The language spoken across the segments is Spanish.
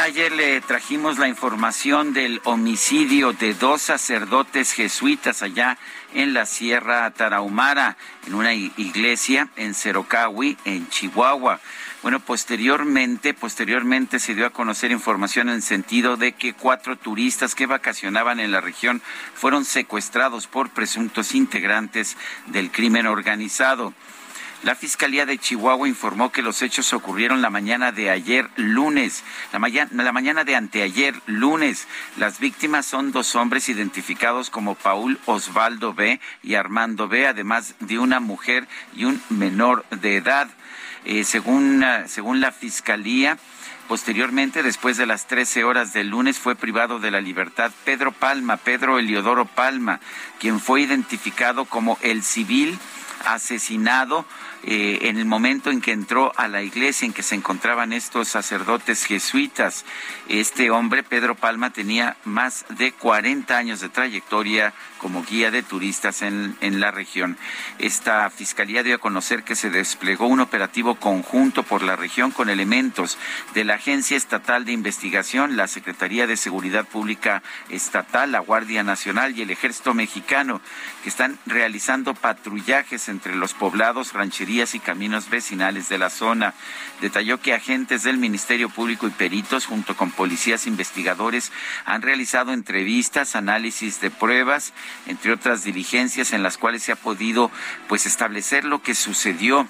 Ayer le trajimos la información del homicidio de dos sacerdotes jesuitas allá en la Sierra Tarahumara, en una iglesia en Cerocahui, en Chihuahua. Bueno, posteriormente, posteriormente se dio a conocer información en sentido de que cuatro turistas que vacacionaban en la región fueron secuestrados por presuntos integrantes del crimen organizado. La Fiscalía de Chihuahua informó que los hechos ocurrieron la mañana de ayer lunes, la, mañana, la mañana de anteayer lunes. Las víctimas son dos hombres identificados como Paul Osvaldo B. y Armando B., además de una mujer y un menor de edad. Eh, según, según la Fiscalía, Posteriormente, después de las 13 horas del lunes, fue privado de la libertad Pedro Palma, Pedro Eliodoro Palma, quien fue identificado como el civil asesinado eh, en el momento en que entró a la iglesia en que se encontraban estos sacerdotes jesuitas. Este hombre, Pedro Palma, tenía más de 40 años de trayectoria como guía de turistas en, en la región. Esta fiscalía dio a conocer que se desplegó un operativo conjunto por la región con elementos de la Agencia Estatal de Investigación, la Secretaría de Seguridad Pública Estatal, la Guardia Nacional y el Ejército Mexicano, que están realizando patrullajes entre los poblados, rancherías y caminos vecinales de la zona. Detalló que agentes del Ministerio Público y peritos, junto con policías investigadores, han realizado entrevistas, análisis de pruebas, entre otras diligencias en las cuales se ha podido pues establecer lo que sucedió.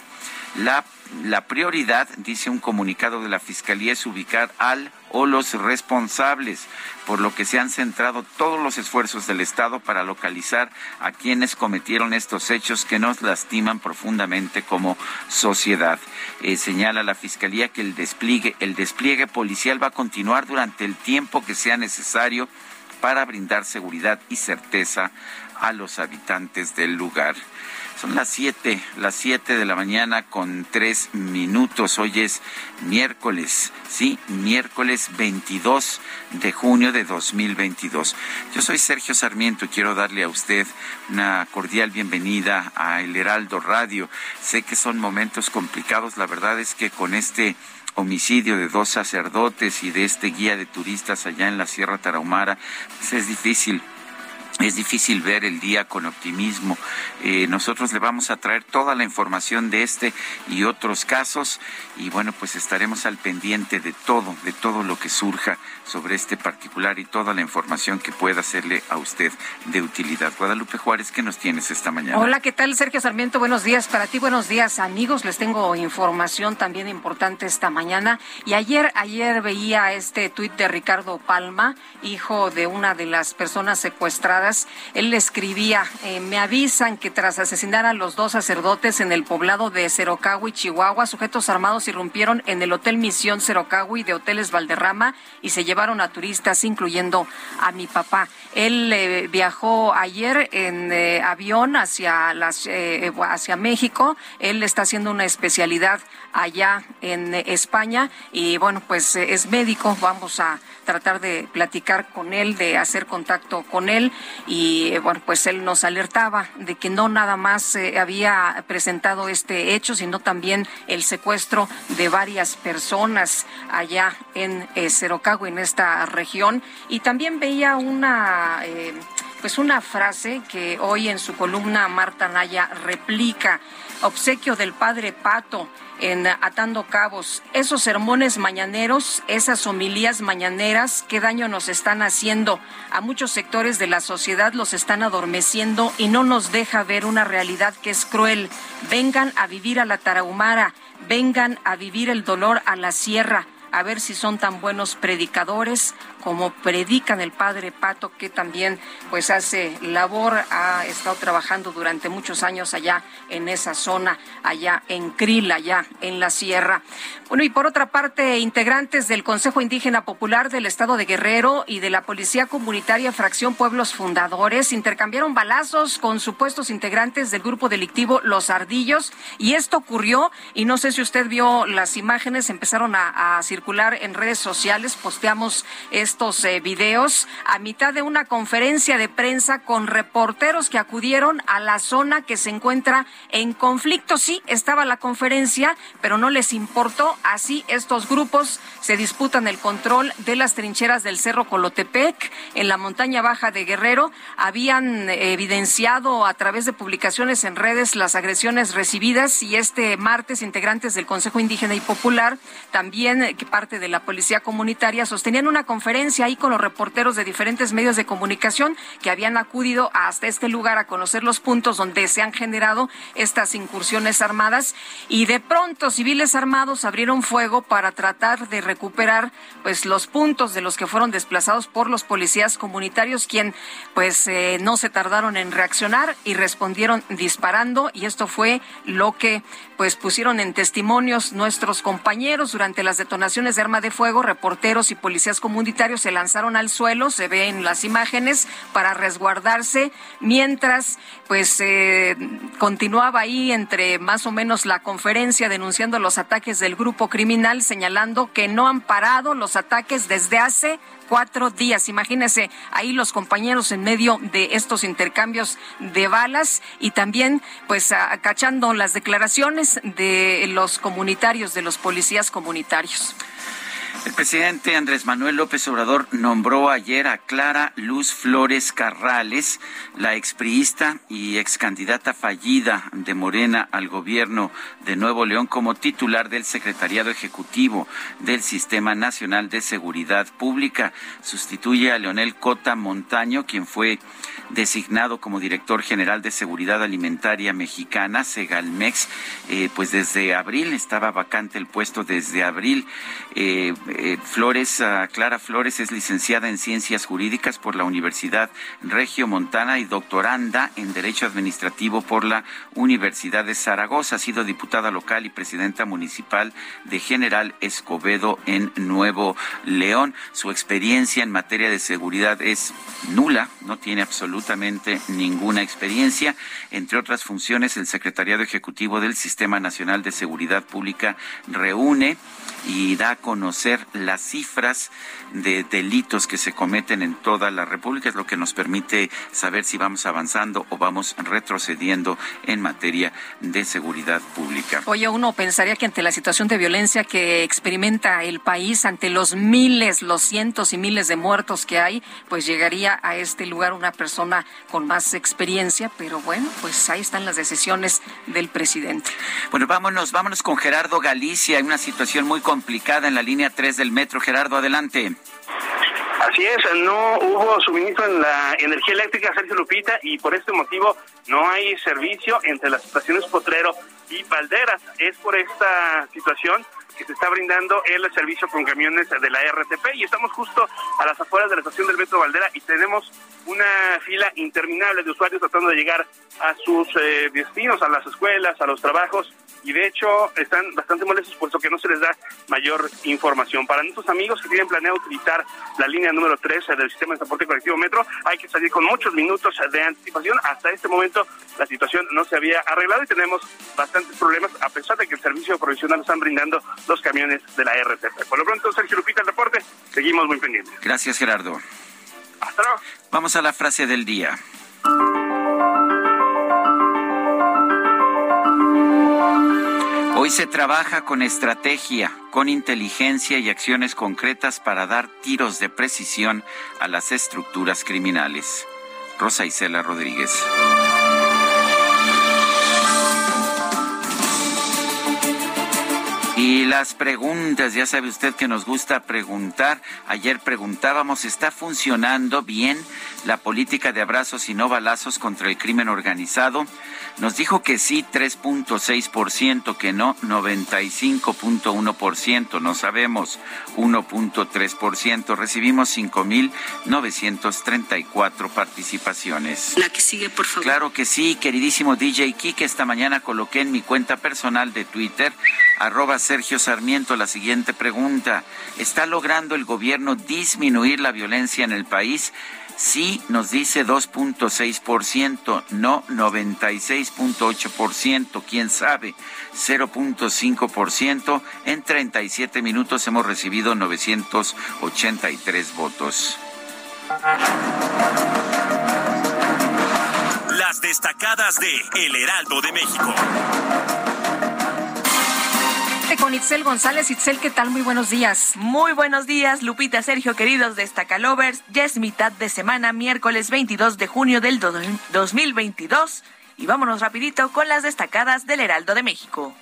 La, la prioridad, dice un comunicado de la Fiscalía, es ubicar al o los responsables, por lo que se han centrado todos los esfuerzos del Estado para localizar a quienes cometieron estos hechos que nos lastiman profundamente como sociedad. Eh, señala la Fiscalía que el despliegue, el despliegue policial va a continuar durante el tiempo que sea necesario para brindar seguridad y certeza a los habitantes del lugar. Son las siete, las siete de la mañana con tres minutos. Hoy es miércoles, sí, miércoles 22 de junio de 2022. Yo soy Sergio Sarmiento y quiero darle a usted una cordial bienvenida a El Heraldo Radio. Sé que son momentos complicados, la verdad es que con este homicidio de dos sacerdotes y de este guía de turistas allá en la Sierra Tarahumara, pues es difícil es difícil ver el día con optimismo. Eh, nosotros le vamos a traer toda la información de este y otros casos y bueno, pues estaremos al pendiente de todo, de todo lo que surja sobre este particular y toda la información que pueda hacerle a usted de utilidad. Guadalupe Juárez, ¿qué nos tienes esta mañana? Hola, ¿qué tal? Sergio Sarmiento, buenos días para ti, buenos días amigos. Les tengo información también importante esta mañana y ayer, ayer veía este tuit de Ricardo Palma, hijo de una de las personas secuestradas él le escribía, eh, me avisan que tras asesinar a los dos sacerdotes en el poblado de Cerocagui, Chihuahua, sujetos armados irrumpieron en el Hotel Misión Cerocagui de Hoteles Valderrama y se llevaron a turistas, incluyendo a mi papá. Él eh, viajó ayer en eh, avión hacia, las, hacia México. Él está haciendo una especialidad allá en España y bueno, pues es médico. Vamos a tratar de platicar con él, de hacer contacto con él. y bueno, pues él nos alertaba de que no nada más había presentado este hecho, sino también el secuestro de varias personas allá en Cerocagua, en esta región, y también veía una pues una frase que hoy en su columna Marta Naya replica, obsequio del padre Pato en Atando Cabos, esos sermones mañaneros, esas homilías mañaneras, qué daño nos están haciendo. A muchos sectores de la sociedad los están adormeciendo y no nos deja ver una realidad que es cruel. Vengan a vivir a la Tarahumara, vengan a vivir el dolor a la sierra a ver si son tan buenos predicadores como predican el padre Pato, que también pues hace labor, ha estado trabajando durante muchos años allá en esa zona, allá en Cril, allá en la sierra. Bueno, y por otra parte, integrantes del Consejo Indígena Popular del Estado de Guerrero y de la Policía Comunitaria Fracción Pueblos Fundadores intercambiaron balazos con supuestos integrantes del grupo delictivo Los Ardillos, y esto ocurrió, y no sé si usted vio las imágenes, empezaron a, a circular en redes sociales, posteamos estos eh, videos a mitad de una conferencia de prensa con reporteros que acudieron a la zona que se encuentra en conflicto. Sí, estaba la conferencia, pero no les importó. Así estos grupos se disputan el control de las trincheras del Cerro Colotepec en la montaña baja de Guerrero. Habían evidenciado a través de publicaciones en redes las agresiones recibidas y este martes integrantes del Consejo Indígena y Popular también que parte de la Policía Comunitaria, sostenían una conferencia ahí con los reporteros de diferentes medios de comunicación que habían acudido hasta este lugar a conocer los puntos donde se han generado estas incursiones armadas. Y de pronto civiles armados abrieron fuego para tratar de recuperar pues los puntos de los que fueron desplazados por los policías comunitarios quien pues eh, no se tardaron en reaccionar y respondieron disparando. Y esto fue lo que pues pusieron en testimonios nuestros compañeros durante las detonaciones de arma de fuego, reporteros y policías comunitarios se lanzaron al suelo, se ve en las imágenes, para resguardarse, mientras pues eh, continuaba ahí entre más o menos la conferencia denunciando los ataques del grupo criminal, señalando que no han parado los ataques desde hace cuatro días. Imagínense ahí los compañeros en medio de estos intercambios de balas y también pues acachando las declaraciones de los comunitarios, de los policías comunitarios. El presidente Andrés Manuel López Obrador nombró ayer a Clara Luz Flores Carrales, la expriista y excandidata fallida de Morena al gobierno de Nuevo León, como titular del Secretariado Ejecutivo del Sistema Nacional de Seguridad Pública. Sustituye a Leonel Cota Montaño, quien fue designado como director general de Seguridad Alimentaria Mexicana, Segalmex, eh, pues desde abril, estaba vacante el puesto desde abril. Eh, eh, Flores, ah, Clara Flores es licenciada en Ciencias Jurídicas por la Universidad Regio Montana y doctoranda en Derecho Administrativo por la Universidad de Zaragoza. Ha sido diputada local y presidenta municipal de General Escobedo en Nuevo León. Su experiencia en materia de seguridad es nula, no tiene absolutamente ninguna experiencia. Entre otras funciones, el Secretariado Ejecutivo del Sistema Nacional de Seguridad Pública reúne y da a conocer las cifras de delitos que se cometen en toda la República. Es lo que nos permite saber si vamos avanzando o vamos retrocediendo en materia de seguridad pública. Oye, uno pensaría que ante la situación de violencia que experimenta el país, ante los miles, los cientos y miles de muertos que hay, pues llegaría a este lugar una persona con más experiencia, pero bueno, pues ahí están las decisiones del presidente. Bueno, vámonos, vámonos con Gerardo Galicia. Hay una situación muy complicada en la línea 3 del metro. Gerardo, adelante. Así es, no hubo suministro en la energía eléctrica, Sergio Lupita, y por este motivo no hay servicio entre las estaciones Potrero y Valderas. Es por esta situación que se está brindando el servicio con camiones de la RTP y estamos justo a las afueras de la estación del Metro Valdera y tenemos una fila interminable de usuarios tratando de llegar a sus eh, destinos, a las escuelas, a los trabajos y de hecho están bastante molestos puesto que no se les da mayor información. Para nuestros amigos que tienen planeado utilizar la línea número 3 del sistema de transporte colectivo Metro, hay que salir con muchos minutos de anticipación. Hasta este momento la situación no se había arreglado y tenemos bastantes problemas a pesar de que el servicio provisional están brindando los camiones de la RTP. Por lo pronto, Sergio Lupita, el reporte, seguimos muy pendientes. Gracias, Gerardo. Hasta luego. Vamos a la frase del día. Hoy se trabaja con estrategia, con inteligencia y acciones concretas para dar tiros de precisión a las estructuras criminales. Rosa Isela Rodríguez. Y las preguntas, ya sabe usted que nos gusta preguntar. Ayer preguntábamos, ¿está funcionando bien la política de abrazos y no balazos contra el crimen organizado? Nos dijo que sí, 3.6%, que no, 95.1%, no sabemos, 1.3%. Recibimos 5.934 participaciones. La que sigue, por favor. Claro que sí, queridísimo DJ Kike, esta mañana coloqué en mi cuenta personal de Twitter arroba Sergio Sarmiento la siguiente pregunta. ¿Está logrando el gobierno disminuir la violencia en el país? Sí, nos dice 2.6%, no 96.8%, quién sabe, 0.5%. En 37 minutos hemos recibido 983 votos. Las destacadas de El Heraldo de México con Itzel González. Itzel, ¿qué tal? Muy buenos días. Muy buenos días, Lupita, Sergio, queridos Destacalovers. Ya es mitad de semana, miércoles 22 de junio del 2022. Y vámonos rapidito con las destacadas del Heraldo de México.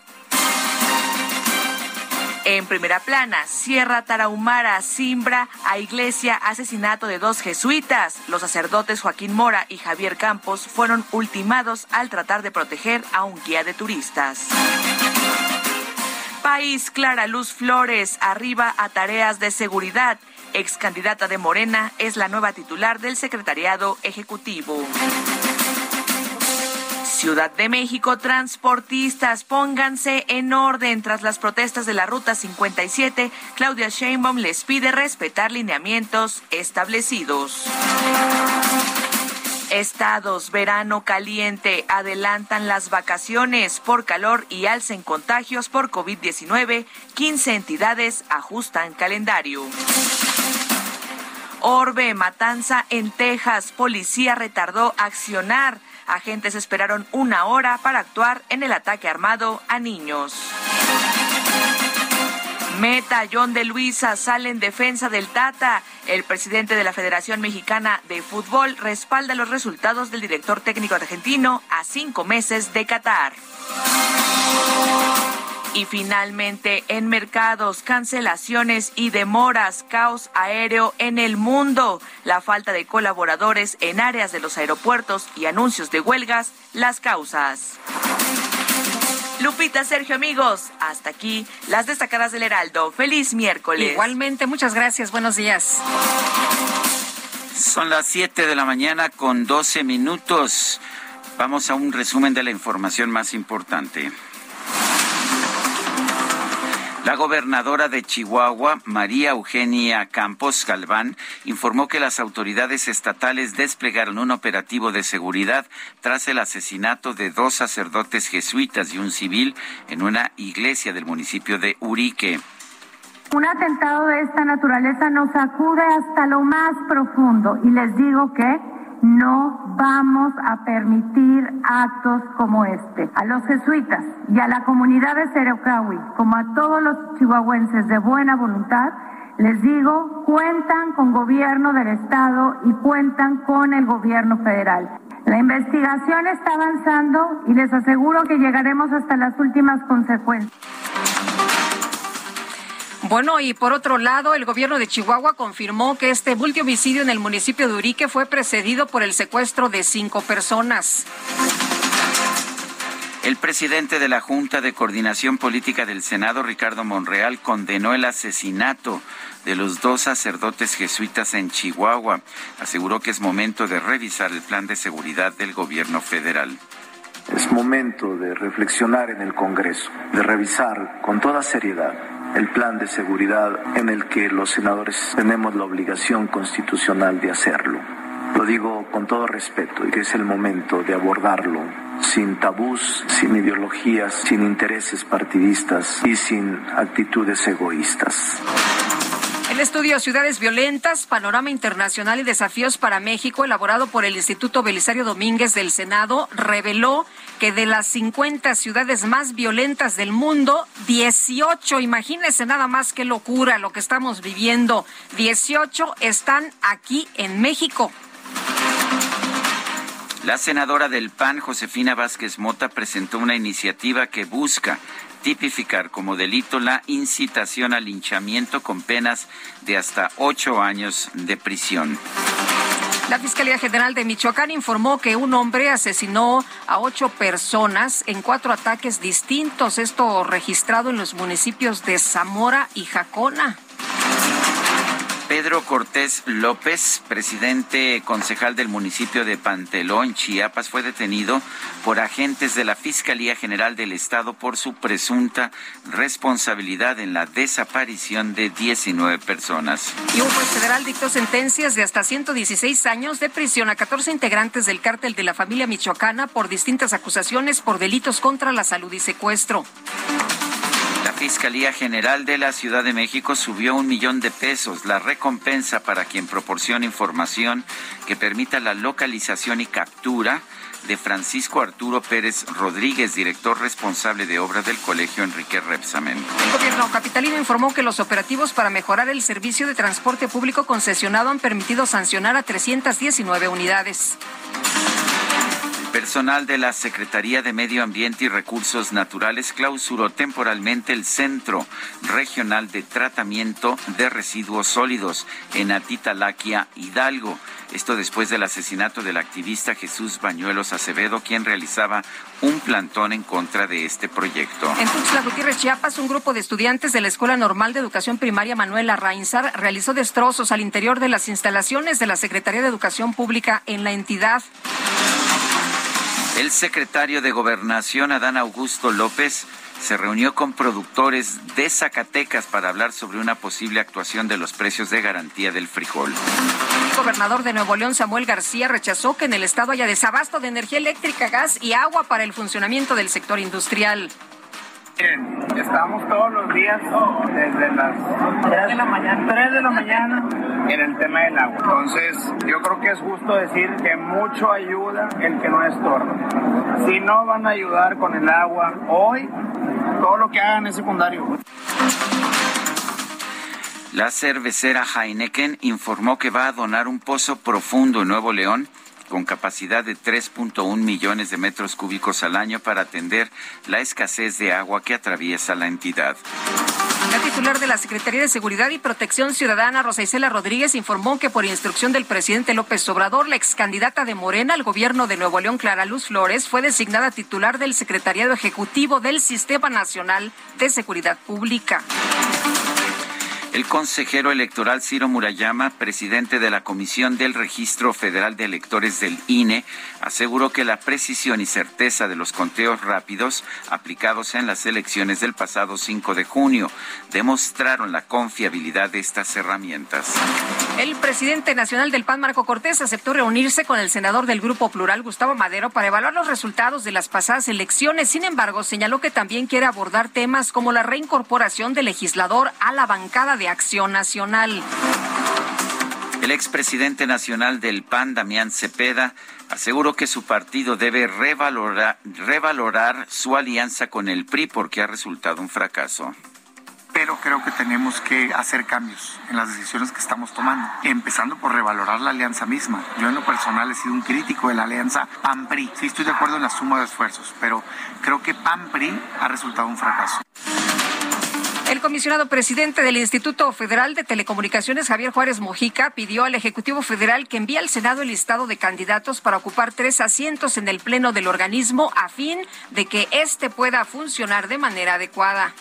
En primera plana, Sierra Tarahumara, Simbra, a Iglesia, asesinato de dos jesuitas. Los sacerdotes Joaquín Mora y Javier Campos fueron ultimados al tratar de proteger a un guía de turistas. País, Clara Luz Flores, arriba a tareas de seguridad. Ex candidata de Morena es la nueva titular del Secretariado Ejecutivo. Ciudad de México, transportistas, pónganse en orden. Tras las protestas de la Ruta 57, Claudia Sheinbaum les pide respetar lineamientos establecidos. Estados, verano caliente, adelantan las vacaciones por calor y alcen contagios por COVID-19. 15 entidades ajustan calendario. Orbe, matanza en Texas. Policía retardó accionar. Agentes esperaron una hora para actuar en el ataque armado a niños. Meta, John de Luisa sale en defensa del Tata. El presidente de la Federación Mexicana de Fútbol respalda los resultados del director técnico argentino a cinco meses de Qatar. Y finalmente, en mercados, cancelaciones y demoras, caos aéreo en el mundo, la falta de colaboradores en áreas de los aeropuertos y anuncios de huelgas, las causas. Lupita, Sergio, amigos, hasta aquí las destacadas del Heraldo. Feliz miércoles. Igualmente, muchas gracias. Buenos días. Son las 7 de la mañana con 12 minutos. Vamos a un resumen de la información más importante. La gobernadora de Chihuahua, María Eugenia Campos Galván, informó que las autoridades estatales desplegaron un operativo de seguridad tras el asesinato de dos sacerdotes jesuitas y un civil en una iglesia del municipio de Urique. Un atentado de esta naturaleza nos sacude hasta lo más profundo y les digo que no vamos a permitir actos como este. A los jesuitas y a la comunidad de Cerocahui, como a todos los chihuahuenses de buena voluntad, les digo, cuentan con gobierno del Estado y cuentan con el gobierno federal. La investigación está avanzando y les aseguro que llegaremos hasta las últimas consecuencias. Bueno, y por otro lado, el gobierno de Chihuahua confirmó que este multihomicidio en el municipio de Urique fue precedido por el secuestro de cinco personas. El presidente de la Junta de Coordinación Política del Senado, Ricardo Monreal, condenó el asesinato de los dos sacerdotes jesuitas en Chihuahua. Aseguró que es momento de revisar el plan de seguridad del gobierno federal. Es momento de reflexionar en el Congreso, de revisar con toda seriedad el plan de seguridad en el que los senadores tenemos la obligación constitucional de hacerlo. Lo digo con todo respeto y que es el momento de abordarlo sin tabús, sin ideologías, sin intereses partidistas y sin actitudes egoístas. El estudio Ciudades Violentas, Panorama Internacional y Desafíos para México, elaborado por el Instituto Belisario Domínguez del Senado, reveló que de las 50 ciudades más violentas del mundo, 18, imagínense nada más qué locura lo que estamos viviendo, 18 están aquí en México. La senadora del PAN, Josefina Vázquez Mota, presentó una iniciativa que busca tipificar como delito la incitación al linchamiento con penas de hasta ocho años de prisión. La Fiscalía General de Michoacán informó que un hombre asesinó a ocho personas en cuatro ataques distintos, esto registrado en los municipios de Zamora y Jacona. Pedro Cortés López, presidente concejal del municipio de Pantelón, Chiapas, fue detenido por agentes de la Fiscalía General del Estado por su presunta responsabilidad en la desaparición de 19 personas. Y un juez federal dictó sentencias de hasta 116 años de prisión a 14 integrantes del cártel de la familia michoacana por distintas acusaciones por delitos contra la salud y secuestro. La Fiscalía General de la Ciudad de México subió un millón de pesos la recompensa para quien proporcione información que permita la localización y captura de Francisco Arturo Pérez Rodríguez, director responsable de obra del Colegio Enrique Repsamen. El gobierno capitalino informó que los operativos para mejorar el servicio de transporte público concesionado han permitido sancionar a 319 unidades personal de la Secretaría de Medio Ambiente y Recursos Naturales clausuró temporalmente el Centro Regional de Tratamiento de Residuos Sólidos en Atitalaquia, Hidalgo. Esto después del asesinato del activista Jesús Bañuelos Acevedo, quien realizaba un plantón en contra de este proyecto. En Tuxtla Gutiérrez, Chiapas, un grupo de estudiantes de la Escuela Normal de Educación Primaria Manuel Arrainzar realizó destrozos al interior de las instalaciones de la Secretaría de Educación Pública en la entidad. El secretario de Gobernación, Adán Augusto López, se reunió con productores de Zacatecas para hablar sobre una posible actuación de los precios de garantía del frijol. El gobernador de Nuevo León, Samuel García, rechazó que en el estado haya desabasto de energía eléctrica, gas y agua para el funcionamiento del sector industrial. Estamos todos los días desde las 3 de la mañana, 3 de la mañana en el tema del agua. Entonces, yo creo que es justo decir que mucho ayuda el que no estorba. Si no van a ayudar con el agua hoy, todo lo que hagan es secundario. La cervecera Heineken informó que va a donar un pozo profundo en Nuevo León con capacidad de 3.1 millones de metros cúbicos al año para atender la escasez de agua que atraviesa la entidad. La titular de la Secretaría de Seguridad y Protección Ciudadana, Rosa Isela Rodríguez, informó que por instrucción del presidente López Obrador, la excandidata de Morena al gobierno de Nuevo León, Clara Luz Flores, fue designada titular del Secretariado Ejecutivo del Sistema Nacional de Seguridad Pública. El consejero electoral Ciro Murayama, presidente de la Comisión del Registro Federal de Electores del INE, aseguró que la precisión y certeza de los conteos rápidos aplicados en las elecciones del pasado 5 de junio demostraron la confiabilidad de estas herramientas. El presidente nacional del PAN, Marco Cortés, aceptó reunirse con el senador del Grupo Plural, Gustavo Madero, para evaluar los resultados de las pasadas elecciones. Sin embargo, señaló que también quiere abordar temas como la reincorporación del legislador a la bancada de Acción Nacional. El expresidente nacional del PAN, Damián Cepeda, aseguró que su partido debe revalorar, revalorar su alianza con el PRI porque ha resultado un fracaso pero creo que tenemos que hacer cambios en las decisiones que estamos tomando, empezando por revalorar la alianza misma. Yo en lo personal he sido un crítico de la alianza PAN-PRI. Sí estoy de acuerdo en la suma de esfuerzos, pero creo que PAN-PRI ha resultado un fracaso. El comisionado presidente del Instituto Federal de Telecomunicaciones, Javier Juárez Mojica, pidió al Ejecutivo Federal que envíe al Senado el listado de candidatos para ocupar tres asientos en el Pleno del organismo a fin de que éste pueda funcionar de manera adecuada.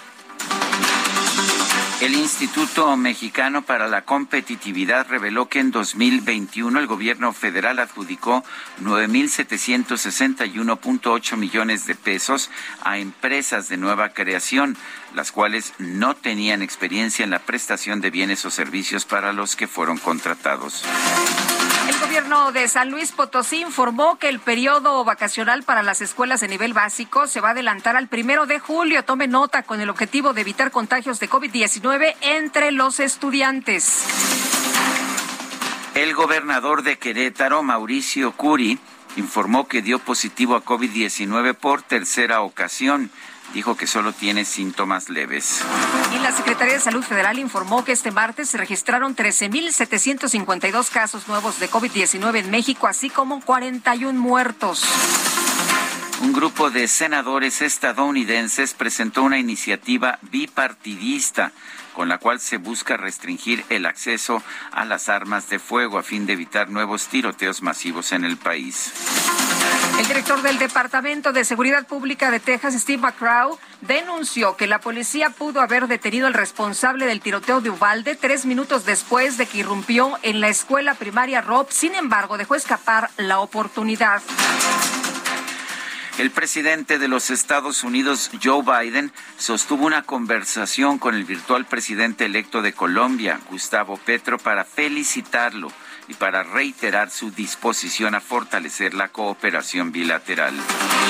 El Instituto Mexicano para la Competitividad reveló que en 2021 el gobierno federal adjudicó 9.761.8 millones de pesos a empresas de nueva creación, las cuales no tenían experiencia en la prestación de bienes o servicios para los que fueron contratados. El gobierno de San Luis Potosí informó que el periodo vacacional para las escuelas de nivel básico se va a adelantar al primero de julio. Tome nota con el objetivo de evitar contagios de COVID-19 entre los estudiantes. El gobernador de Querétaro, Mauricio Curi, informó que dio positivo a COVID-19 por tercera ocasión dijo que solo tiene síntomas leves. Y la Secretaría de Salud Federal informó que este martes se registraron 13.752 casos nuevos de COVID-19 en México, así como 41 muertos. Un grupo de senadores estadounidenses presentó una iniciativa bipartidista con la cual se busca restringir el acceso a las armas de fuego a fin de evitar nuevos tiroteos masivos en el país. El director del Departamento de Seguridad Pública de Texas, Steve McCraw, denunció que la policía pudo haber detenido al responsable del tiroteo de Uvalde tres minutos después de que irrumpió en la escuela primaria Rob. Sin embargo, dejó escapar la oportunidad. El presidente de los Estados Unidos, Joe Biden, sostuvo una conversación con el virtual presidente electo de Colombia, Gustavo Petro, para felicitarlo y para reiterar su disposición a fortalecer la cooperación bilateral.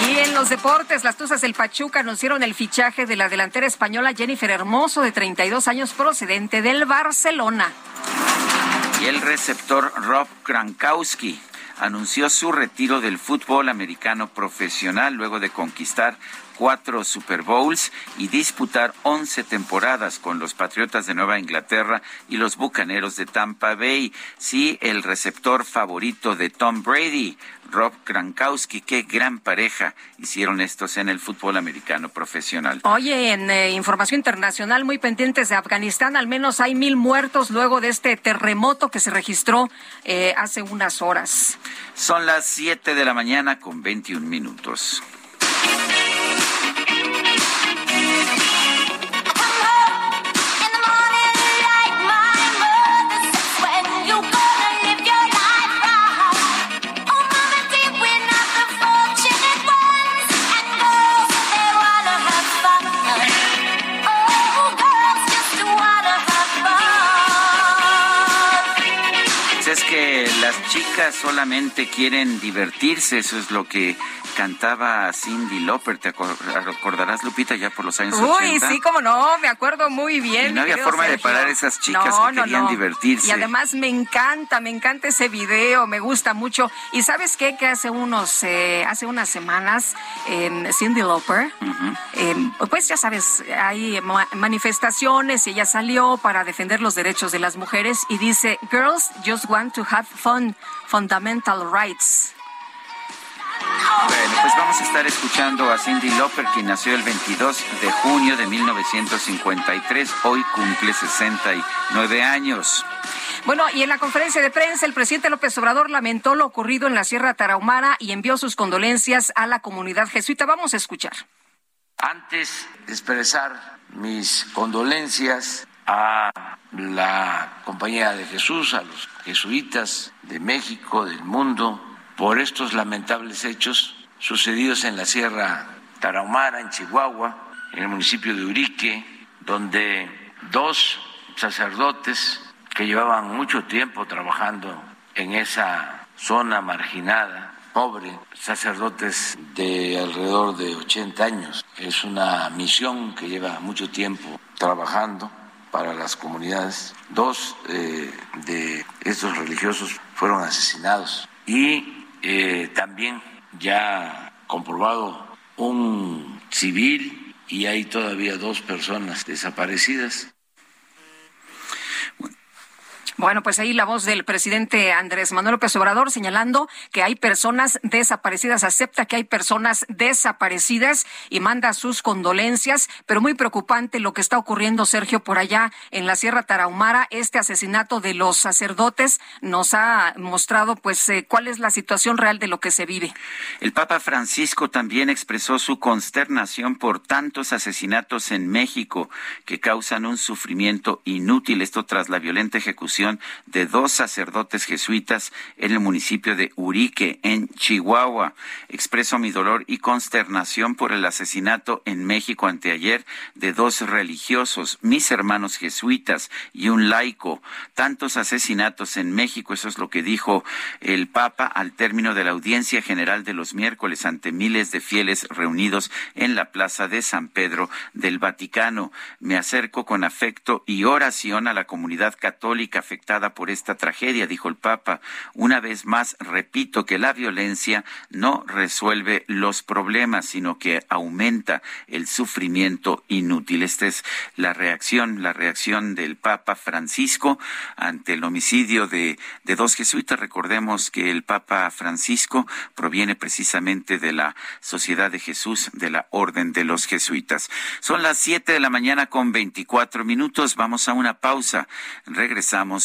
Y en los deportes, las Tuzas del Pachuca anunciaron el fichaje de la delantera española Jennifer Hermoso, de 32 años, procedente del Barcelona. Y el receptor Rob Krankowski anunció su retiro del fútbol americano profesional luego de conquistar cuatro Super Bowls y disputar once temporadas con los Patriotas de Nueva Inglaterra y los Bucaneros de Tampa Bay. Sí, el receptor favorito de Tom Brady, Rob Krankowski, qué gran pareja hicieron estos en el fútbol americano profesional. Oye, en eh, información internacional muy pendientes de Afganistán, al menos hay mil muertos luego de este terremoto que se registró eh, hace unas horas. Son las siete de la mañana con 21 minutos. Solamente quieren divertirse, eso es lo que cantaba Cindy Lauper, ¿te acordarás, Lupita, ya por los años Uy, sí, como no, me acuerdo muy bien. Y no había forma de parar esas chicas que querían divertirse. Y además me encanta, me encanta ese video, me gusta mucho. Y ¿sabes qué? Que hace unos, eh, hace unas semanas, Cindy Lauper, em, pues ya sabes, hay manifestaciones y ella salió para defender los derechos de las mujeres y dice, girls just want to have fun, fundamental rights. Bueno, pues vamos a estar escuchando a Cindy Lauper, quien nació el 22 de junio de 1953. Hoy cumple 69 años. Bueno, y en la conferencia de prensa, el presidente López Obrador lamentó lo ocurrido en la Sierra Tarahumara y envió sus condolencias a la comunidad jesuita. Vamos a escuchar. Antes de expresar mis condolencias a la Compañía de Jesús, a los jesuitas de México, del mundo, por estos lamentables hechos sucedidos en la Sierra Tarahumara, en Chihuahua, en el municipio de Urique, donde dos sacerdotes que llevaban mucho tiempo trabajando en esa zona marginada, pobre, sacerdotes de alrededor de 80 años. Es una misión que lleva mucho tiempo trabajando para las comunidades. Dos eh, de estos religiosos fueron asesinados y eh, también ya comprobado un civil y hay todavía dos personas desaparecidas. Bueno, pues ahí la voz del presidente Andrés Manuel López Obrador señalando que hay personas desaparecidas, acepta que hay personas desaparecidas y manda sus condolencias, pero muy preocupante lo que está ocurriendo, Sergio, por allá en la Sierra Tarahumara. Este asesinato de los sacerdotes nos ha mostrado pues eh, cuál es la situación real de lo que se vive. El Papa Francisco también expresó su consternación por tantos asesinatos en México que causan un sufrimiento inútil, esto tras la violenta ejecución de dos sacerdotes jesuitas en el municipio de Urique, en Chihuahua. Expreso mi dolor y consternación por el asesinato en México anteayer de dos religiosos, mis hermanos jesuitas y un laico. Tantos asesinatos en México, eso es lo que dijo el Papa al término de la audiencia general de los miércoles ante miles de fieles reunidos en la plaza de San Pedro del Vaticano. Me acerco con afecto y oración a la comunidad católica afectada por esta tragedia, dijo el Papa. Una vez más, repito que la violencia no resuelve los problemas, sino que aumenta el sufrimiento inútil. Esta es la reacción, la reacción del Papa Francisco ante el homicidio de, de dos jesuitas. Recordemos que el Papa Francisco proviene precisamente de la Sociedad de Jesús, de la Orden de los Jesuitas. Son las siete de la mañana con veinticuatro minutos. Vamos a una pausa. Regresamos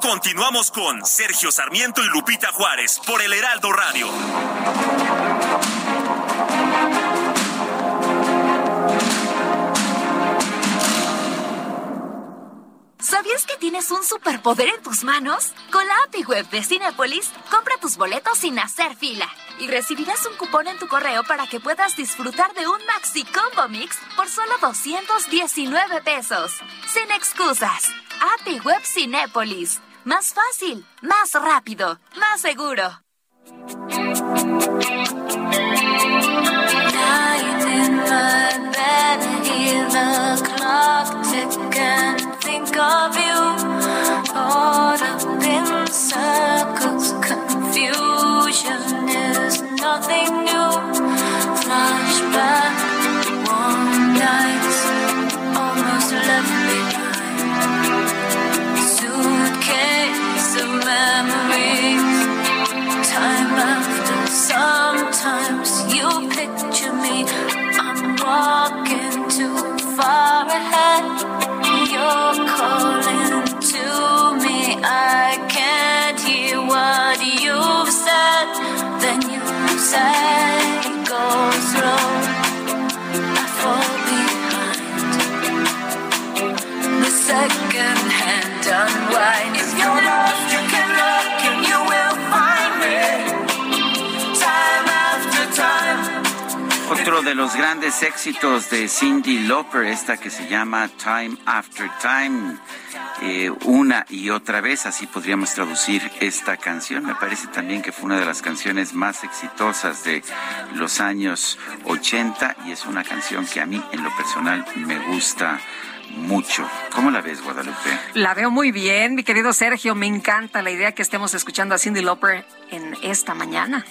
Continuamos con Sergio Sarmiento y Lupita Juárez por el Heraldo Radio. ¿Sabías que tienes un superpoder en tus manos? Con la API Web de Cinepolis, compra tus boletos sin hacer fila y recibirás un cupón en tu correo para que puedas disfrutar de un Maxi Combo Mix por solo 219 pesos. Sin excusas. API Web Cinépolis. Más fácil, más rápido, más seguro. In my memories, time after. Sometimes you picture me, I'm walking too far ahead. You're calling to me, I can't hear what you've said. Then you say, go slow, I fall behind. The second hand unwind. Otro de los grandes éxitos de Cindy Lauper, esta que se llama Time After Time, eh, una y otra vez, así podríamos traducir esta canción. Me parece también que fue una de las canciones más exitosas de los años 80 y es una canción que a mí en lo personal me gusta mucho. ¿Cómo la ves, Guadalupe? La veo muy bien, mi querido Sergio. Me encanta la idea que estemos escuchando a Cindy Lauper en esta mañana.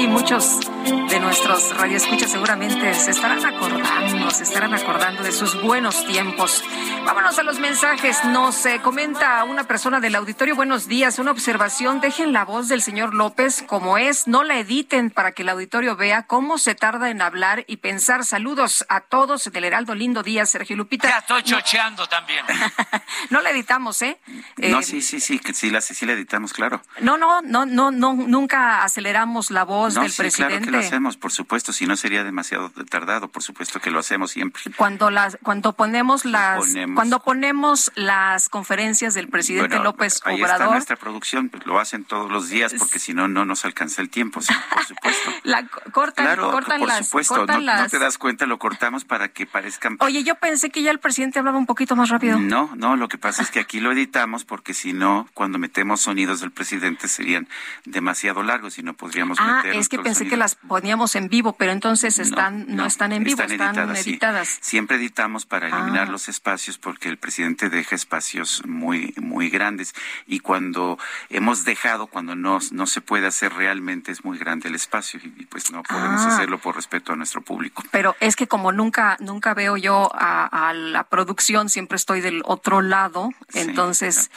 Ay, muchos de nuestros radioescuchas seguramente se estarán acordando, se estarán acordando de sus buenos tiempos. Vámonos a los mensajes. Nos eh, comenta una persona del auditorio. Buenos días. Una observación. Dejen la voz del señor López como es. No la editen para que el auditorio vea cómo se tarda en hablar y pensar. Saludos a todos del Heraldo. Lindo día, Sergio Lupita. Ya estoy chocheando también. no la editamos, ¿eh? no, Eh, sí, sí, sí, que sí la, sí la editamos, claro. No, no, no, no, no, nunca aceleramos la voz No, del sí, presidente. claro que lo hacemos, por supuesto, si no sería demasiado tardado, por supuesto que lo hacemos siempre. Cuando las, cuando ponemos las, Ponemos. cuando ponemos las conferencias del presidente Bueno, López ahí está Obrador, nuestra producción, pues lo hacen todos los días porque si no, no nos alcanza el tiempo, sí, por supuesto. la cortan, Claro, cortan por las, supuesto, cortan no, te das cuenta, lo cortamos para que parezcan... Oye, yo pensé que ya el presidente hablaba un poquito más rápido. No, no, lo que pasa es que aquí lo editamos porque si no, cuando metemos sonidos del presidente serían demasiado largos y no podríamos Ah, meter es que pensé que las poníamos en vivo, pero entonces están no, están en vivo, están, editadas. sí. Siempre editamos para eliminar Ah. los espacios porque el presidente deja espacios muy muy grandes y cuando hemos dejado cuando no no se puede hacer realmente es muy grande el espacio y, y pues no podemos Ah. hacerlo por respeto a nuestro público. Pero es que como nunca nunca veo yo a, a la producción, siempre estoy del otro lado, entonces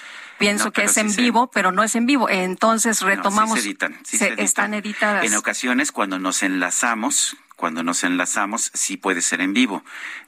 pienso No, que es sí en se- vivo, pero no es en vivo. Entonces No, sí retomamos. se editan, sí se- se editan. están editadas. En ocasiones cuando nos enlazamos, cuando nos enlazamos sí puede ser en vivo.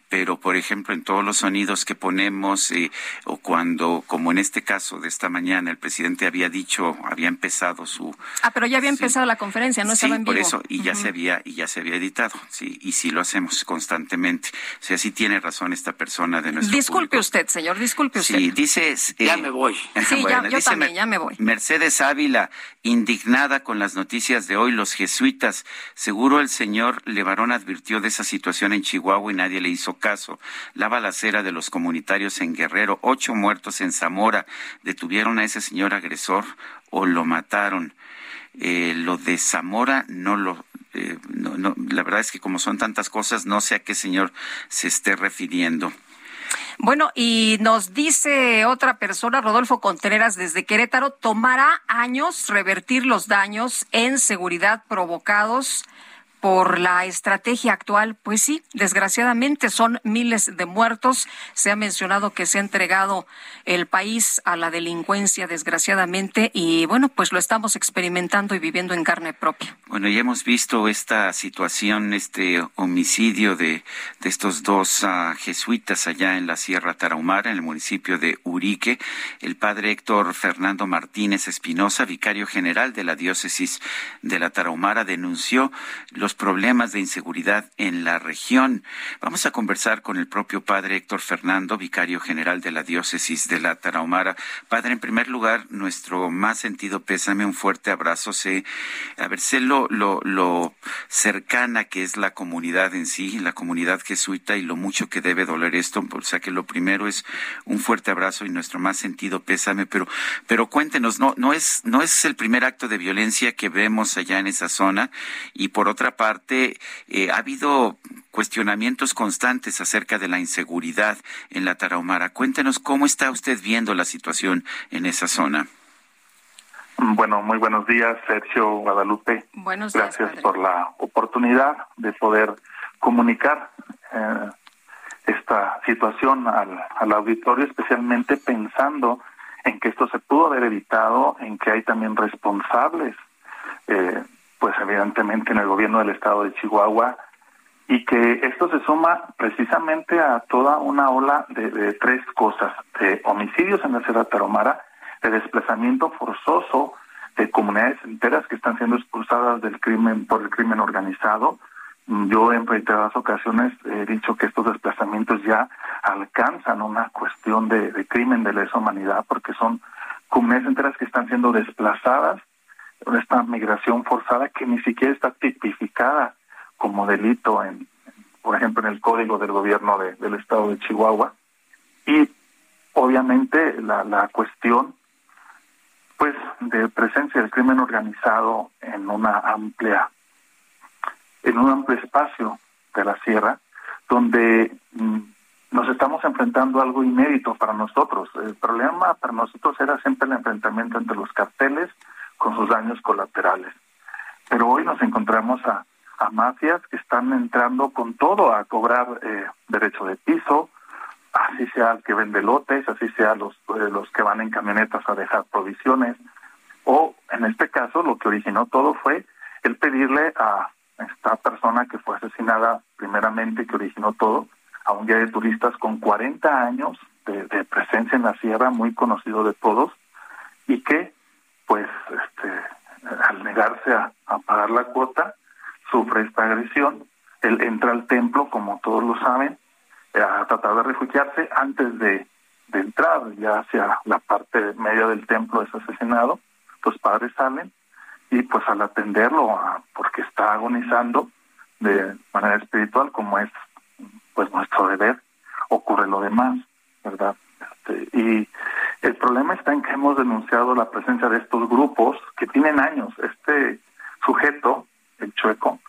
Pero, por ejemplo, en todos los sonidos que ponemos, eh, o cuando, como en este caso de esta mañana, el presidente había dicho, había empezado su, Ah, pero ya había empezado la conferencia, no sí, estaba en vivo. por eso, y ya se había, y ya se había editado, sí, y sí lo hacemos constantemente. O sea, sí tiene razón esta persona de nuestro Disculpe usted, señor, disculpe usted. Sí, dices. Ya me voy. Sí, ya- yo dice también, ya me voy. Mercedes Ávila, indignada con las noticias de hoy, los jesuitas. Seguro el señor Levarón advirtió de esa situación en Chihuahua y nadie le hizo caso. La balacera de los comunitarios en Guerrero, ocho muertos en Zamora. ¿Detuvieron a ese señor agresor o lo mataron? Eh, lo de Zamora no lo. eh, no, no, la verdad es que como son tantas cosas, no sé a qué señor se esté refiriendo. Bueno, y nos dice otra persona, Rodolfo Contreras, desde Querétaro, tomará años revertir los daños en seguridad provocados por la estrategia actual, pues sí, desgraciadamente son miles de muertos. Se ha mencionado que se ha entregado el país a la delincuencia, desgraciadamente, y bueno, pues lo estamos experimentando y viviendo en carne propia. Bueno, ya hemos visto esta situación, este homicidio de, estos dos ah, jesuitas allá en la Sierra Tarahumara, en el municipio de Urique. El padre Héctor Fernando Martínez Espinosa, vicario general de la diócesis de la Tarahumara, denunció los problemas de inseguridad en la región. Vamos a conversar con el propio padre Héctor Fernando, vicario general de la diócesis de la Tarahumara. Padre, en primer lugar, nuestro más sentido pésame, un fuerte abrazo. Sé, a ver, sé lo, lo, lo cercana que es la comunidad en sí, la comunidad jesuita y lo mucho que debe doler esto. O sea que lo primero es un fuerte abrazo y nuestro más sentido pésame, pero, pero cuéntenos, no, no es, no es el primer acto de violencia que vemos allá en esa zona y por otra parte, eh, ha habido cuestionamientos constantes acerca de la inseguridad en la Tarahumara. Cuéntenos cómo está usted viendo la situación en esa zona. Bueno, muy buenos días, Sergio Guadalupe. Buenos días. Gracias padre. por la oportunidad de poder comunicar eh, esta situación al, al auditorio, especialmente pensando en que esto se pudo haber evitado, en que hay también responsables, eh, pues evidentemente en el gobierno del estado de Chihuahua, y que esto se suma precisamente a toda una ola de, de tres cosas, de homicidios en la Sierra Tarahumara, de desplazamiento forzoso de comunidades enteras que están siendo expulsadas del crimen por el crimen organizado. Yo en reiteradas ocasiones he dicho que estos desplazamientos ya alcanzan una cuestión de, de crimen de lesa humanidad porque son comunidades enteras que están siendo desplazadas esta migración forzada que ni siquiera está tipificada como delito en por ejemplo en el código del gobierno de- del estado de Chihuahua y obviamente la, la cuestión pues de presencia del crimen organizado en una amplia en un amplio espacio de la sierra donde mm, nos estamos enfrentando a algo inédito para nosotros. El problema para nosotros era siempre el enfrentamiento entre los carteles con sus daños colaterales. Pero hoy nos encontramos a, a mafias que están entrando con todo a cobrar eh, derecho de piso, así sea el que vende lotes, así sea los, eh, los que van en camionetas a dejar provisiones, o en este caso lo que originó todo fue el pedirle a esta persona que fue asesinada primeramente, que originó todo, a un guía de turistas con 40 años de, de presencia en la sierra, muy conocido de todos, y que, pues, este, al negarse a, pagar la cuota, sufre esta agresión. Él entra al templo, como todos lo saben, a tratar de refugiarse antes de, de entrar ya hacia la parte media del templo es asesinado. Los padres salen y pues al atenderlo, a- porque está agonizando de manera espiritual, como es pues nuestro deber, ocurre lo demás, ¿verdad? Este, y el problema está en que hemos denunciado la presencia de estos grupos que tienen años. Este sujeto el chueco,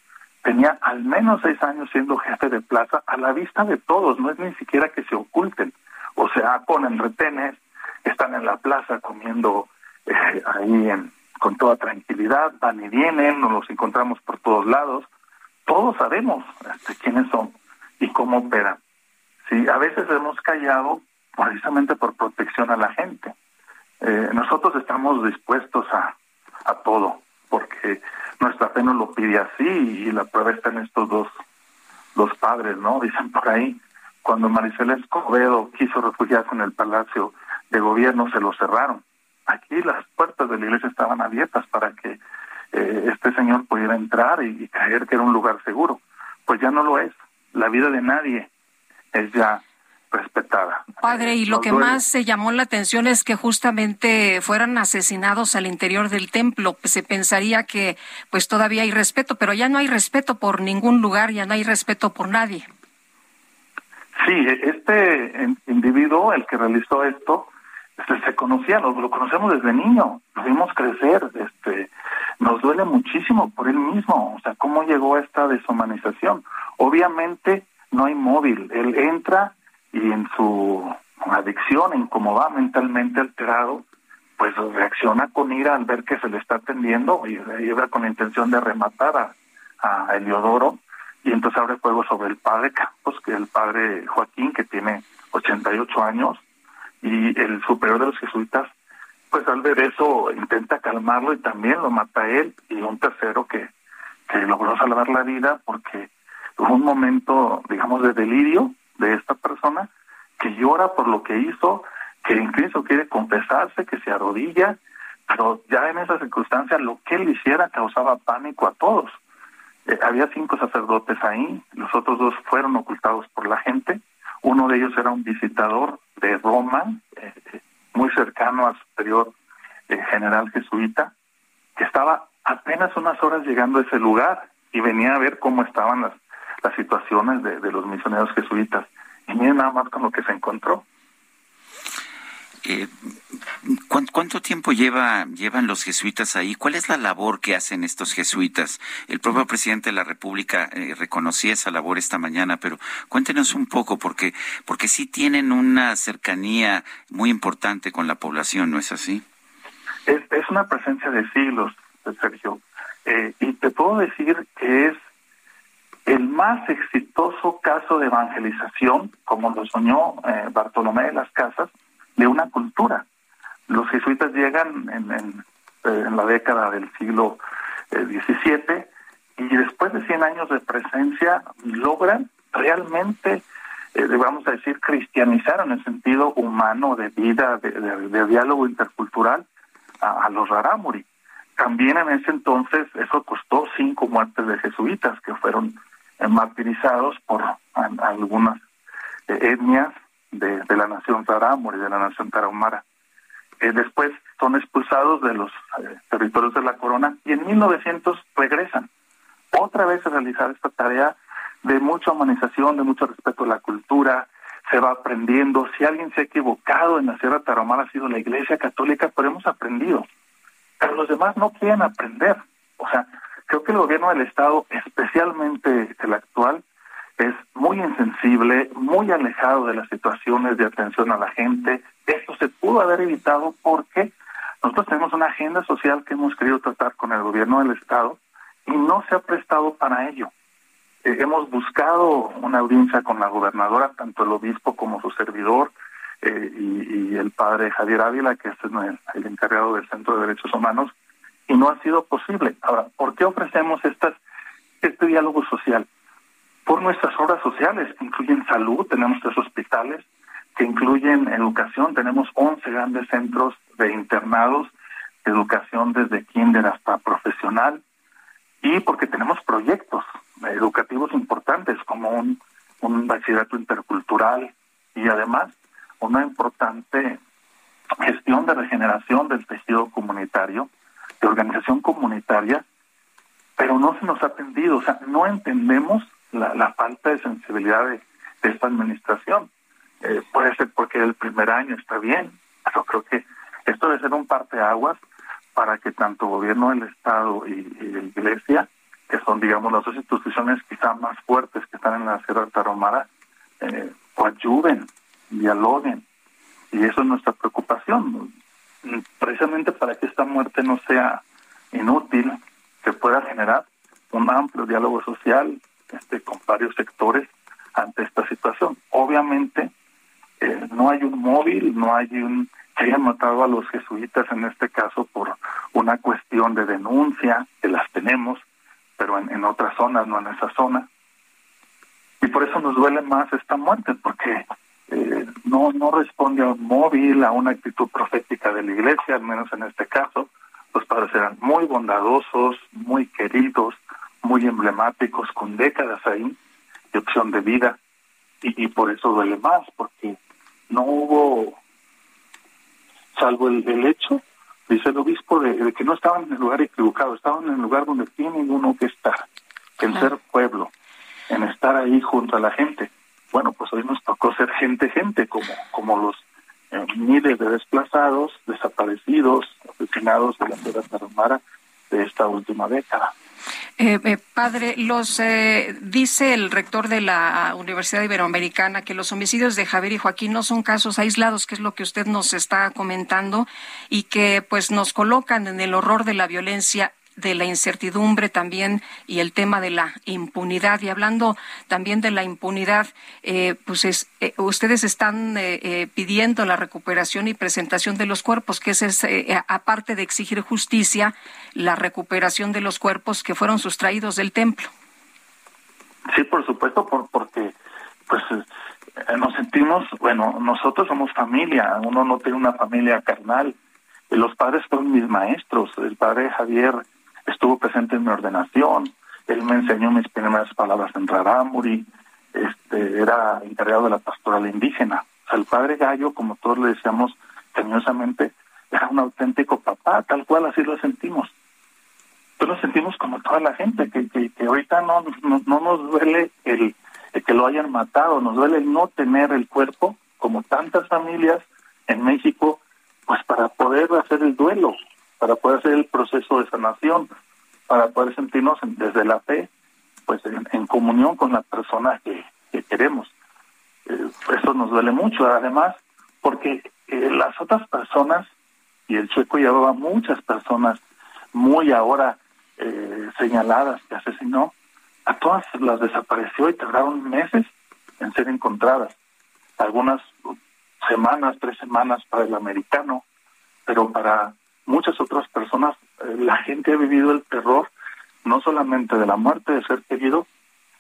tenía al menos seis años siendo jefe de plaza a la vista de todos, no es ni siquiera que se oculten. O sea, ponen retenes, están en la plaza comiendo eh, ahí en, con toda tranquilidad, van y vienen, nos los encontramos por todos lados. Todos sabemos este, quiénes son y cómo operan. Sí, a veces hemos callado precisamente por protección a la gente. Eh, nosotros estamos dispuestos a, a todo, porque nuestra fe nos lo pide así y la prueba está en estos dos, dos padres, ¿no? Dicen por ahí, cuando Maricela Escobedo quiso refugiarse en el Palacio de Gobierno, se lo cerraron. Aquí las puertas de la iglesia estaban abiertas para que eh, este señor pudiera entrar y, y creer que era un lugar seguro. Pues ya no lo es. La vida de nadie es ya respetada. Padre, y lo Nos que duele. más se llamó la atención es que justamente fueran asesinados al interior del templo. Se pensaría que pues todavía hay respeto, pero ya no hay respeto por ningún lugar, ya no hay respeto por nadie. Sí, este in- individuo, el que realizó esto, este, se conocía, lo, lo conocemos desde niño, lo vimos crecer, este, nos duele muchísimo por él mismo, o sea, cómo llegó a esta deshumanización. Obviamente no hay móvil, él entra y en su adicción, en cómo va mentalmente alterado, pues reacciona con ira al ver que se le está atendiendo y iba con la intención de rematar a, a Eliodoro y entonces abre fuego sobre el padre Campos, que es el padre Joaquín, que tiene 88 años, y el superior de los jesuitas, pues al ver eso intenta calmarlo y también lo mata a él, y un tercero que, que logró salvar la vida porque hubo un momento, digamos, de delirio de esta persona que llora por lo que hizo, que incluso quiere confesarse, que se arrodilla, pero ya en esa circunstancia lo que él hiciera causaba pánico a todos. Eh, había cinco sacerdotes ahí, los otros dos fueron ocultados por la gente. Uno de ellos era un visitador de Roma, eh, eh, muy cercano al superior eh, general jesuita, que estaba apenas unas horas llegando a ese lugar y venía a ver cómo estaban las, las situaciones de, de los misioneros jesuitas. Y miren nada más con lo que se encontró. Eh, ¿cuán- ¿Cuánto tiempo lleva, llevan los jesuitas ahí? ¿Cuál es la labor que hacen estos jesuitas? El propio presidente de la República eh, reconocía esa labor esta mañana, pero cuéntenos un poco, porque, porque sí tienen una cercanía muy importante con la población, ¿no es así? Es, es una presencia de siglos, Sergio. Eh, y te puedo decir que es el más exitoso caso de evangelización, como lo soñó eh, Bartolomé de las Casas, de una cultura. Los jesuitas llegan en, eh, la década del siglo eh, XVII y después de 100 años de presencia logran realmente, eh, vamos a decir, cristianizar en el sentido humano de vida, de, diálogo intercultural a, a los rarámuri. También en ese entonces eso costó cinco muertes de jesuitas que fueron eh, martirizados por algunas eh, etnias de, de la nación rarámuri, de la nación tarahumara. Eh, después son expulsados de los eh, territorios de la corona y en 1900 regresan otra vez a realizar esta tarea de mucha humanización, de mucho respeto a la cultura, se va aprendiendo. Si alguien se ha equivocado en la Sierra Tarahumara ha sido la Iglesia Católica, pero hemos aprendido. Pero los demás no quieren aprender. O sea, creo que el gobierno del Estado, especialmente el actual, es muy insensible, muy alejado de las situaciones de atención a la gente. Esto se pudo haber evitado porque nosotros tenemos una agenda social que hemos querido tratar con el gobierno del Estado y no se ha prestado para ello. Eh, hemos buscado una audiencia con la gobernadora, tanto el obispo como su servidor, eh, y, el padre Javier Ávila, que es el encargado del Centro de Derechos Humanos, y no ha sido posible. Ahora, ¿por qué ofrecemos estas, este diálogo social? Por nuestras obras sociales, que incluyen salud, tenemos tres hospitales, que incluyen educación, tenemos 11 grandes centros de internados, educación desde kinder hasta profesional, y porque tenemos proyectos educativos importantes como un, un bachillerato intercultural y además una importante gestión de regeneración del tejido comunitario, de organización comunitaria, pero no se nos ha atendido, o sea, no entendemos la, la falta de sensibilidad de, de esta administración. Eh, puede ser porque el primer año está bien, pero creo que esto debe ser un parteaguas para que tanto gobierno del Estado y, y la Iglesia que son, digamos, las dos instituciones quizá más fuertes que están en la Sierra Tarahumara, eh, ayuden, dialoguen. Y eso es nuestra preocupación, precisamente para que esta muerte no sea inútil, que pueda generar un amplio diálogo social este, con varios sectores ante esta situación. Obviamente, eh, no hay un móvil, no hay un que hayan matado a los jesuitas en este caso por una cuestión de denuncia, que las tenemos, pero en, en en esa zona. Y por eso nos duele más esta muerte, porque eh, no, no responde a un móvil, a una actitud profética de la iglesia, al menos en este caso. Los padres eran muy bondadosos, muy queridos, muy emblemáticos, con décadas ahí de opción de vida. Y, y por eso duele más, porque no hubo, salvo el, el hecho, dice el obispo, de, de, que no estaban en el lugar equivocado, estaban en el lugar donde tiene uno que estar, en ser pueblo, en estar ahí junto a la gente. Bueno, pues hoy nos tocó ser gente, gente, como, como los eh, miles de desplazados, desaparecidos, asesinados de la Sierra Tarahumara de esta última década. Eh, eh, padre, los eh, dice el rector de la Universidad Iberoamericana que los homicidios de Javier y Joaquín no son casos aislados, que es lo que usted nos está comentando, y que pues nos colocan en el horror de la violencia de la incertidumbre también y el tema de la impunidad. Y hablando también de la impunidad, eh, pues es, eh, ustedes están eh, eh, pidiendo la recuperación y presentación de los cuerpos, que es, eh, aparte de exigir justicia, la recuperación de los cuerpos que fueron sustraídos del templo. Sí, por supuesto, por, porque pues nos sentimos, bueno, nosotros somos familia, uno no tiene una familia carnal. Los padres fueron mis maestros, el padre Javier estuvo presente en mi ordenación, él me enseñó mis primeras palabras en Rarámuri, este, era encargado de la pastoral indígena. O sea, el padre Gallo, como todos le decíamos cariñosamente, era un auténtico papá, tal cual así lo sentimos. Lo sentimos como toda la gente, que, que, que ahorita no, no, no nos duele el, el que lo hayan matado, nos duele el no tener el cuerpo, como tantas familias en México, pues para poder hacer el duelo, para poder hacer el proceso de sanación, para poder sentirnos desde la fe, pues en, comunión con la persona que, que queremos. Eh, eso nos duele mucho, además, porque eh, las otras personas, y el sueco llevaba muchas personas muy ahora eh, señaladas que asesinó, a todas las desapareció y tardaron meses en ser encontradas. Algunas semanas, tres semanas para el americano, pero para muchas otras personas, eh, la gente ha vivido el terror no solamente de la muerte de ser querido,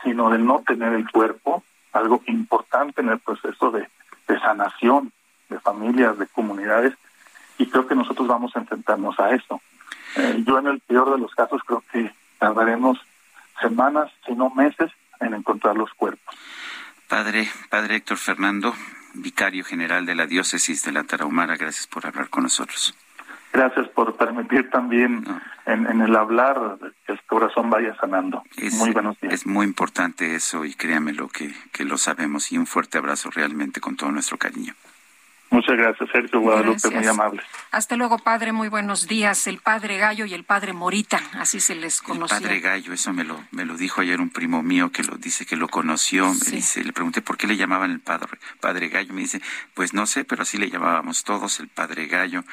sino de no tener el cuerpo, algo importante en el proceso de, de sanación de familias, de comunidades, y creo que nosotros vamos a enfrentarnos a eso. Eh, yo en el peor de los casos creo que tardaremos semanas, si no meses, en encontrar los cuerpos. Padre, Padre Héctor Fernando, vicario general de la diócesis de la Tarahumara, gracias por hablar con nosotros. Gracias por permitir también no. en, en, el hablar que el corazón vaya sanando. Es, muy buenos días. Es muy importante eso y créamelo que, que lo sabemos y un fuerte abrazo realmente con todo nuestro cariño. Muchas gracias, Sergio Guadalupe, gracias. muy amable. Hasta luego, padre, muy buenos días. El padre Gallo y el padre Morita, así se les conocía. El padre Gallo, eso me lo, me lo dijo ayer un primo mío que lo dice que lo conoció. Sí. Me dice, le pregunté por qué le llamaban el padre, padre Gallo. Me dice, pues no sé, pero así le llamábamos todos el padre Gallo.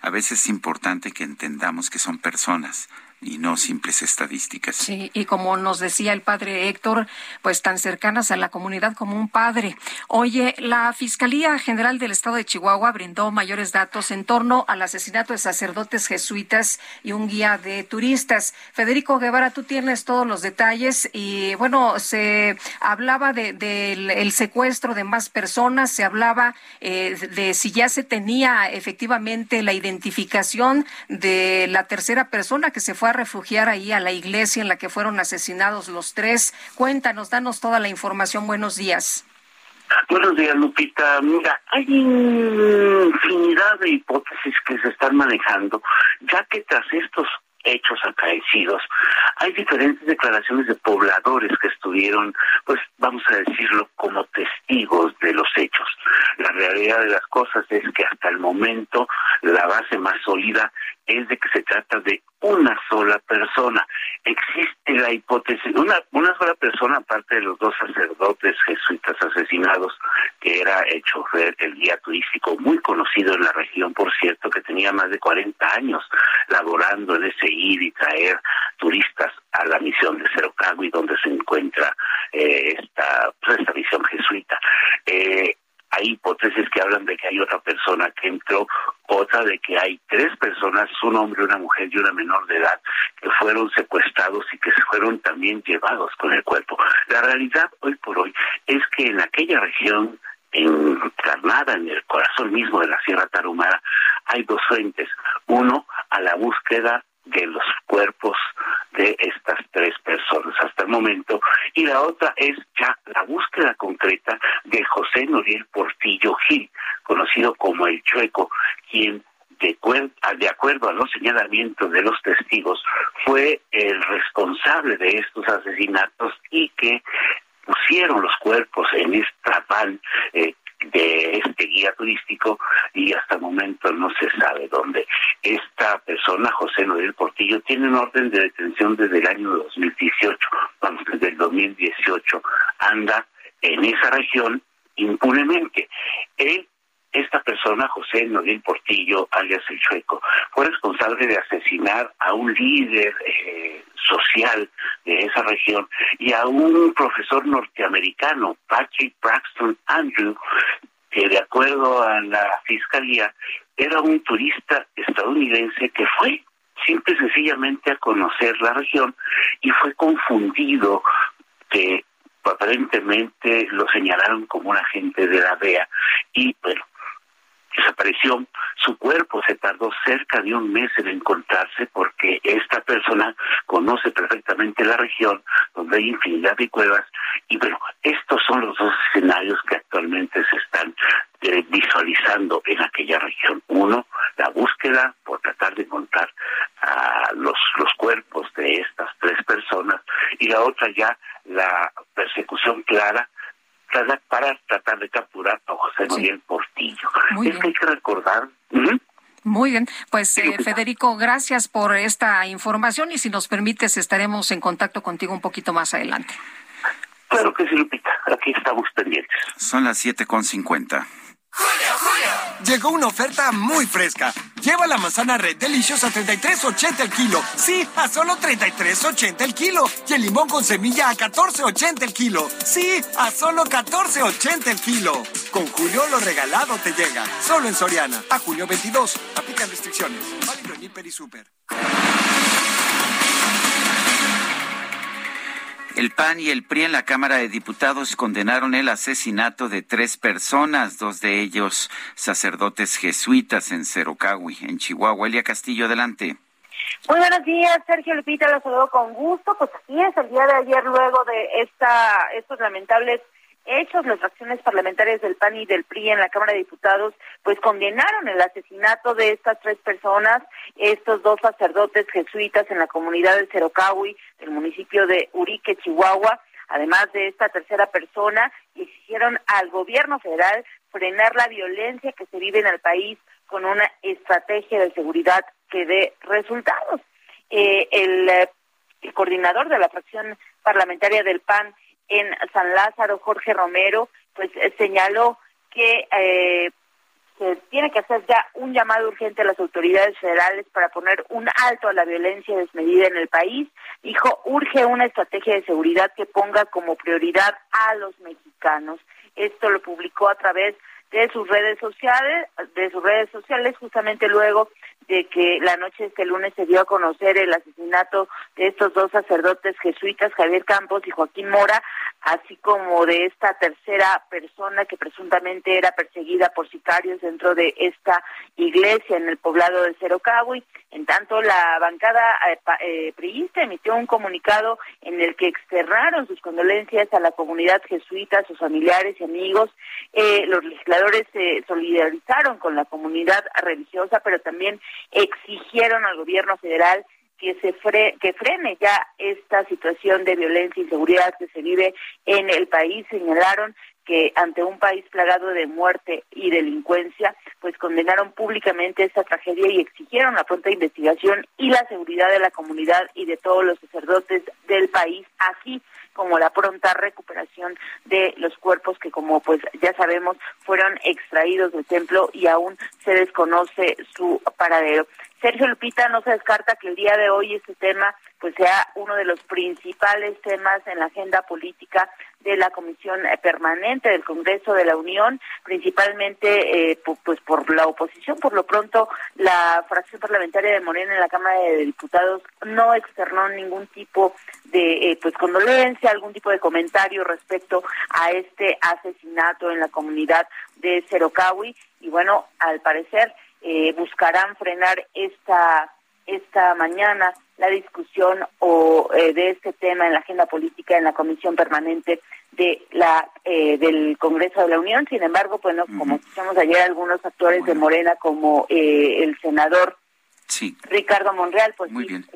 A veces es importante que entendamos que son personas y no simples estadísticas. Sí, y como nos decía el padre Héctor, pues tan cercanas a la comunidad como un padre. Oye, la Fiscalía General del Estado de Chihuahua brindó mayores datos en torno al asesinato de sacerdotes jesuitas y un guía de turistas. Federico Guevara, tú tienes todos los detalles y bueno, se hablaba de, de el secuestro de más personas, se hablaba eh, de si ya se tenía efectivamente la identificación de la tercera persona que se fue refugiar ahí a la iglesia en la que fueron asesinados los tres. Cuéntanos, danos toda la información. Buenos días. Buenos días, Lupita. Mira, hay infinidad de hipótesis que se están manejando, ya que tras estos hechos acaecidos. Hay diferentes declaraciones de pobladores que estuvieron, pues vamos a decirlo, como testigos de los hechos. La realidad de las cosas es que hasta el momento la base más sólida es de que se trata de una sola persona. Existe la hipótesis, una, una sola persona, aparte de los dos sacerdotes jesuitas asesinados, que era el chofer, el guía turístico, muy conocido en la región, por cierto, que tenía más de 40 años laborando en ese ir y traer turistas a la misión de Cerocagui, donde se encuentra eh, esta, pues, esta misión jesuita. Eh, hay hipótesis que hablan de que hay otra persona que entró, otra de que hay tres personas, un hombre, una mujer y una menor de edad, que fueron secuestrados y que se fueron también llevados con el cuerpo. La realidad hoy por hoy es que en aquella región encarnada en el corazón mismo de la Sierra Tarahumara, hay dos frentes. Uno, a la búsqueda de los cuerpos de estas tres personas hasta el momento. Y la otra es ya la búsqueda concreta de José Noriel Portillo Gil, conocido como el Chueco, quien de, de acuerdo a los señalamientos de los testigos fue el responsable de estos asesinatos y que pusieron los cuerpos en esta van eh, de este guía turístico y hasta el momento no se sabe dónde. Esta persona, José Noel Portillo, tiene un orden de detención desde el año 2018, vamos, desde el 2018, anda en esa región impunemente. Él esta persona, José Noel Portillo, alias El Chueco, fue responsable de asesinar a un líder eh, social de esa región y a un profesor norteamericano, Patrick Braxton Andrew, que de acuerdo a la fiscalía era un turista estadounidense que fue simple y sencillamente a conocer la región y fue confundido que aparentemente lo señalaron como un agente de la DEA y bueno desapareció. Su cuerpo se tardó cerca de un mes en encontrarse porque esta persona conoce perfectamente la región donde hay infinidad de cuevas y bueno, estos son los dos escenarios que actualmente se están eh, visualizando en aquella región. Uno, la búsqueda por tratar de encontrar a los, los cuerpos de estas tres personas y la otra ya la persecución clara para, tratar de capturar a José sí. Miguel Portillo. Muy es bien. que hay que recordar. Muy bien, pues eh, Federico, gracias por esta información y si nos permites estaremos en contacto contigo un poquito más adelante. Claro que sí, Lupita, aquí estamos pendientes. Son las 7.50. Llegó una oferta muy fresca. Lleva la manzana red deliciosa a 33.80 el kilo. Sí, a solo 33.80 el kilo. Y el limón con semilla a 14.80 el kilo. Sí, a solo 14.80 el kilo. Con Julio lo regalado te llega. Solo en Soriana. A julio 22. Aplican restricciones. Válido en Hiper y Super. El PAN y el PRI en la Cámara de Diputados condenaron el asesinato de tres personas, dos de ellos sacerdotes jesuitas en Cerocagui, en Chihuahua. Elia Castillo, adelante. Muy buenos días, Sergio Lupita, los saludo con gusto. Pues así es, el día de ayer, luego de esta, estos lamentables hechos, las fracciones parlamentarias del PAN y del PRI en la Cámara de Diputados, pues condenaron el asesinato de estas tres personas, estos dos sacerdotes jesuitas en la comunidad de Cerocahui, del municipio de Urique, Chihuahua, además de esta tercera persona, exigieron al gobierno federal frenar la violencia que se vive en el país con una estrategia de seguridad que dé resultados. Eh, el, eh, el coordinador de la fracción parlamentaria del PAN en San Lázaro, Jorge Romero, pues eh, señaló que eh, se tiene que hacer ya un llamado urgente a las autoridades federales para poner un alto a la violencia desmedida en el país. Dijo, urge una estrategia de seguridad que ponga como prioridad a los mexicanos. Esto lo publicó a través de sus redes sociales, de sus redes sociales, justamente luego de que la noche de este lunes se dio a conocer el asesinato de estos dos sacerdotes jesuitas, Javier Campos y Joaquín Mora, así como de esta tercera persona que presuntamente era perseguida por sicarios dentro de esta iglesia en el poblado de Cerocagui. En tanto, la bancada eh, eh, priista emitió un comunicado en el que externaron sus condolencias a la comunidad jesuita, a sus familiares y amigos. Eh, los legisladores se solidarizaron con la comunidad religiosa, pero también exigieron al gobierno federal que se que frene ya esta situación de violencia y inseguridad que se vive en el país. Señalaron que ante un país plagado de muerte y delincuencia, pues condenaron públicamente esta tragedia y exigieron la pronta investigación y la seguridad de la comunidad y de todos los sacerdotes del país, así como la pronta recuperación de los cuerpos que como pues ya sabemos fueron extraídos del templo y aún se desconoce su paradero. Sergio Lupita no se descarta que el día de hoy este tema pues sea uno de los principales temas en la agenda política de la Comisión Permanente del Congreso de la Unión, principalmente eh, pues por la oposición. Por lo pronto, la fracción parlamentaria de Morena en la Cámara de Diputados no externó ningún tipo de eh, pues condolencia, algún tipo de comentario respecto a este asesinato en la comunidad de Cerocahui y bueno, al parecer eh, buscarán frenar esta esta mañana la discusión o, eh, de este tema en la agenda política en la comisión permanente de la eh, del Congreso de la Unión. Sin embargo, pues como escuchamos ayer algunos actores de Morena como eh, el senador sí. Ricardo Monreal, pues Muy bien.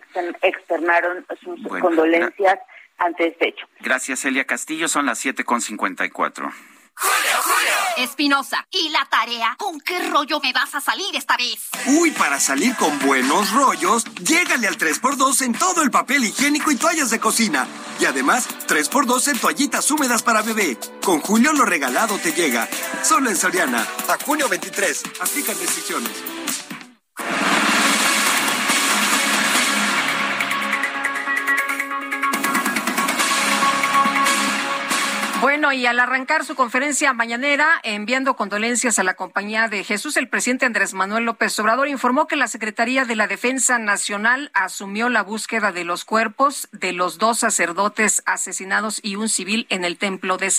externaron sus condolencias ante este hecho. Gracias, Elia Castillo. Son las 7.54. Julio, Julio. Espinosa, ¿y la tarea? ¿Con qué rollo me vas a salir esta vez? Uy, para salir con buenos rollos, llégale al 3x2 en todo el papel higiénico y toallas de cocina. Y además, 3x2 en toallitas húmedas para bebé. Con Julio lo regalado te llega. Solo en Soriana. A junio 23. Aplican decisiones. Bueno, y al arrancar su conferencia mañanera, enviando condolencias a la compañía de Jesús, el presidente Andrés Manuel López Obrador informó que la Secretaría de la Defensa Nacional asumió la búsqueda de los cuerpos de los dos sacerdotes asesinados y un civil en el templo de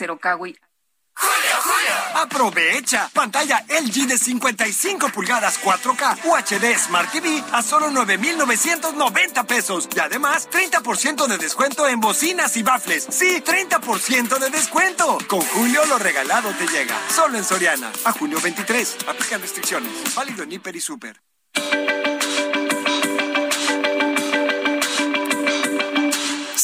Cerocagui. Aprovecha pantalla LG de 55 pulgadas 4K UHD Smart TV a solo 9,990 pesos y además 30% de descuento en bocinas y bafles. Sí, 30% de descuento. Con Julio lo regalado te llega. Solo en Soriana. A junio 23. Aplican restricciones. Válido en Hiper y Super.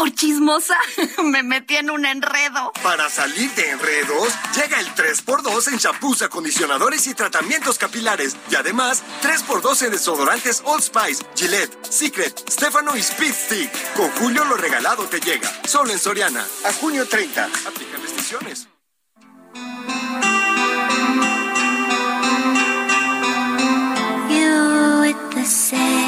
Por chismosa, me metí en un enredo. Para salir de enredos, llega el 3x2 en shampoos, acondicionadores y tratamientos capilares. Y además, 3x2 en desodorantes Old Spice, Gillette, Secret, Stefano y Speed Stick. Con Julio lo regalado te llega. Solo en Soriana. A junio 30. Aplican restricciones. You with the sad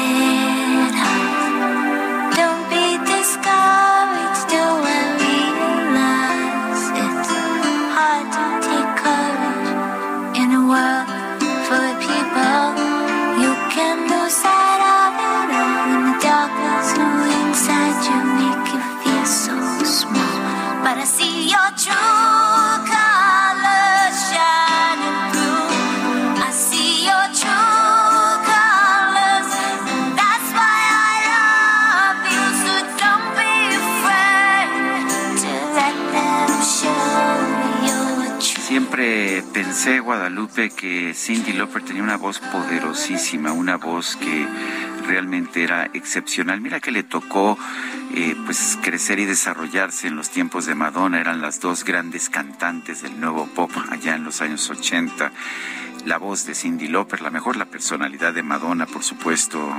pensé, Guadalupe, que Cindy Lauper tenía una voz poderosísima, una voz que realmente era excepcional. Mira que le tocó eh, pues crecer y desarrollarse en los tiempos de Madonna, eran las dos grandes cantantes del nuevo pop allá en los años 80. La voz de Cindy Lauper, la mejor, la personalidad de Madonna, por supuesto,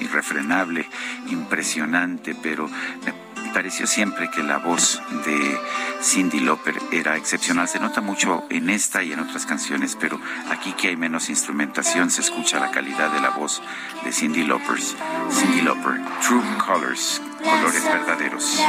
irrefrenable, impresionante, pero pareció siempre que la voz de Cindy Lauper era excepcional. Se nota mucho en esta y en otras canciones, pero aquí que hay menos instrumentación se escucha la calidad de la voz de Cindy Lauper. Cindy Lauper, True Colors, colores verdaderos.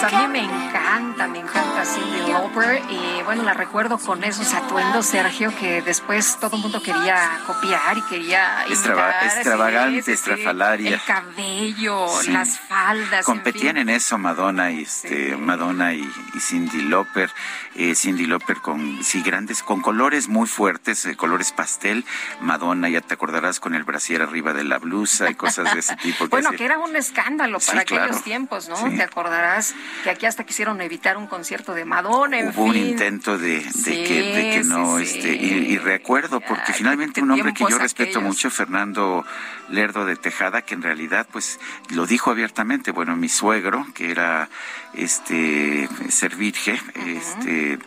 Pues a mí me encanta, me encanta Cindy Lauper y bueno, la recuerdo con esos atuendos, Sergio, que después todo el mundo quería copiar y quería Extrava- imitar, sí, extravagante, sí, sí. estrafalaria. El cabello, Sí. las faldas. Competían en en eso Madonna y este Madonna y, y Cindy Lauper, eh, Cindy Lauper con sí grandes con colores muy fuertes, eh, colores pastel, Madonna ya te acordarás con el brasier arriba de la blusa y cosas de ese tipo. que Bueno, hacía- que era un escándalo Sí, para aquellos tiempos, ¿no? Sí. Te acordarás que aquí hasta quisieron evitar un concierto de Madonna, en Hubo un intento de, de Sí, que, de que no, sí, este, y, y recuerdo, porque finalmente un hombre que yo respeto aquellos. mucho, Fernando Lerdo de Tejada, que en realidad, pues, lo dijo abiertamente, bueno, mi suegro, que era, este, Servirge, este,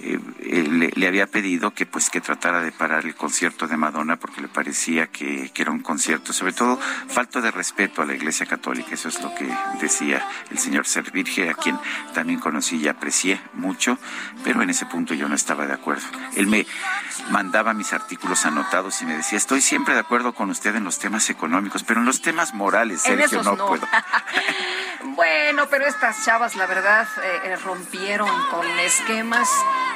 eh, eh, le, le había pedido que pues que tratara de parar el concierto de Madonna porque le parecía que, que era un concierto, sobre todo falto de respeto a la Iglesia Católica, eso es lo que decía el señor Servirge, a quien también conocí y aprecié mucho, pero en ese punto yo no estaba de acuerdo. Él me mandaba mis artículos anotados y me decía, estoy siempre de acuerdo con usted en los temas económicos, pero en los temas morales, Sergio, no, no. puedo. Bueno, pero estas chavas, la verdad, eh, eh, rompieron con esquemas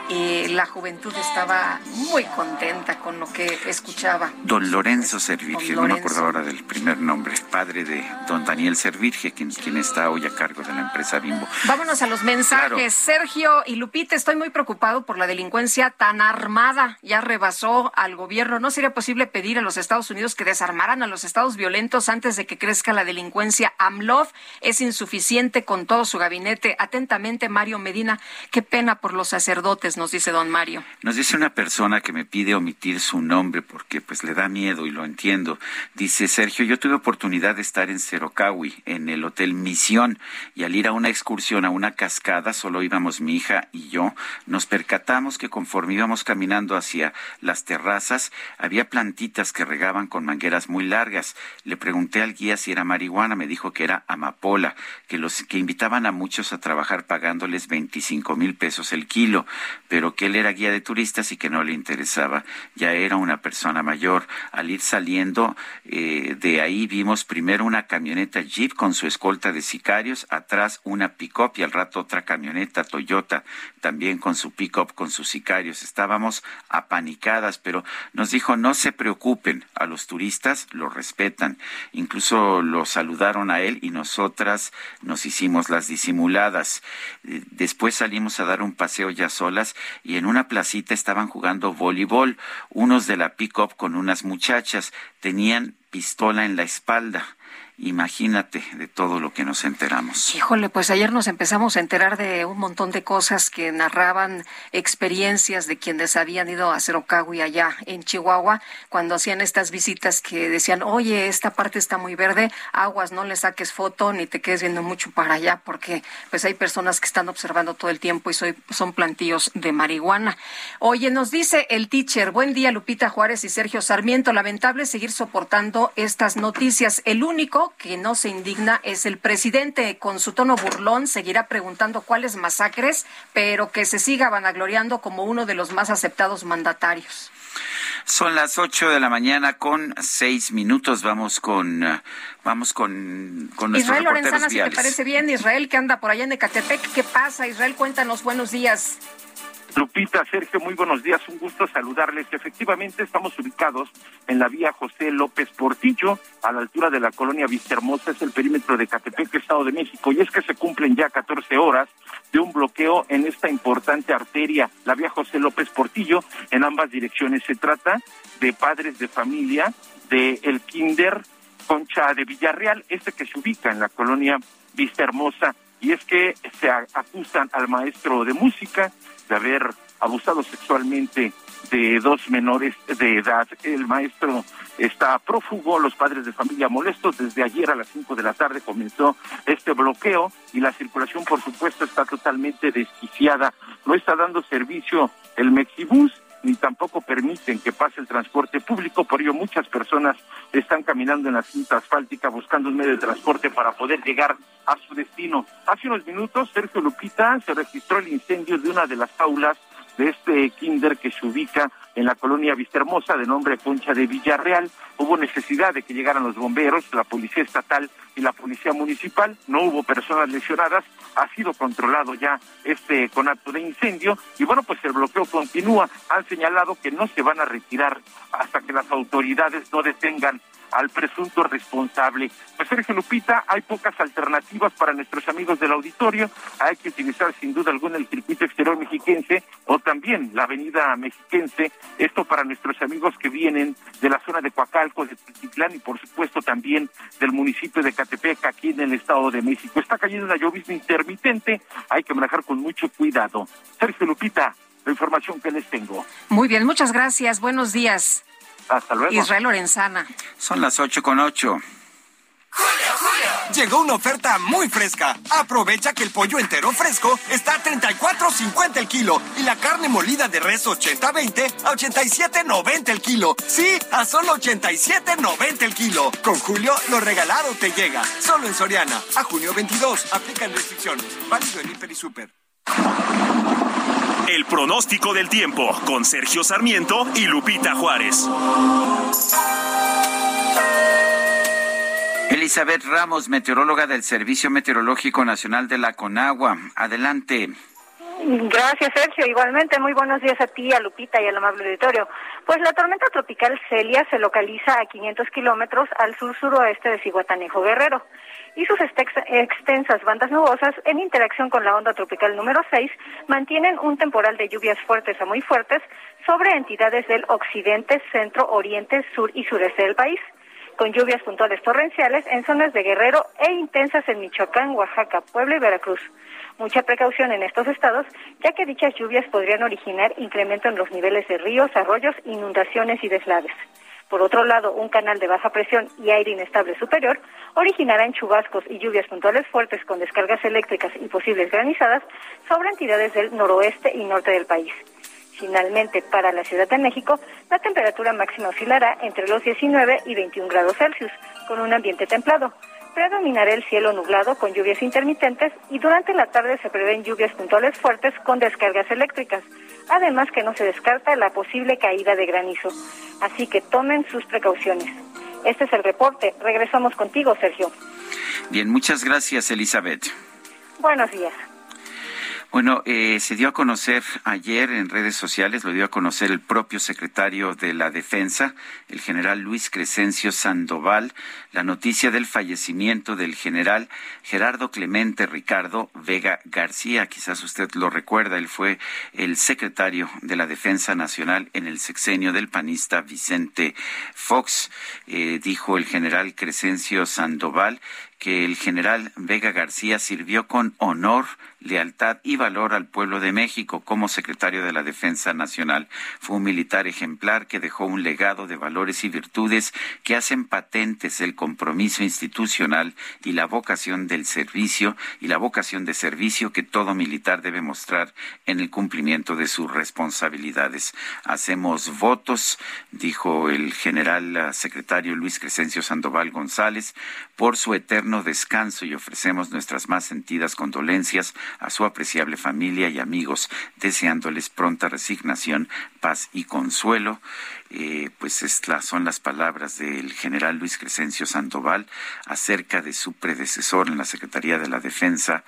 y la juventud estaba muy contenta con lo que escuchaba. Don Lorenzo Servirge, Don no me acuerdo ahora del primer nombre, padre de don Daniel Servirge, quien, quien está hoy a cargo de la empresa Bimbo. Vámonos a los mensajes. Claro. Sergio y Lupita, estoy muy preocupado por la delincuencia tan armada. Ya rebasó al gobierno. ¿No sería posible pedir a los Estados Unidos que desarmaran a los estados violentos antes de que crezca la delincuencia? AMLOV es insuficiente con todo su gabinete. Atentamente, Mario Medina. Qué pena por los sacerdotes, nos dice don Mario. Nos dice una persona que me pide omitir su nombre porque pues le da miedo y lo entiendo. Dice Sergio, yo tuve oportunidad de estar en Cerocawi, en el Hotel Misión, y al ir a una excursión a una cascada, solo íbamos mi hija y yo, nos percatamos que conforme íbamos caminando hacia las terrazas, había plantitas que regaban con mangueras muy largas. Le pregunté al guía si era marihuana, me dijo que era amapola, que los que invitaban a muchos a trabajar pagándoles 25 mil pesos el kilo, pero que él era guía de turistas y que no le interesaba. Ya era una persona mayor. Al ir saliendo eh, de ahí vimos primero una camioneta Jeep con su escolta de sicarios, atrás una pick-up y al rato otra camioneta Toyota también con su pick-up con sus sicarios. Estábamos apanicadas, pero nos dijo no se preocupen, a los turistas los respetan. Incluso lo saludaron a él y nosotras nos hicimos las disimuladas. Eh, Después salimos a dar un paseo ya y en una placita estaban jugando voleibol. Unos de la pick-up con unas muchachas tenían pistola en la espalda. Imagínate de todo lo que nos enteramos. Híjole, pues ayer nos empezamos a enterar de un montón de cosas que narraban experiencias de quienes habían ido a Cerocahui allá en Chihuahua cuando hacían estas visitas que decían, oye, esta parte está muy verde, aguas, no le saques foto ni te quedes viendo mucho para allá porque pues hay personas que están observando todo el tiempo y soy, son plantillos de marihuana. Oye, nos dice el teacher, buen día Lupita Juárez y Sergio Sarmiento, lamentable seguir soportando estas noticias. El único que no se indigna es el presidente. Con su tono burlón seguirá preguntando cuáles masacres, pero que se siga vanagloriando como uno de los más aceptados mandatarios. Son las ocho de la mañana con seis minutos. Vamos con, vamos con, con Israel Lorenzana, si te parece bien, Israel que anda por allá en Ecatepec, ¿qué pasa? Israel, cuéntanos, buenos días. Lupita, Sergio, muy buenos días, un gusto saludarles. Efectivamente, estamos ubicados en la vía José López Portillo, a la altura de la colonia Vistahermosa, es el perímetro de Catepec, Estado de México, y es que se cumplen ya 14 horas de un bloqueo en esta importante arteria, la vía José López Portillo, en ambas direcciones. Se trata de padres de familia de el Kinder Concha de Villarreal, este que se ubica en la colonia Vistahermosa, y es que se acusan al maestro de música de haber abusado sexualmente de dos menores de edad. El maestro está prófugo, los padres de familia molestos. Desde ayer a las 5 de la tarde comenzó este bloqueo y la circulación, por supuesto, está totalmente desquiciada. No está dando servicio el Mexibus ni tampoco permiten que pase el transporte público, por ello muchas personas están caminando en la cinta asfáltica buscando un medio de transporte para poder llegar a su destino. Hace unos minutos, Sergio Lupita, se registró el incendio de una de las aulas de este kinder que se ubica en la colonia Vistahermosa de nombre Concha de Villarreal. Hubo necesidad de que llegaran los bomberos, la policía estatal y la policía municipal. No hubo personas lesionadas. Ha sido controlado ya este conato de incendio y bueno, pues el bloqueo continúa. Han señalado que no se van a retirar hasta que las autoridades no detengan al presunto responsable. Pues Sergio Lupita, hay pocas alternativas para nuestros amigos del auditorio. Hay que utilizar sin duda alguna el circuito exterior mexiquense o también la avenida mexiquense. Esto para nuestros amigos que vienen de la zona de Coacalco, de Tultitlán y por supuesto también del municipio de Catepec, aquí en el Estado de México. Está cayendo una llovizna intermitente, hay que manejar con mucho cuidado. Sergio Lupita, la información que les tengo. Muy bien, muchas gracias. Buenos días. Hasta luego. Israel Lorenzana. Son las ocho con ocho. Llegó una oferta muy fresca. Aprovecha que el pollo entero fresco está a 34.50 el kilo y la carne molida de res 80-20 a 87.90 el kilo. Sí, a solo 87.90 el kilo. Con Julio, lo regalado te llega. Solo en Soriana. A junio 22. Aplican restricciones. Válido en Hiper y Super. El pronóstico del tiempo con Sergio Sarmiento y Lupita Juárez. Elizabeth Ramos, meteoróloga del Servicio Meteorológico Nacional de la Conagua. Adelante. Gracias, Sergio. Igualmente, muy buenos días a ti, a Lupita y al amable auditorio. Pues la tormenta tropical Celia se localiza a 500 kilómetros al sur-suroeste de Cihuatanejo Guerrero y sus extensas bandas nubosas, en interacción con la onda tropical número 6, mantienen un temporal de lluvias fuertes a muy fuertes sobre entidades del occidente, centro, oriente, sur y sureste del país, con lluvias puntuales torrenciales en zonas de Guerrero e intensas en Michoacán, Oaxaca, Puebla y Veracruz. Mucha precaución en estos estados, ya que dichas lluvias podrían originar incremento en los niveles de ríos, arroyos, inundaciones y deslaves. Por otro lado, un canal de baja presión y aire inestable superior originarán chubascos y lluvias puntuales fuertes con descargas eléctricas y posibles granizadas sobre entidades del noroeste y norte del país. Finalmente, para la Ciudad de México, la temperatura máxima oscilará entre los 19 y 21 grados Celsius, con un ambiente templado. Predominará el cielo nublado con lluvias intermitentes y durante la tarde se prevén lluvias puntuales fuertes con descargas eléctricas, además que no se descarta la posible caída de granizo. Así que tomen sus precauciones. Este es el reporte. Regresamos contigo, Sergio. Bien, muchas gracias, Elizabeth. Buenos días. Bueno, eh, se dio a conocer ayer en redes sociales, lo dio a conocer el propio secretario de la Defensa, el general Luis Crescencio Sandoval, la noticia del fallecimiento del general Gerardo Clemente Ricardo Vega García. Quizás usted lo recuerda, él fue el secretario de la Defensa Nacional en el sexenio del panista Vicente Fox. Eh, dijo el general Crescencio Sandoval que el general Vega García sirvió con honor, lealtad y valor al pueblo de México como secretario de la Defensa Nacional. Fue un militar ejemplar que dejó un legado de valores y virtudes que hacen patentes el compromiso institucional y la vocación del servicio y la vocación de servicio que todo militar debe mostrar en el cumplimiento de sus responsabilidades. Hacemos votos, dijo el general eh, secretario Luis Crescencio Sandoval González, por su eterno descanso y ofrecemos nuestras más sentidas condolencias a su apreciable familia y amigos, deseándoles pronta resignación, paz y consuelo. Eh, pues estas son las palabras del general Luis Crescencio Sandoval acerca de su predecesor en la Secretaría de la Defensa,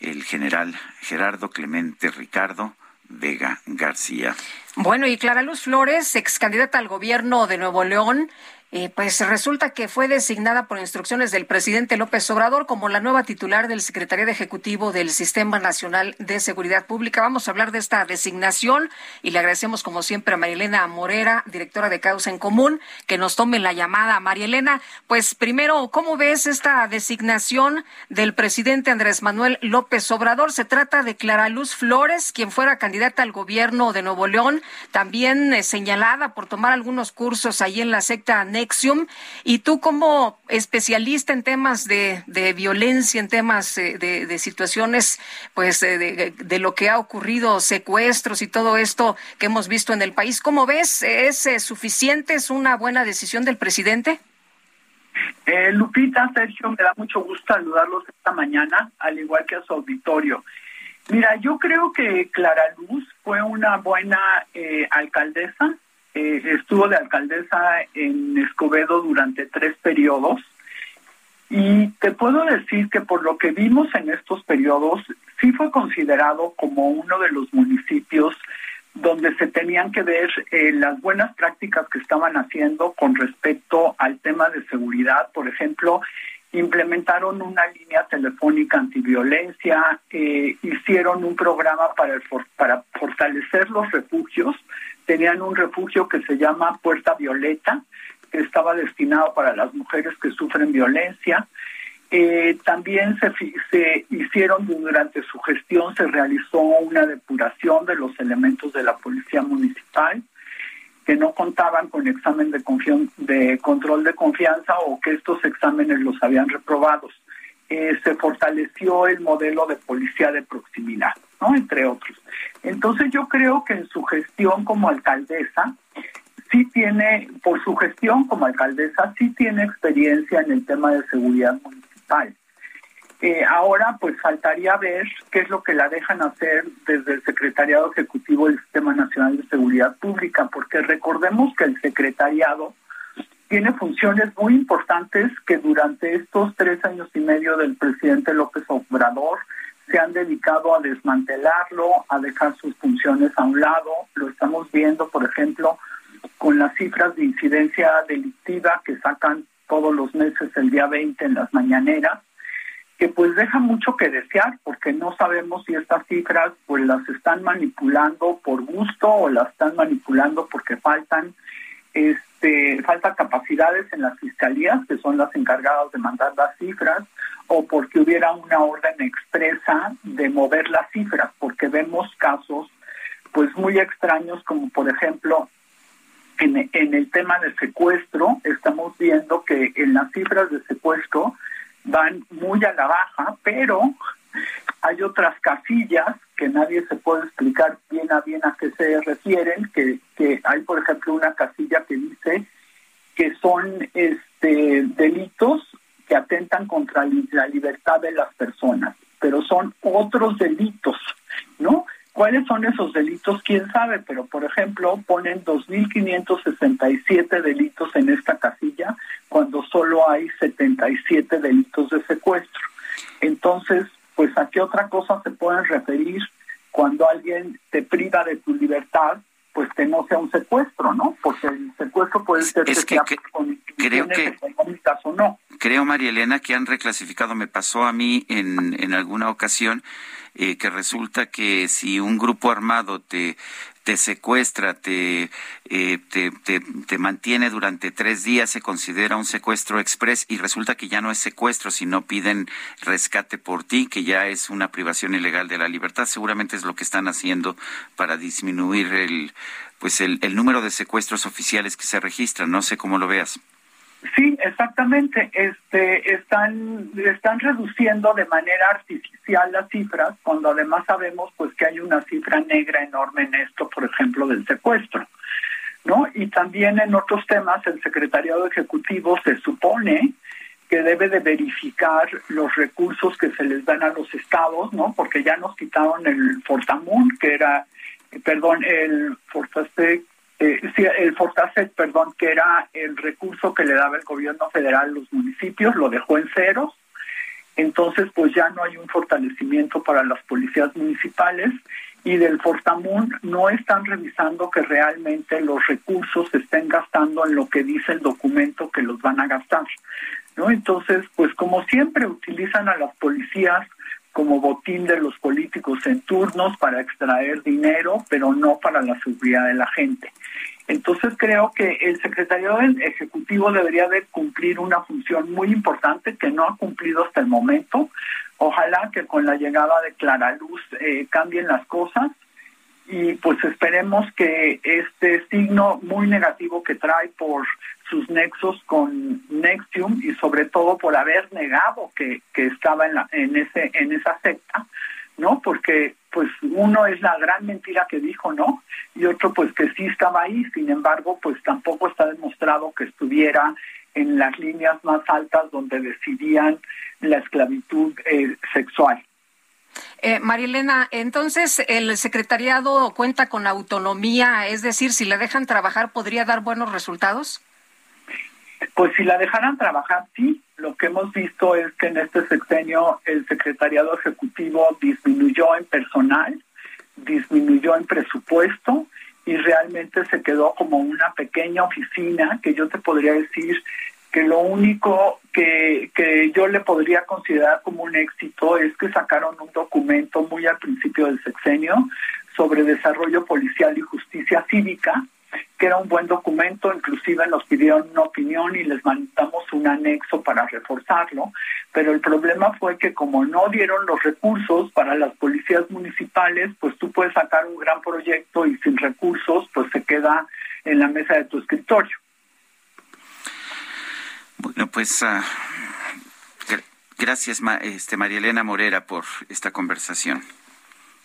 el general Gerardo Clemente Ricardo Vega García. Bueno, y Clara Luz Flores, ex candidata al gobierno de Nuevo León, eh, pues resulta que fue designada por instrucciones del presidente López Obrador como la nueva titular del Secretaría de Ejecutivo del Sistema Nacional de Seguridad Pública. Vamos a hablar de esta designación y le agradecemos como siempre a Marielena Morera, directora de Causa en Común, que nos tome la llamada. Marielena, pues primero, ¿cómo ves esta designación del presidente Andrés Manuel López Obrador? Se trata de Clara Luz Flores, quien fuera candidata al gobierno de Nuevo León, también eh, señalada por tomar algunos cursos ahí en la secta y tú como especialista en temas de, violencia, en temas eh, de, situaciones, pues eh, de, lo que ha ocurrido, secuestros y todo esto que hemos visto en el país, ¿cómo ves? ¿Es eh, suficiente? ¿Es una buena decisión del presidente? Lupita, Sergio, me da mucho gusto saludarlos esta mañana, al igual que a su auditorio. Mira, yo creo que Clara Luz fue una buena eh, alcaldesa. Eh, estuvo de alcaldesa en Escobedo durante tres periodos. Y te puedo decir que por lo que vimos en estos periodos, sí fue considerado como uno de los municipios donde se tenían que ver eh, las buenas prácticas que estaban haciendo con respecto al tema de seguridad. Por ejemplo, implementaron una línea telefónica antiviolencia, eh, hicieron un programa para, para fortalecer los refugios, tenían un refugio que se llama Puerta Violeta, que estaba destinado para las mujeres que sufren violencia. Eh, también se, se hicieron durante su gestión, se realizó una depuración de los elementos de la policía municipal que no contaban con examen de, control de confianza o que estos exámenes los habían reprobado. Eh, se fortaleció el modelo de policía de proximidad, ¿no? Entre otros. Entonces yo creo que en su gestión como alcaldesa, sí tiene, por su gestión como alcaldesa, sí tiene experiencia en el tema de seguridad municipal. Eh, ahora, pues faltaría ver qué es lo que la dejan hacer desde el Secretariado Ejecutivo del Sistema Nacional de Seguridad Pública, porque recordemos que el secretariado tiene funciones muy importantes que durante estos tres años y medio del presidente López Obrador se han dedicado a desmantelarlo, a dejar sus funciones a un lado. Lo estamos viendo, por ejemplo, con las cifras de incidencia delictiva que sacan todos los meses el día 20 en las mañaneras que pues deja mucho que desear porque no sabemos si estas cifras pues las están manipulando por gusto o las están manipulando porque faltan este falta capacidades en las fiscalías que son las encargadas de mandar las cifras o porque hubiera una orden expresa de mover las cifras porque vemos casos pues muy extraños como por ejemplo en el tema de secuestro estamos viendo que en las cifras de secuestro van muy a la baja, pero hay otras casillas que nadie se puede explicar bien a bien a qué se refieren, que, que hay por ejemplo una casilla que dice que son este delitos que atentan contra la libertad de las personas, pero son otros delitos, ¿no? ¿Cuáles son esos delitos? ¿Quién sabe? Pero, por ejemplo, ponen 2.567 delitos en esta casilla cuando solo hay 77 delitos de secuestro. Entonces, pues a qué otra cosa se pueden referir cuando alguien te priva de tu libertad, pues que no sea un secuestro, ¿no? Porque el secuestro puede ser es que, con creo que económicas o no. Creo, María Elena, que han reclasificado, me pasó a mí en, en alguna ocasión, eh, que resulta que si un grupo armado te, te secuestra, te, eh, te, te, mantiene durante tres días, se considera un secuestro express y resulta que ya no es secuestro, sino piden rescate por ti, que ya es una privación ilegal de la libertad. Seguramente es lo que están haciendo para disminuir el, pues el, el número de secuestros oficiales que se registran. No sé cómo lo veas. Sí, exactamente. Este, están, están reduciendo de manera artificial las cifras, cuando además sabemos pues que hay una cifra negra enorme en esto, por ejemplo, del secuestro. ¿No? Y también en otros temas el secretariado ejecutivo se supone que debe de verificar los recursos que se les dan a los estados, ¿no? Porque ya nos quitaron el Fortamun, que era, perdón, el Fortastec, eh, el Fortaset, perdón, que era el recurso que le daba el gobierno federal a los municipios, lo dejó en ceros. Entonces, pues ya no hay un fortalecimiento para las policías municipales y del Fortamun no están revisando que realmente los recursos se estén gastando en lo que dice el documento que los van a gastar. Entonces, pues como siempre utilizan a las policías como botín de los políticos en turnos para extraer dinero, pero no para la seguridad de la gente. Entonces creo que el secretario ejecutivo debería de cumplir una función muy importante que no ha cumplido hasta el momento. Ojalá que con la llegada de Clara Luz eh, cambien las cosas y pues esperemos que este signo muy negativo que trae por sus nexos con Nexium y sobre todo por haber negado que, que estaba en, la, en, ese, en esa secta, ¿no? Porque pues uno es la gran mentira que dijo, ¿no? Y otro pues que sí estaba ahí, sin embargo, pues tampoco está demostrado que estuviera en las líneas más altas donde decidían la esclavitud eh, sexual. Eh, Marilena, entonces el secretariado cuenta con autonomía, es decir, si la dejan trabajar, ¿podría dar buenos resultados? Pues si la dejaran trabajar, sí. Lo que hemos visto es que en este sexenio el secretariado ejecutivo disminuyó en personal, disminuyó en presupuesto y realmente se quedó como una pequeña oficina que yo te podría decir que lo único que, que yo le podría considerar como un éxito es que sacaron un documento muy al principio del sexenio sobre desarrollo policial y justicia cívica, que era un buen documento, inclusive nos pidieron una opinión y les mandamos un anexo para reforzarlo, pero el problema fue que como no dieron los recursos para las policías municipales, pues tú puedes sacar un gran proyecto y sin recursos, pues se queda en la mesa de tu escritorio. Bueno, pues uh, gracias, este, María Elena Morera, por esta conversación.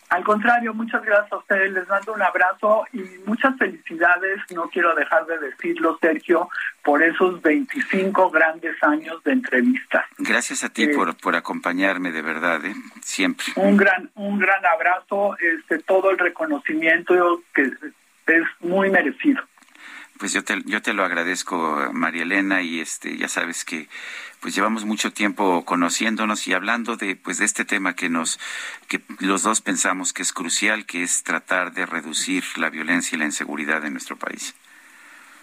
Al contrario, muchas gracias a ustedes. Les mando un abrazo y muchas felicidades. No quiero dejar de decirlo, Sergio, por esos 25 grandes años de entrevistas. Gracias a ti eh, por, por acompañarme, de verdad, ¿eh? siempre. Un gran, un gran abrazo. Este, todo el reconocimiento que es muy merecido. Pues yo te, yo te lo agradezco, María Elena, y este, ya sabes que pues llevamos mucho tiempo conociéndonos y hablando de pues de este tema que nos que los dos pensamos que es crucial, que es tratar de reducir la violencia y la inseguridad en nuestro país.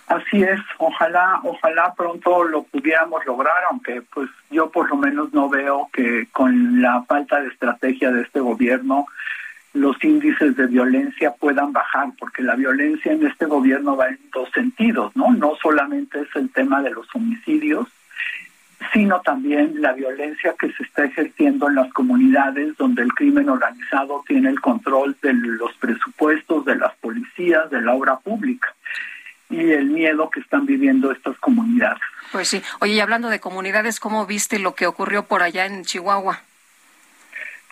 Así es, ojalá, ojalá pronto lo pudiéramos lograr, aunque pues yo por lo menos no veo que con la falta de estrategia de este gobierno los índices de violencia puedan bajar, porque la violencia en este gobierno va en dos sentidos, ¿no? No solamente es el tema de los homicidios, sino también la violencia que se está ejerciendo en las comunidades donde el crimen organizado tiene el control de los presupuestos de las policías, de la obra pública y el miedo que están viviendo estas comunidades. Pues sí. Oye, y hablando de comunidades, ¿cómo viste lo que ocurrió por allá en Chihuahua?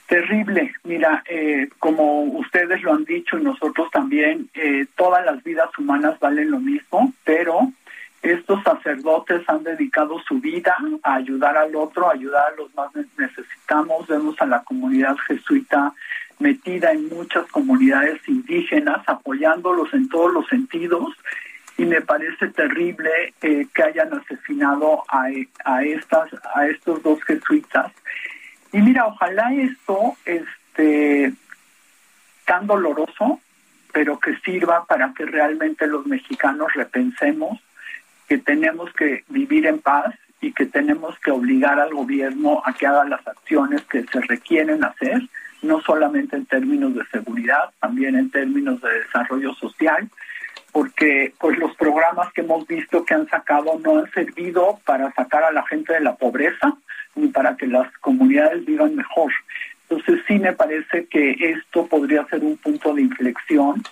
Terrible. Mira, eh, como ustedes lo han dicho y nosotros también, eh, todas las vidas humanas valen lo mismo, pero estos sacerdotes han dedicado su vida a ayudar al otro, a ayudar a los más necesitamos. Vemos a la comunidad jesuita metida en muchas comunidades indígenas, apoyándolos en todos los sentidos. Y me parece terrible eh, que hayan asesinado a, a, estas, a estos dos jesuitas y mira, ojalá esto esté tan doloroso, pero que sirva para que realmente los mexicanos repensemos que tenemos que vivir en paz y que tenemos que obligar al gobierno a que haga las acciones que se requieren hacer, no solamente en términos de seguridad, también en términos de desarrollo social, porque pues los programas que hemos visto que han sacado no han servido para sacar a la gente de la pobreza, ni para que las comunidades vivan mejor. Entonces sí me parece que esto podría ser un punto de inflexión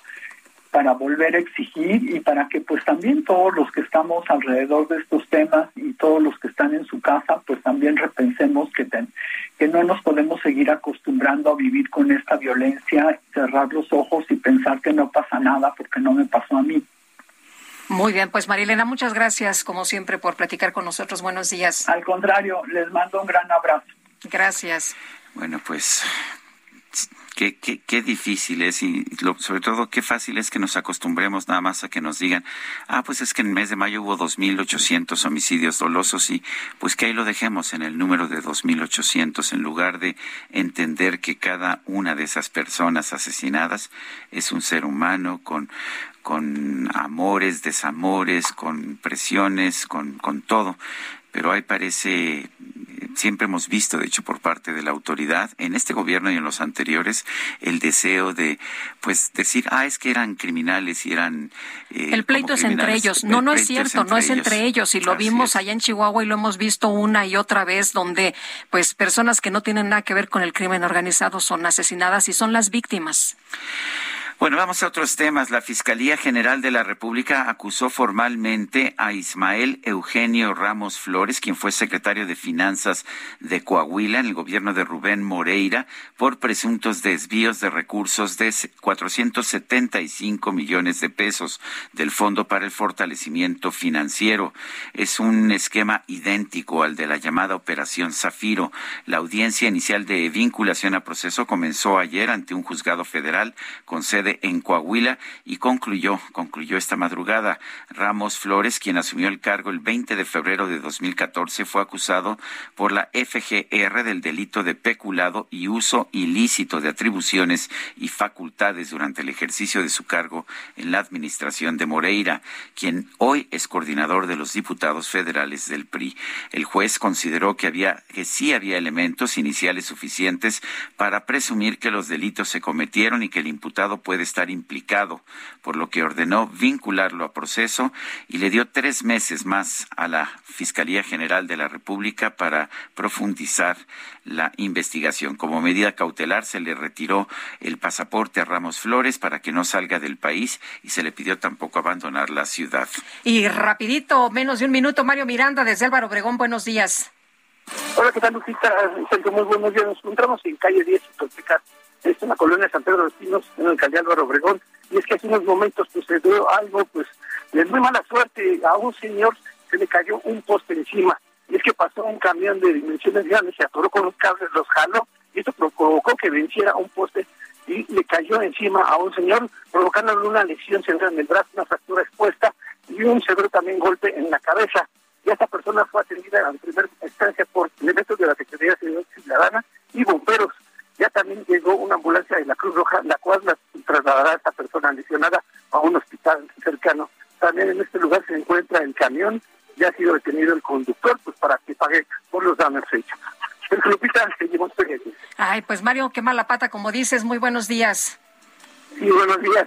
para volver a exigir y para que pues también todos los que estamos alrededor de estos temas y todos los que están en su casa pues también repensemos que, que no nos podemos seguir acostumbrando a vivir con esta violencia, cerrar los ojos y pensar que no pasa nada porque no me pasó a mí. Muy bien, pues Marilena, muchas gracias como siempre por platicar con nosotros. Buenos días. Al contrario, les mando un gran abrazo. Gracias. Bueno, pues Qué, qué, qué, difícil es y sobre todo qué fácil es que nos acostumbremos nada más a que nos digan, ah, pues es que en el mes de mayo hubo 2.800 homicidios dolosos y pues que ahí lo dejemos en el número de 2.800 en lugar de entender que cada una de esas personas asesinadas es un ser humano con con amores, desamores, con presiones, con, con todo. Pero ahí parece, siempre hemos visto, de hecho, por parte de la autoridad, en este gobierno y en los anteriores, el deseo de, pues, decir, ah, es que eran criminales y eran... Eh, el pleito es entre ellos. No, no es cierto, no es entre ellos. Y lo vimos allá en Chihuahua y lo hemos visto una y otra vez, donde, pues, personas que no tienen nada que ver con el crimen organizado son asesinadas y son las víctimas. Bueno, vamos a otros temas. La Fiscalía General de la República acusó formalmente a Ismael Eugenio Ramos Flores, quien fue secretario de Finanzas de Coahuila en el gobierno de Rubén Moreira, por presuntos desvíos de recursos de 475 millones de pesos del Fondo para el Fortalecimiento Financiero. Es un esquema idéntico al de la llamada Operación Zafiro. La audiencia inicial de vinculación a proceso comenzó ayer ante un juzgado federal con sede en Coahuila y concluyó, concluyó esta madrugada. Ramos Flores, quien asumió el cargo el 20 de febrero de 2014, fue acusado por la FGR del delito de peculado y uso ilícito de atribuciones y facultades durante el ejercicio de su cargo en la administración de Moreira, quien hoy es coordinador de los diputados federales del PRI. El juez consideró que había que sí había elementos iniciales suficientes para presumir que los delitos se cometieron y que el imputado puede estar implicado, por lo que ordenó vincularlo a proceso y le dio tres meses más a la Fiscalía General de la República para profundizar la investigación. Como medida cautelar se le retiró el pasaporte a Ramos Flores para que no salga del país y se le pidió tampoco abandonar la ciudad. Y rapidito, menos de un minuto, Mario Miranda desde Álvaro Obregón, buenos días. Hola, ¿qué tal, Lucita? Muy buenos días. Nos encontramos en calle 10 y es en la colonia San Pedro de los Pinos, en el alcaldía Álvaro Obregón, y es que hace unos momentos pues se dio algo pues de muy mala suerte a un señor se le cayó un poste encima, y es que pasó un camión de dimensiones grandes, se atoró con los cables, los jaló, y esto provocó que venciera un poste y le cayó encima a un señor, provocándole una lesión severa en el brazo, una fractura expuesta y un severo también golpe en la cabeza. Y esta persona fue atendida en primera instancia por elementos de la Secretaría de Seguridad Ciudadana y bomberos ya también llegó una ambulancia de la Cruz Roja, la cual trasladará a esta persona lesionada a un hospital cercano. También en este lugar se encuentra el camión, ya ha sido detenido el conductor, pues para que pague por los daños hechos. El Lupita, seguimos pendientes. Ay, pues Mario, qué mala pata, como dices, muy buenos días. Sí, buenos días.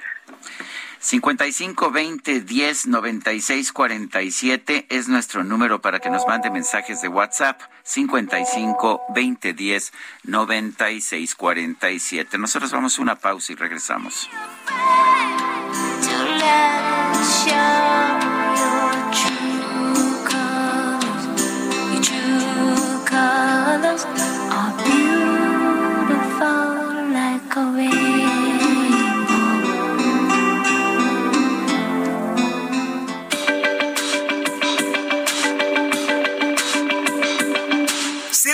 55 20 10 96 47 es nuestro número para que nos mande mensajes de WhatsApp. 55 20 10 96 47. Nosotros vamos a una pausa y regresamos.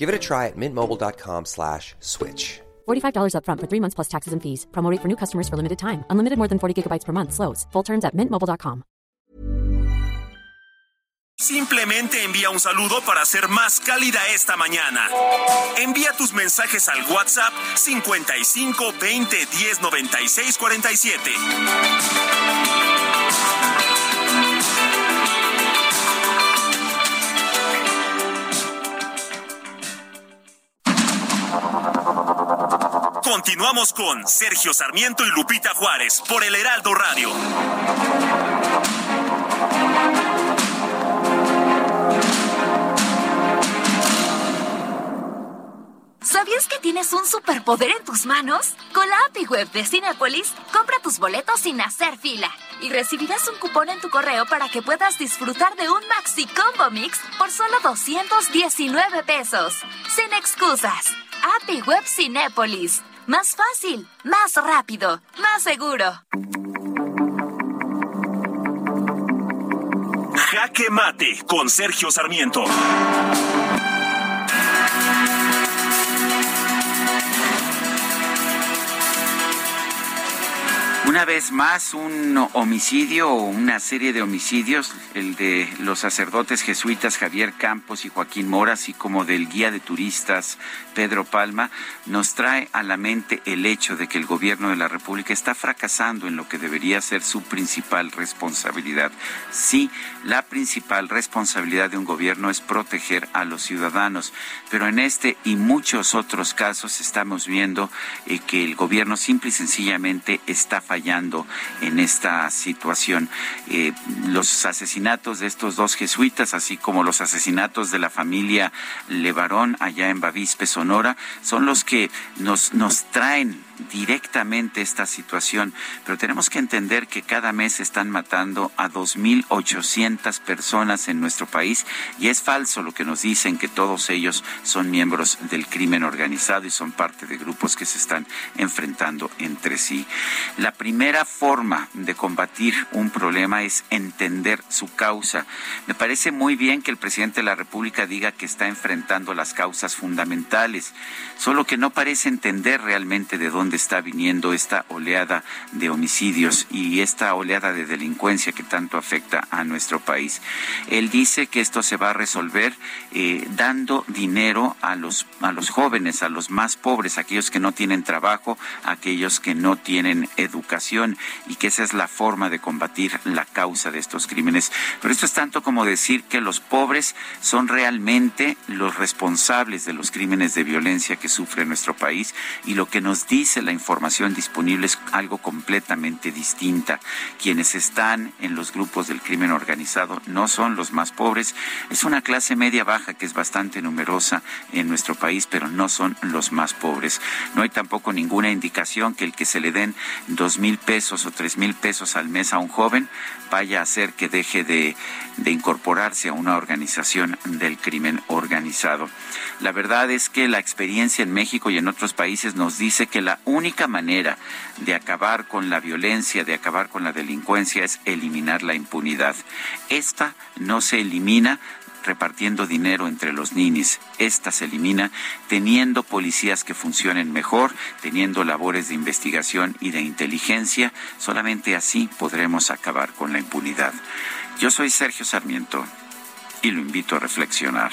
Give it a try at mintmobile.com slash switch. $45 upfront for three months plus taxes and fees. Promo rate for new customers for limited time. Unlimited more than 40 gigabytes per month. Slows. Full terms at mintmobile.com. Simplemente envía un saludo para ser más cálida esta mañana. Envía tus mensajes al WhatsApp 55 20 10 96 47. Continuamos con Sergio Sarmiento y Lupita Juárez por el Heraldo Radio. ¿Sabías que tienes un superpoder en tus manos? Con la API Web de Cinepolis, compra tus boletos sin hacer fila y recibirás un cupón en tu correo para que puedas disfrutar de un Maxi Combo Mix por solo 219 pesos. Sin excusas. API Web Cinépolis. Más fácil, más rápido, más seguro. Jaque Mate con Sergio Sarmiento. Una vez más, un homicidio o una serie de homicidios, el de los sacerdotes jesuitas Javier Campos y Joaquín Mora, así como del guía de turistas Pedro Palma, nos trae a la mente el hecho de que el gobierno de la República está fracasando en lo que debería ser su principal responsabilidad. Sí, la principal responsabilidad de un gobierno es proteger a los ciudadanos, pero en este y muchos otros casos estamos viendo eh, que el gobierno simple y sencillamente está fallando en esta situación. Eh, los asesinatos de estos dos jesuitas, así como los asesinatos de la familia Levarón allá en Bavispe, Sonora, son los que nos, nos traen directamente esta situación, pero tenemos que entender que cada mes están matando a 2.800 personas en nuestro país y es falso lo que nos dicen que todos ellos son miembros del crimen organizado y son parte de grupos que se están enfrentando entre sí. La primera forma de combatir un problema es entender su causa. Me parece muy bien que el presidente de la República diga que está enfrentando las causas fundamentales, solo que no parece entender realmente de dónde está viniendo esta oleada de homicidios y esta oleada de delincuencia que tanto afecta a nuestro país. Él dice que esto se va a resolver eh, dando dinero a los, a los jóvenes, a los más pobres, aquellos que no tienen trabajo, aquellos que no tienen educación y que esa es la forma de combatir la causa de estos crímenes. Pero esto es tanto como decir que los pobres son realmente los responsables de los crímenes de violencia que sufre nuestro país y lo que nos dice la información disponible es algo completamente distinta. Quienes están en los grupos del crimen organizado no son los más pobres, es una clase media baja que es bastante numerosa en nuestro país, pero no son los más pobres. No hay tampoco ninguna indicación que el que se le den dos mil pesos o tres mil pesos al mes a un joven vaya a hacer que deje de, de incorporarse a una organización del crimen organizado. La verdad es que la experiencia en México y en otros países nos dice que la única manera de acabar con la violencia, de acabar con la delincuencia, es eliminar la impunidad. Esta no se elimina repartiendo dinero entre los ninis. Esta se elimina teniendo policías que funcionen mejor, teniendo labores de investigación y de inteligencia. Solamente así podremos acabar con la impunidad. Yo soy Sergio Sarmiento y lo invito a reflexionar.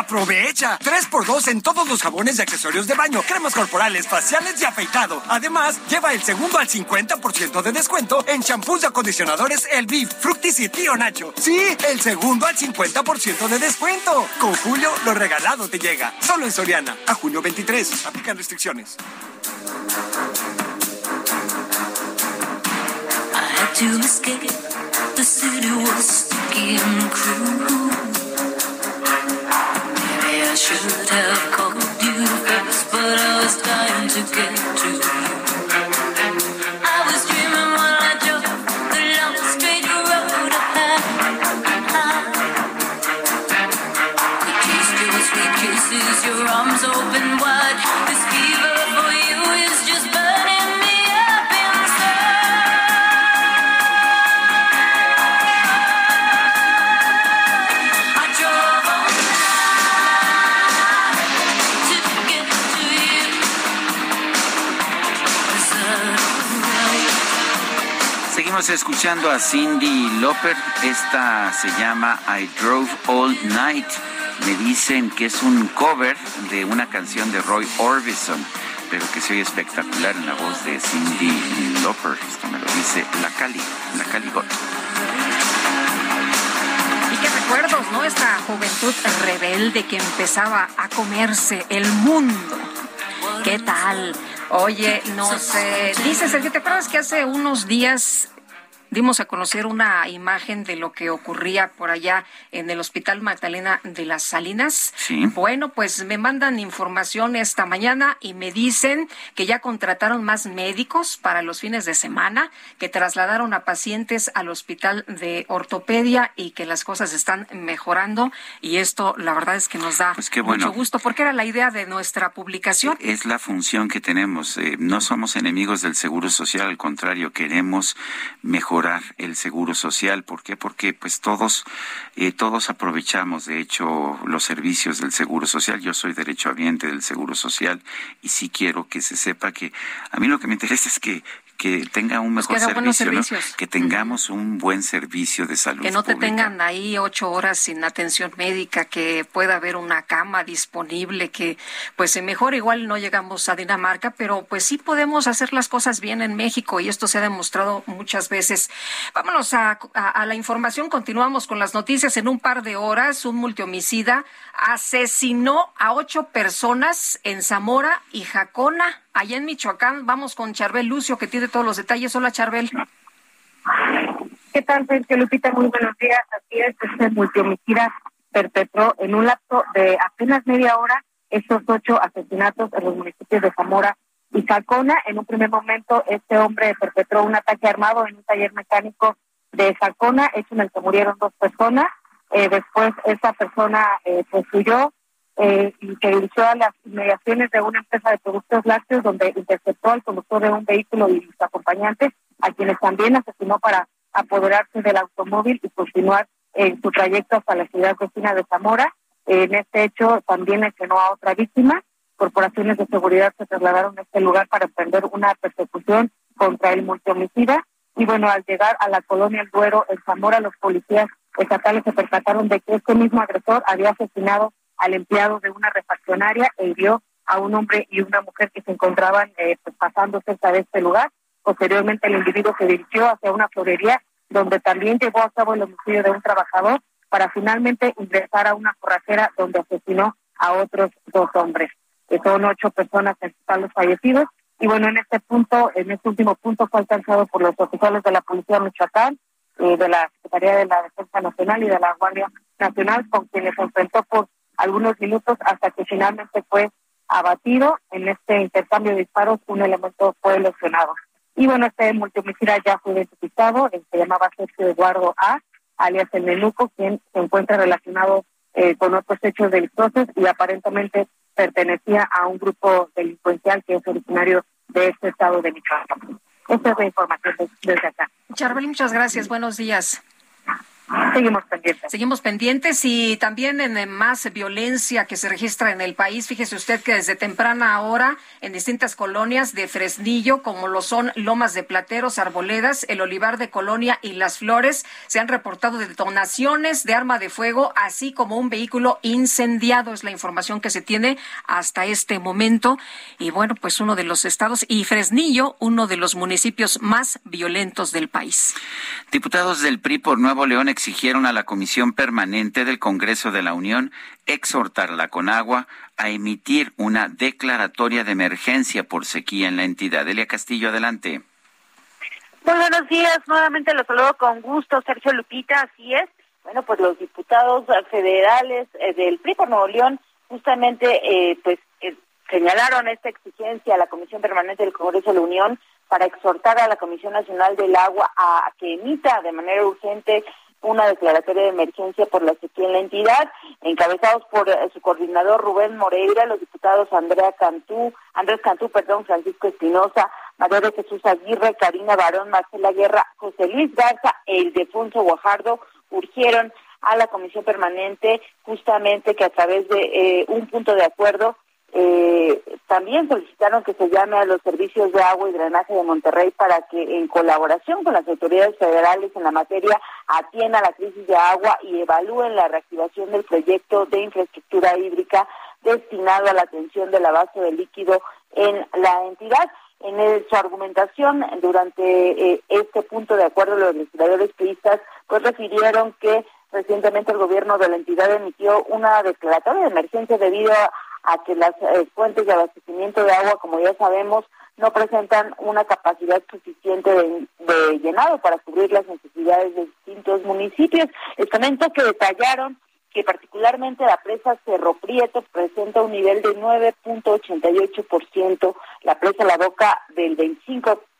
Aprovecha 3x2 en todos los jabones y accesorios de baño, cremas corporales, faciales y afeitado. Además, lleva el segundo al 50% de descuento en champús y acondicionadores El Beef, Fructis y Tío Nacho. Sí, el segundo al 50% de descuento. Con Julio, lo regalado te llega. Solo en Soriana. A junio 23. Aplican restricciones. Should have called escuchando a Cindy Lauper. Esta se llama I Drove All Night. Me dicen que es un cover de una canción de Roy Orbison, pero que se oye espectacular en la voz de Cindy Lauper. Esto me lo dice la Cali, la Cali Got. Y qué recuerdos, ¿no? Esta juventud rebelde que empezaba a comerse el mundo. ¿Qué tal? Oye, no sé. Dice Sergio, ¿te acuerdas que hace unos días dimos a conocer una imagen de lo que ocurría por allá en el Hospital Magdalena de las Salinas. Sí. Bueno, pues me mandan información esta mañana y me dicen que ya contrataron más médicos para los fines de semana, que trasladaron a pacientes al Hospital de Ortopedia y que las cosas están mejorando. Y esto, la verdad es que nos da Pues qué bueno. mucho gusto, porque era la idea de nuestra publicación. Es la función que tenemos. eh, no somos enemigos del seguro social, al contrario, queremos mejorar el seguro social. ¿Por qué? Porque pues todos, eh, todos aprovechamos, de hecho, los servicios del seguro social. Yo soy derechohabiente del seguro social y sí quiero que se sepa que a mí lo que me interesa es que que tenga un Pues mejor buenos servicio, ¿no? que tengamos un buen servicio de salud Que no te pública. tengan ahí ocho horas sin atención médica, que pueda haber una cama disponible, que pues mejor igual no llegamos a Dinamarca, pero pues sí podemos hacer las cosas bien en México y esto se ha demostrado muchas veces. Vámonos a, a- a la información, continuamos con las noticias. En un par de horas, un multihomicida asesinó a ocho personas en Zamora y Jacona, allá en Michoacán. Vamos con Charbel Lucio, que tiene todos los detalles. Hola, Charbel. ¿Qué tal, Sergio Lupita? Muy buenos días. Así es, este multihomicida perpetró en un lapso de apenas media hora estos ocho asesinatos en los municipios de Zamora y Zacona. En un primer momento, este hombre perpetró un ataque armado en un taller mecánico de Zacona, hecho en el que murieron dos personas. Eh, después, esta persona eh, pues huyó eh, se dirigió a las inmediaciones de una empresa de productos lácteos donde interceptó al conductor de un vehículo y sus acompañantes, a quienes también asesinó para apoderarse del automóvil y continuar en su trayecto hasta la ciudad vecina de Zamora. En este hecho también lesionó a otra víctima. Corporaciones de seguridad se trasladaron a este lugar para emprender una persecución contra el multihomicida. Y bueno, al llegar a la colonia El Duero, en Zamora, los policías estatales se percataron de que este mismo agresor había asesinado al empleado de una refaccionaria e hirió a un hombre y una mujer que se encontraban eh, pues, pasando cerca de este lugar. Posteriormente, el individuo se dirigió hacia una florería donde también llevó a cabo el homicidio de un trabajador para finalmente ingresar a una forrajera donde asesinó a otros dos hombres. Que son ocho personas en total los fallecidos. Y bueno, en este punto, en este último punto fue alcanzado por los oficiales de la Policía Michoacán, eh, de la Secretaría de la Defensa Nacional y de la Guardia Nacional, con quienes enfrentó por algunos minutos hasta que finalmente fue abatido. En este intercambio de disparos, un elemento fue lesionado. Y bueno, este multihomicida ya fue identificado, se llamaba Sergio Eduardo A., alias el Menuco, quien se encuentra relacionado eh, con otros hechos delictuosos y aparentemente pertenecía a un grupo delincuencial que es originario de este estado de Michoacán. Esta es la información de- desde acá. Charbel, muchas gracias. Buenos días. Seguimos pendientes. Seguimos pendientes y también en más violencia que se registra en el país. Fíjese usted que desde temprana hora en distintas colonias de Fresnillo, como lo son Lomas de Plateros, Arboledas, el Olivar de Colonia y Las Flores, se han reportado detonaciones de arma de fuego, así como un vehículo incendiado. Es la información que se tiene hasta este momento. Y bueno, pues uno de los estados y Fresnillo, uno de los municipios más violentos del país. Diputados del PRI por Nuevo León exigieron a la Comisión Permanente del Congreso de la Unión exhortar a la Conagua a emitir una declaratoria de emergencia por sequía en la entidad. Elia Castillo, adelante. Muy buenos días, nuevamente los saludo con gusto, Sergio Lupita, así es. Bueno, pues los diputados federales eh, del PRI por Nuevo León justamente eh, pues eh, señalaron esta exigencia a la Comisión Permanente del Congreso de la Unión para exhortar a la Comisión Nacional del Agua a que emita de manera urgente una declaratoria de emergencia por la sequía en la entidad, encabezados por eh, su coordinador Rubén Moreira, los diputados Andrea Cantú, Andrés Cantú, perdón, Francisco Espinosa, María Jesús Aguirre, Karina Barón, Marcela Guerra, José Luis Garza e Ildefonso Guajardo urgieron a la Comisión Permanente justamente que a través de eh, un punto de acuerdo eh, también solicitaron que se llame a los servicios de agua y drenaje de Monterrey para que en colaboración con las autoridades federales en la materia atiendan la crisis de agua y evalúen la reactivación del proyecto de infraestructura hídrica destinado a la atención del abasto de líquido en la entidad. En su argumentación durante eh, este punto de acuerdo, los legisladores priistas pues refirieron que recientemente el gobierno de la entidad emitió una declaratoria de emergencia debido a, a que las eh, fuentes de abastecimiento de agua, como ya sabemos, no presentan una capacidad suficiente de, de llenado para cubrir las necesidades de distintos municipios. Estamento que detallaron que particularmente la presa Cerro Prieto presenta un nivel de 9.88%, la presa La Boca del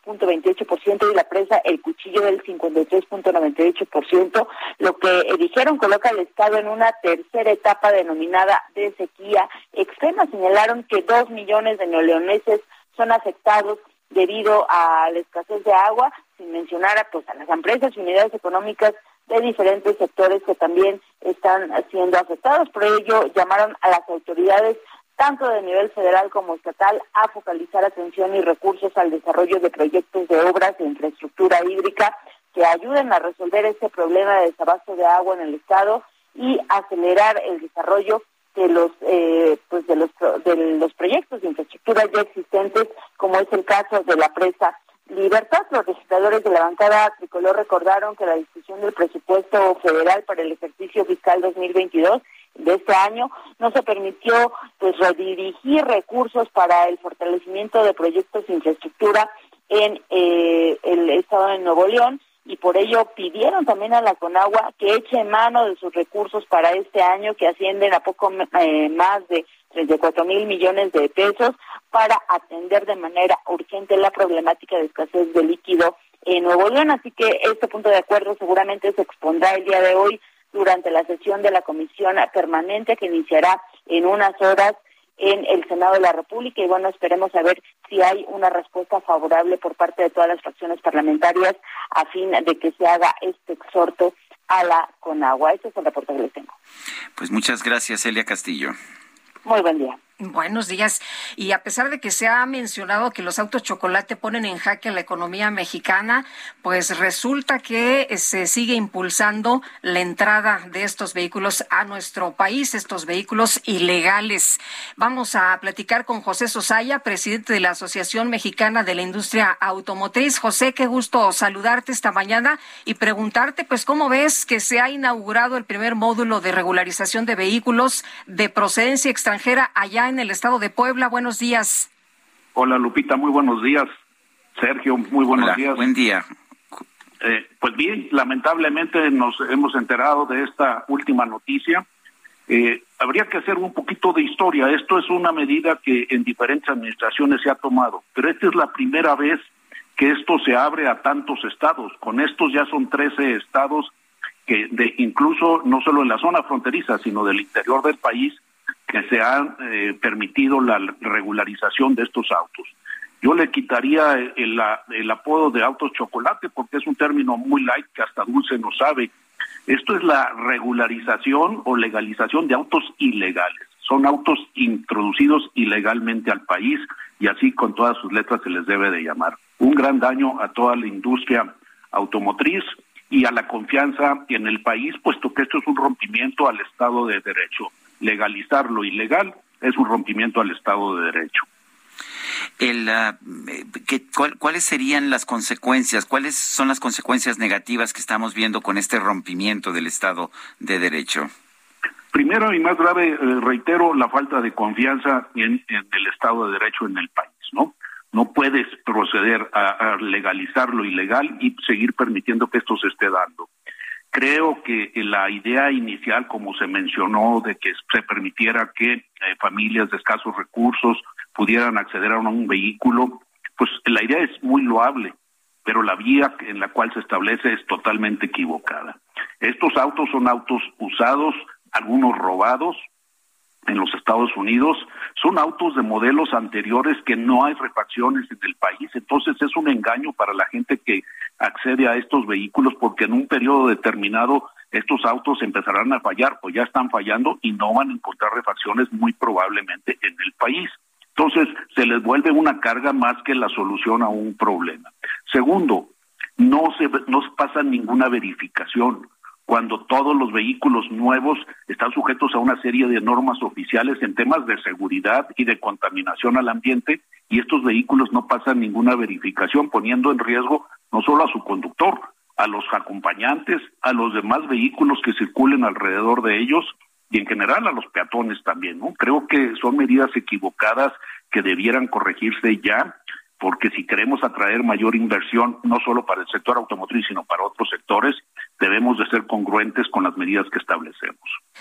25.28% y la presa El Cuchillo del 53.98%, lo que dijeron coloca al Estado en una tercera etapa denominada de sequía extrema. Señalaron que dos millones de neoleoneses son afectados debido a la escasez de agua, sin mencionar a, pues, a las empresas y unidades económicas de diferentes sectores que también están siendo afectados. Por ello, llamaron a las autoridades, tanto de nivel federal como estatal, a focalizar atención y recursos al desarrollo de proyectos de obras de infraestructura hídrica que ayuden a resolver este problema de desabasto de agua en el Estado y acelerar el desarrollo de los eh, pues de los de los proyectos de infraestructura ya existentes como es el caso de la presa Libertad, los legisladores de la bancada tricolor recordaron que la discusión del presupuesto federal para el ejercicio fiscal 2022 de este año no se permitió pues redirigir recursos para el fortalecimiento de proyectos de infraestructura en eh, el estado de Nuevo León y por ello pidieron también a la Conagua que eche mano de sus recursos para este año que ascienden a poco eh, más de 34 mil millones de pesos para atender de manera urgente la problemática de escasez de líquido en Nuevo León. Así que este punto de acuerdo seguramente se expondrá el día de hoy durante la sesión de la comisión permanente que iniciará en unas horas en el Senado de la República y bueno, esperemos a ver si hay una respuesta favorable por parte de todas las fracciones parlamentarias a fin de que se haga este exhorto a la Conagua. Este es el reporte que les tengo. Pues muchas gracias, Elia Castillo. Muy buen día. Buenos días. Y a pesar de que se ha mencionado que los autos chocolate ponen en jaque a la economía mexicana, pues resulta que se sigue impulsando la entrada de estos vehículos a nuestro país, estos vehículos ilegales. Vamos a platicar con José Sosaya, presidente de la Asociación Mexicana de la Industria Automotriz. José, qué gusto saludarte esta mañana y preguntarte, pues, ¿cómo ves que se ha inaugurado el primer módulo de regularización de vehículos de procedencia extranjera allá en el estado de Puebla. Buenos días. Hola Lupita, muy buenos días. Sergio, muy buenos Hola, días. Buen día. Eh, pues bien, lamentablemente nos hemos enterado de esta última noticia. Eh, habría que hacer un poquito de historia. Esto es una medida que en diferentes administraciones se ha tomado, pero esta es la primera vez que esto se abre a tantos estados. Con estos ya son 13 estados que de incluso no solo en la zona fronteriza, sino del interior del país que se ha eh, permitido la regularización de estos autos. Yo le quitaría el, la- el apodo de autos chocolate porque es un término muy light que hasta Dulce no sabe. Esto es la regularización o legalización de autos ilegales. Son autos introducidos ilegalmente al país y así con todas sus letras se les debe de llamar. Un gran daño a toda la industria automotriz y a la confianza en el país, puesto que esto es un rompimiento al Estado de Derecho. Legalizar lo ilegal es un rompimiento al Estado de Derecho. El, ah, eh, ¿qué- cuál- ¿Cuáles serían las consecuencias? ¿Cuáles son las consecuencias negativas que estamos viendo con este rompimiento del Estado de Derecho? Primero y más grave, eh, reitero, la falta de confianza en, en el Estado de Derecho en el país, ¿no? No puedes proceder a, a legalizar lo ilegal y seguir permitiendo que esto se esté dando. Creo que la idea inicial, como se mencionó, de que se permitiera que eh, familias de escasos recursos pudieran acceder a un vehículo, pues la idea es muy loable, pero la vía en la cual se establece es totalmente equivocada. Estos autos son autos usados, algunos robados en los Estados Unidos, son autos de modelos anteriores que no hay refacciones en el país, entonces es un engaño para la gente que accede a estos vehículos porque en un periodo determinado estos autos empezarán a fallar o ya están fallando y no van a encontrar refacciones muy probablemente en el país. Entonces, se les vuelve una carga más que la solución a un problema. Segundo, no se, no pasa ninguna verificación cuando todos los vehículos nuevos están sujetos a una serie de normas oficiales en temas de seguridad y de contaminación al ambiente y estos vehículos no pasan ninguna verificación poniendo en riesgo no solo a su conductor, a los acompañantes, a los demás vehículos que circulen alrededor de ellos y en general a los peatones también, ¿no? Creo que son medidas equivocadas que debieran corregirse ya porque si queremos atraer mayor inversión, no solo para el sector automotriz, sino para otros sectores, debemos de ser congruentes con las medidas que establecemos.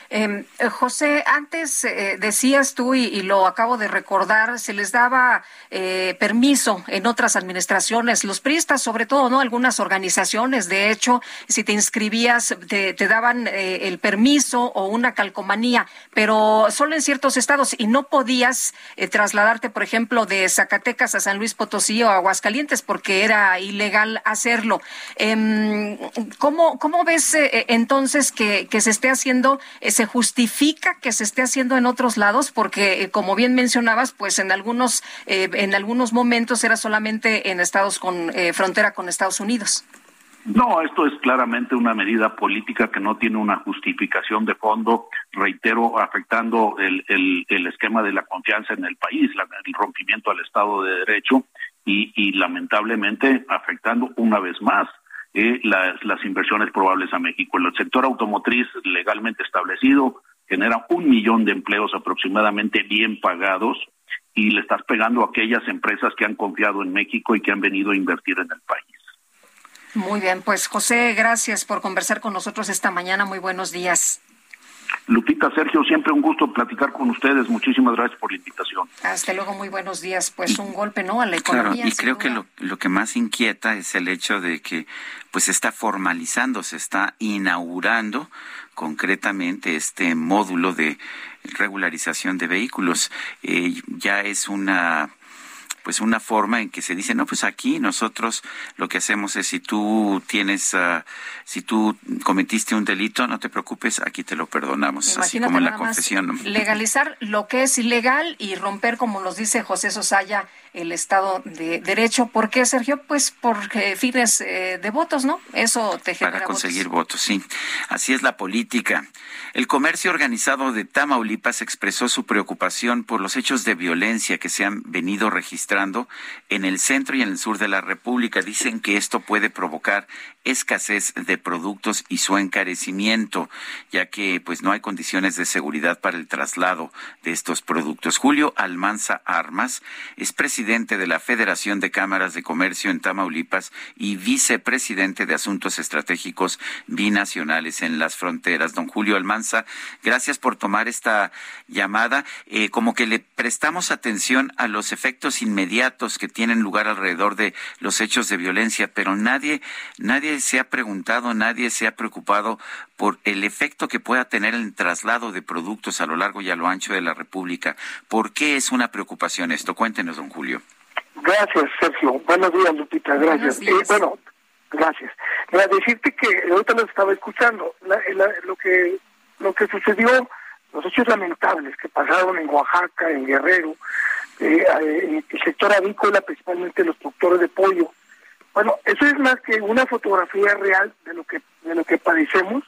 Em, eh, José, antes eh, decías tú, y, lo acabo de recordar, se les daba eh, permiso en otras administraciones, los priistas sobre todo, ¿no? Algunas organizaciones, de hecho, si te inscribías, te, daban el permiso o una calcomanía, pero solo en ciertos estados y no podías trasladarte, por ejemplo, de Zacatecas a San Luis Potosí o Aguascalientes porque era ilegal hacerlo. Em, ¿cómo, ¿Cómo ves entonces que, se esté haciendo ¿Se justifica que se esté haciendo en otros lados? Porque, eh, como bien mencionabas, pues en algunos, eh, en algunos momentos era solamente en estados con eh, frontera con Estados Unidos. No, esto es claramente una medida política que no tiene una justificación de fondo, reitero, afectando el, el, esquema de la confianza en el país, el rompimiento al Estado de Derecho y lamentablemente afectando una vez más eh, las, las inversiones probables a México. El sector automotriz legalmente establecido genera un millón de empleos aproximadamente bien pagados y le estás pegando a aquellas empresas que han confiado en México y que han venido a invertir en el país. Muy bien, pues José, gracias por conversar con nosotros esta mañana. Muy buenos días. Lupita, Sergio, siempre un gusto platicar con ustedes. Muchísimas gracias por la invitación. Hasta luego, muy buenos días. Pues un golpe, ¿no? A la economía. Claro, y creo que lo, lo, que más inquieta es el hecho de que pues se está formalizando, se está inaugurando concretamente este módulo de regularización de vehículos. Eh, ya es una pues una forma en que se dice, no, pues aquí nosotros lo que hacemos es si tú tienes, uh, si tú cometiste un delito, no te preocupes, aquí te lo perdonamos, así como en la confesión. Legalizar lo que es ilegal y romper, como nos dice José Sosaya, el Estado de Derecho. ¿Por qué, Sergio? Pues por fines eh, de votos, ¿no? Eso te genera Para conseguir votos. sí. Así es la política. El comercio organizado de Tamaulipas expresó su preocupación por los hechos de violencia que se han venido registrando en el centro y en el sur de la República. Dicen que esto puede provocar escasez de productos y su encarecimiento, ya que pues no hay condiciones de seguridad para el traslado de estos productos. Julio Almanza Armas es presidente de la Federación de Cámaras de Comercio en Tamaulipas y vicepresidente de Asuntos Estratégicos Binacionales en las Fronteras. Don Julio Almanza, gracias por tomar esta llamada. Eh, como que le prestamos atención a los efectos inmediatos que tienen lugar alrededor de los hechos de violencia, pero nadie, nadie se ha preguntado, nadie se ha preocupado por el efecto que pueda tener el traslado de productos a lo largo y a lo ancho de la República. ¿Por qué es una preocupación esto? Cuéntenos, don Julio. Gracias, Sergio. Buenos días, Lupita. Gracias. Eh, bueno, gracias. Para decirte que ahorita lo estaba escuchando. lo que lo que sucedió, los hechos lamentables que pasaron en Oaxaca, en Guerrero, eh, en el sector avícola, principalmente los productores de pollo, bueno, eso es más que una fotografía real de lo que de lo que padecemos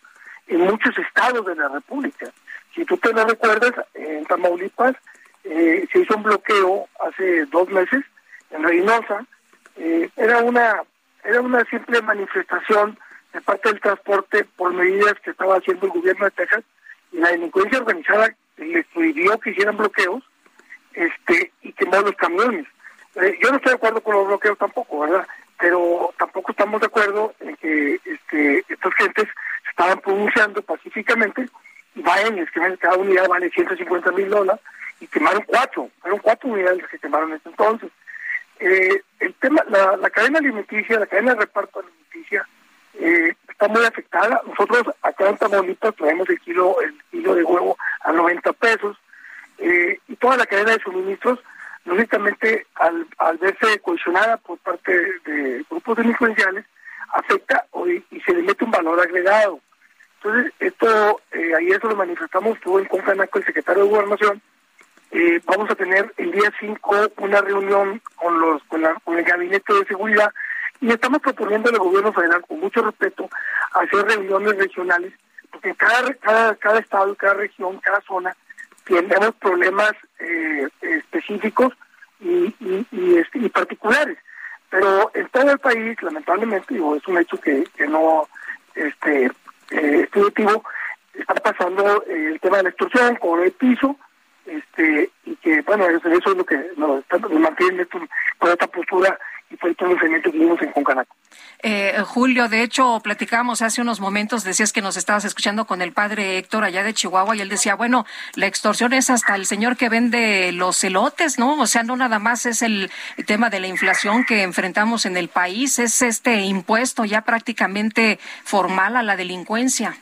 en muchos estados de la República. Si tú te lo recuerdas, en Tamaulipas eh, se hizo un bloqueo hace dos meses en Reynosa. Eh, era una era una simple manifestación de parte del transporte por medidas que estaba haciendo el gobierno de Texas y la delincuencia organizada les prohibió que hicieran bloqueos este y quemar los camiones. Eh, yo no estoy de acuerdo con los bloqueos tampoco, ¿verdad? Pero tampoco estamos de acuerdo en que este, estas gentes estaban pronunciando pacíficamente y vayan que cada unidad vale 150 mil dólares y quemaron cuatro, fueron cuatro unidades que quemaron en entonces. Eh, el tema, la, cadena alimenticia, la cadena de reparto alimenticia eh, está muy afectada. Nosotros acá en Tamaulipas traemos el kilo, el kilo de huevo a 90 pesos eh, y toda la cadena de suministros lógicamente al, al verse cohesionada por parte de grupos delincuenciales, afecta y se le mete un valor agregado. Entonces, esto, eh, ayer eso lo manifestamos, estuvo en Concanaco el secretario de Gobernación, eh, vamos a tener el día 5 una reunión con los con, la, con el gabinete de seguridad y estamos proponiendo al gobierno federal, con mucho respeto, hacer reuniones regionales, porque cada, cada, cada estado, cada región, cada zona tenemos problemas eh, específicos y, este, y, particulares. Pero en todo el país, lamentablemente, digo, es un hecho que, que no este, eh, está pasando el tema de la extorsión con el piso, este y que bueno eso, es lo que nos, nos mantiene con esta postura y por el pronunciamiento que vimos en Concanaco. Eh, Julio, de hecho, platicábamos hace unos momentos, decías que nos estabas escuchando con el padre Héctor allá de Chihuahua y él decía, bueno, la extorsión es hasta el señor que vende los elotes, ¿no? O sea, no nada más es el tema de la inflación que enfrentamos en el país, es este impuesto ya prácticamente formal a la delincuencia.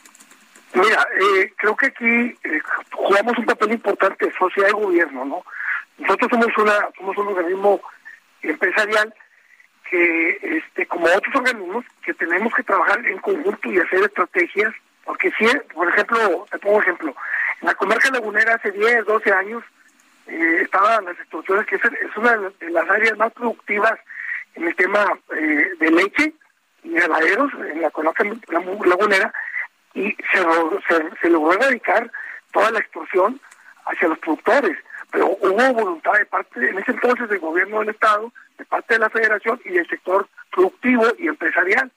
Mira, eh, creo que aquí eh, jugamos un papel importante, sociedad y gobierno, ¿no? Nosotros somos una somos un organismo empresarial que, este, como otros organismos, que tenemos que trabajar en conjunto y hacer estrategias, porque si, por ejemplo, te pongo ejemplo, en la comarca lagunera hace 10, 12 años eh, estaban las extorsiones, que es, una de las áreas más productivas en el tema eh, de leche y ganaderos en la comarca lagunera, y se, se, se logró erradicar toda la extorsión hacia los productores pero hubo voluntad de parte, en ese entonces, del gobierno del Estado, de parte de la Federación y del sector productivo y empresarial.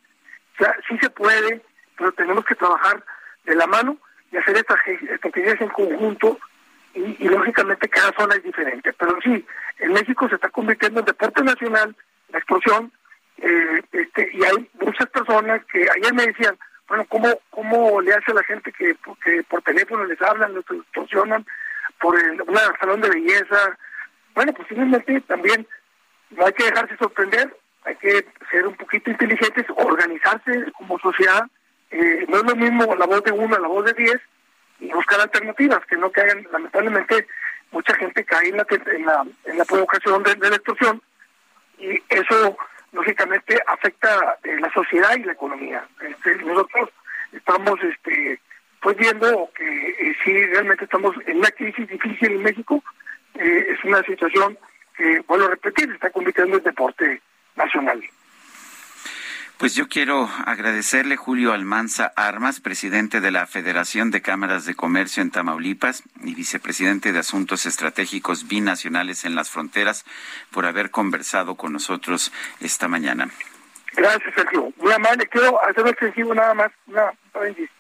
O sea, sí se puede, pero tenemos que trabajar de la mano y hacer estas estrategias en conjunto y, lógicamente cada zona es diferente. Pero sí, en México se está convirtiendo en deporte nacional la explosión eh, este, y hay muchas personas que ayer me decían, bueno, ¿cómo, cómo le hace a la gente que, que por teléfono les hablan, les extorsionan? por el, un salón de belleza. Bueno, posiblemente también no hay que dejarse sorprender, hay que ser un poquito inteligentes, organizarse como sociedad. Eh, no es lo mismo la voz de uno la voz de diez y buscar alternativas, que no caigan, lamentablemente, mucha gente cae en la, en la, en la provocación de, la extorsión y eso lógicamente afecta eh, la sociedad y la economía. Este, nosotros estamos este pues viendo que eh, sí realmente estamos en una crisis difícil en México, eh, es una situación que, vuelvo a repetir, está convirtiendo en deporte nacional. Pues yo quiero agradecerle Julio Almanza Armas, presidente de la Federación de Cámaras de Comercio en Tamaulipas y vicepresidente de Asuntos Estratégicos Binacionales en las Fronteras, por haber conversado con nosotros esta mañana. Gracias, Sergio. Muy amable. Quiero hacer extensivo nada más, una paréntesis.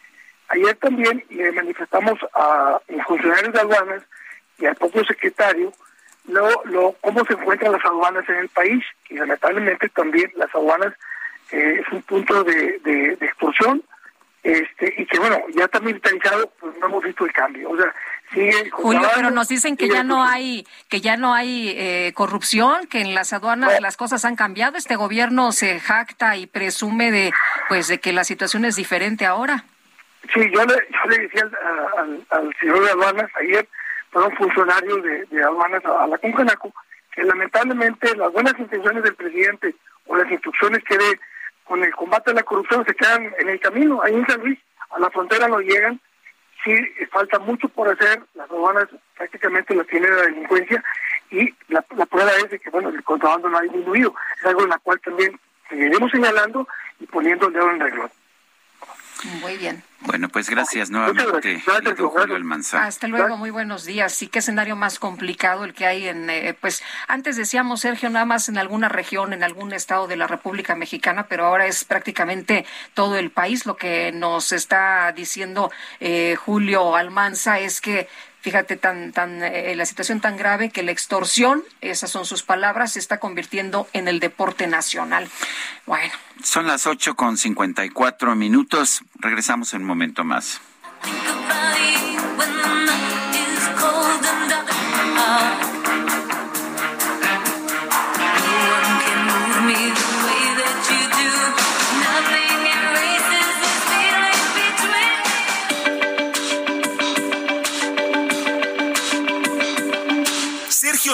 Ayer también le manifestamos a los funcionarios de aduanas y al propio secretario lo, lo, cómo se encuentran las aduanas en el país. Y lamentablemente también las aduanas eh, es un punto de, de, extorsión. Este y que bueno ya está militarizado pues no hemos visto el cambio. O sea sigue Julio pero nos dicen que ya no hay que ya no hay eh, corrupción que en las aduanas las cosas han cambiado. Este gobierno se jacta y presume de pues de que la situación es diferente ahora. Sí, yo le, yo le decía al, señor de aduanas ayer, fueron funcionarios de, de aduanas a, la Concanaco, que lamentablemente las buenas intenciones del presidente o las instrucciones que dé con el combate a la corrupción se quedan en el camino. Ahí en San Luis, a la frontera no llegan. Sí, falta mucho por hacer. Las aduanas prácticamente las tiene la delincuencia y la, prueba es de que, bueno, el contrabando no ha disminuido. Es algo en la cual también seguiremos señalando y poniendo el dedo en el. Muy bien. Bueno, pues gracias nuevamente, Hasta luego, muy buenos días. Sí, qué escenario más complicado el que hay en, eh, pues antes decíamos, Sergio, nada más en alguna región, en algún estado de la República Mexicana, pero ahora es prácticamente todo el país. Lo que nos está diciendo eh, Julio Almanza es que fíjate, tan, tan, eh, la situación tan grave que la extorsión, esas son sus palabras, se está convirtiendo en el deporte nacional. Bueno. Son las ocho con cincuenta y cuatro minutos. Regresamos en un momento más.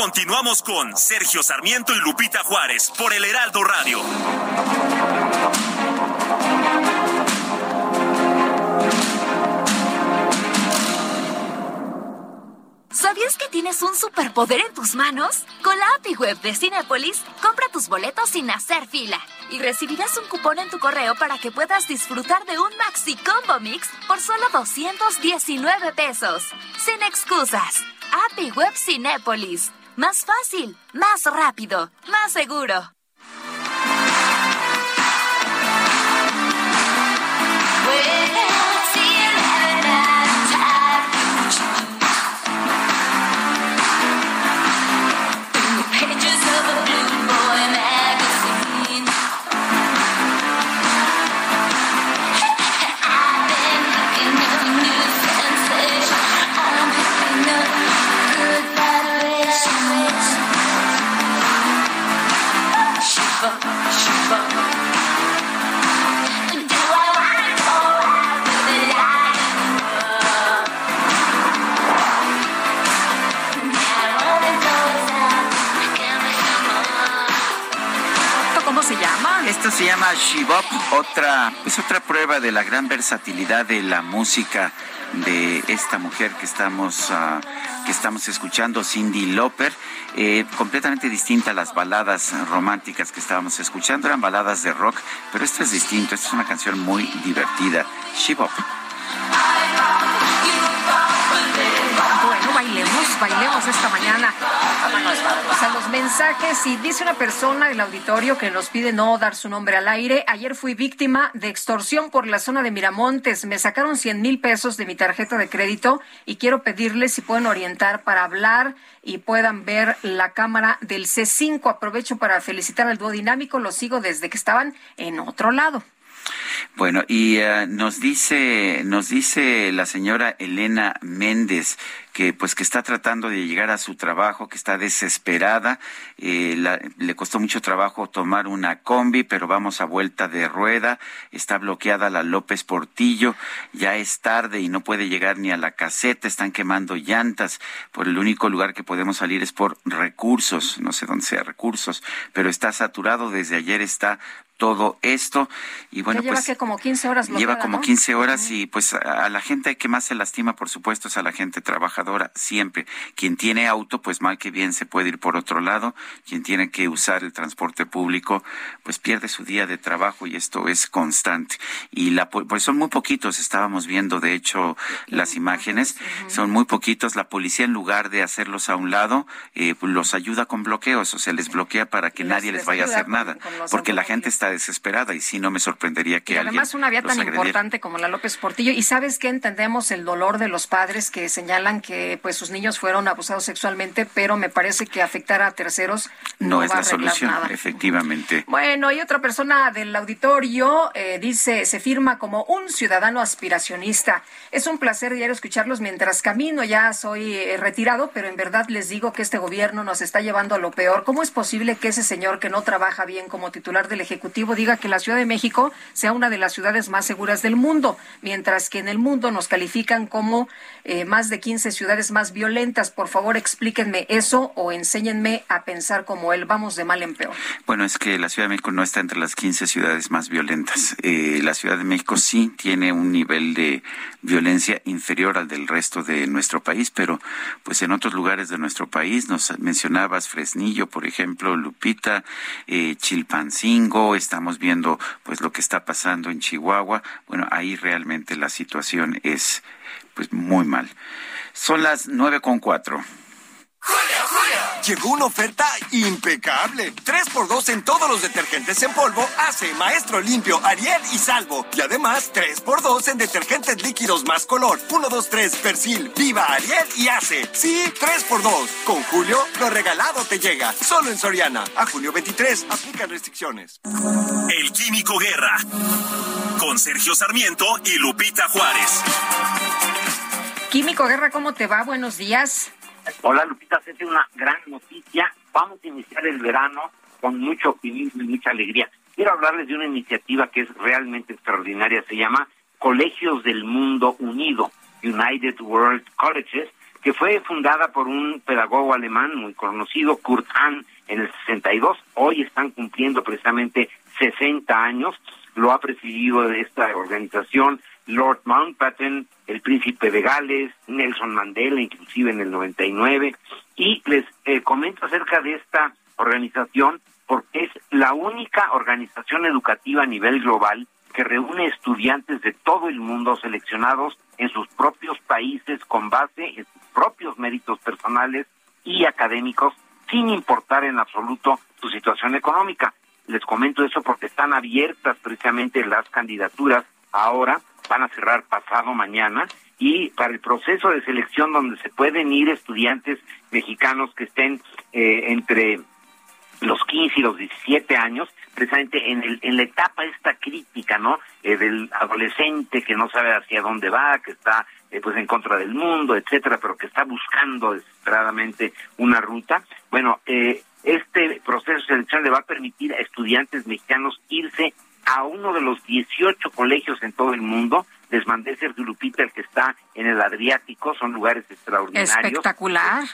Continuamos con Sergio Sarmiento y Lupita Juárez por el Heraldo Radio. ¿Sabías que tienes un superpoder en tus manos? Con la API Web de Cinepolis, compra tus boletos sin hacer fila y recibirás un cupón en tu correo para que puedas disfrutar de un Maxi Combo Mix por solo 219 pesos. Sin excusas. API Web Cinepolis. Más fácil, más rápido, más seguro. Se llama? Esto se llama Shibop, otra, pues otra prueba de la gran versatilidad de la música de esta mujer que estamos, ah, que estamos escuchando, Cindy Lauper, eh, completamente distinta a las baladas románticas que estábamos escuchando, eran baladas de rock, pero esto es distinto, esta es una canción muy divertida, Shibop. Bueno, bailemos, bailemos esta mañana. Vámonos, vámonos los mensajes. Y dice una persona del auditorio que nos pide no dar su nombre al aire. Ayer fui víctima de extorsión por la zona de Miramontes. Me sacaron 100 mil pesos de mi tarjeta de crédito y quiero pedirles si pueden orientar para hablar y puedan ver la cámara del C5. Aprovecho para felicitar al dúo dinámico. Los sigo desde que estaban en otro lado. Bueno, y eh, nos dice, nos dice la señora Elena Méndez que pues que está tratando de llegar a su trabajo, que está desesperada, eh, la- le costó mucho trabajo tomar una combi, pero vamos a vuelta de rueda, está bloqueada la López Portillo, ya es tarde y no puede llegar ni a la caseta, están quemando llantas, por el único lugar que podemos salir es por recursos, no sé dónde sea recursos, pero está saturado, desde ayer está todo esto. Y bueno Ya lleva pues que como 15 horas Lleva como ¿no? 15 horas y pues a a la gente que más se lastima, por supuesto, es a la gente trabajadora, siempre. Quien tiene auto, pues mal que bien se puede ir por otro lado. Quien tiene que usar el transporte público, pues pierde su día de trabajo y esto es constante. Y la, pues son muy poquitos, estábamos viendo de hecho las imágenes, son muy poquitos. La policía en lugar de hacerlos a un lado, eh, pues, los ayuda con bloqueos, o sea, les bloquea para que nadie les vaya a hacer nada, porque la gente está desesperada y sí no me sorprendería que Y alguien además una vía tan agrediera. importante como la López Portillo. Y sabes que entendemos el dolor de los padres que señalan que pues sus niños fueron abusados sexualmente, pero me parece que afectar a terceros no, No, es va la solución, nada. efectivamente. Bueno, y otra persona del auditorio eh, dice, se firma como un ciudadano aspiracionista. Es un placer diario escucharlos mientras camino. Ya soy eh, retirado, pero en verdad les digo que este gobierno nos está llevando a lo peor. ¿Cómo es posible que ese señor que no trabaja bien como titular del Ejecutivo diga que la Ciudad de México sea una de las ciudades más seguras del mundo, mientras que en el mundo nos califican como eh, más de 15 ciudades más violentas? Por favor, explíquenme eso o enséñenme a pensar como él. Vamos de mal en peor. Bueno, es que la Ciudad de México no está entre las 15 ciudades más violentas. Eh, la Ciudad de México sí tiene un nivel de violencia inferior al del resto de nuestro país, pero pues en otros lugares de nuestro país, nos mencionabas Fresnillo, por ejemplo, Lupita, eh, Chilpancingo, estamos viendo pues lo que está pasando en Chihuahua. Bueno, ahí realmente la situación es pues muy mal. Son las nueve con cuatro. Llegó una oferta impecable. 3x2 en todos los detergentes en polvo, Ace, Maestro Limpio, Ariel y Salvo. Y además 3x2 en detergentes líquidos más color. 1, 2, 3, Persil, Viva, Ariel y Ace. Sí, 3x2. Con Julio, lo regalado te llega. Solo en Soriana. A junio 23, aplican restricciones. El Químico Guerra. Con Sergio Sarmiento y Lupita Juárez. Químico Guerra, ¿cómo te va? Buenos días. Hola Lupita, es una gran noticia. Vamos a iniciar el verano con mucho optimismo y mucha alegría. Quiero hablarles de una iniciativa que es realmente extraordinaria. Se llama Colegios del Mundo Unido, United World Colleges, que fue fundada por un pedagogo alemán muy conocido, Kurt Hahn, en el 62. Hoy están cumpliendo precisamente 60 años. Lo ha presidido esta organización Lord Mountbatten, el príncipe de Gales, Nelson Mandela, inclusive en el 99. Y les eh, comento acerca de esta organización porque es la única organización educativa a nivel global que reúne estudiantes de todo el mundo seleccionados en sus propios países con base en sus propios méritos personales y académicos, sin importar en absoluto su situación económica. Les comento eso porque están abiertas precisamente las candidaturas ahora, van a cerrar pasado mañana y para el proceso de selección donde se pueden ir estudiantes mexicanos que estén eh, entre los 15 y los 17 años, precisamente en, el, en la etapa esta crítica, ¿no? Eh, del adolescente que no sabe hacia dónde va, que está eh, pues en contra del mundo, etcétera, pero que está buscando desesperadamente una ruta. Bueno, eh, este proceso de selección le va a permitir a estudiantes mexicanos irse a uno de los 18 colegios en todo el mundo. Les mandé Sergio Lupita, el que está en el Adriático, son lugares extraordinarios. Espectacular.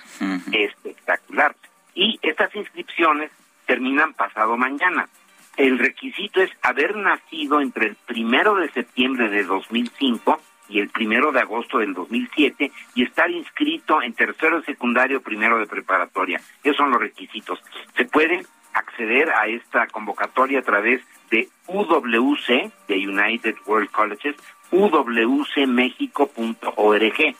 Espectacular. Y estas inscripciones terminan pasado mañana. El requisito es haber nacido entre el primero de septiembre de 2005 y el primero de agosto del 2007 y estar inscrito en tercero de secundario, primero de preparatoria. Esos son los requisitos. Se puede acceder a esta convocatoria a través de UWC, de United World Colleges, uwcmexico.org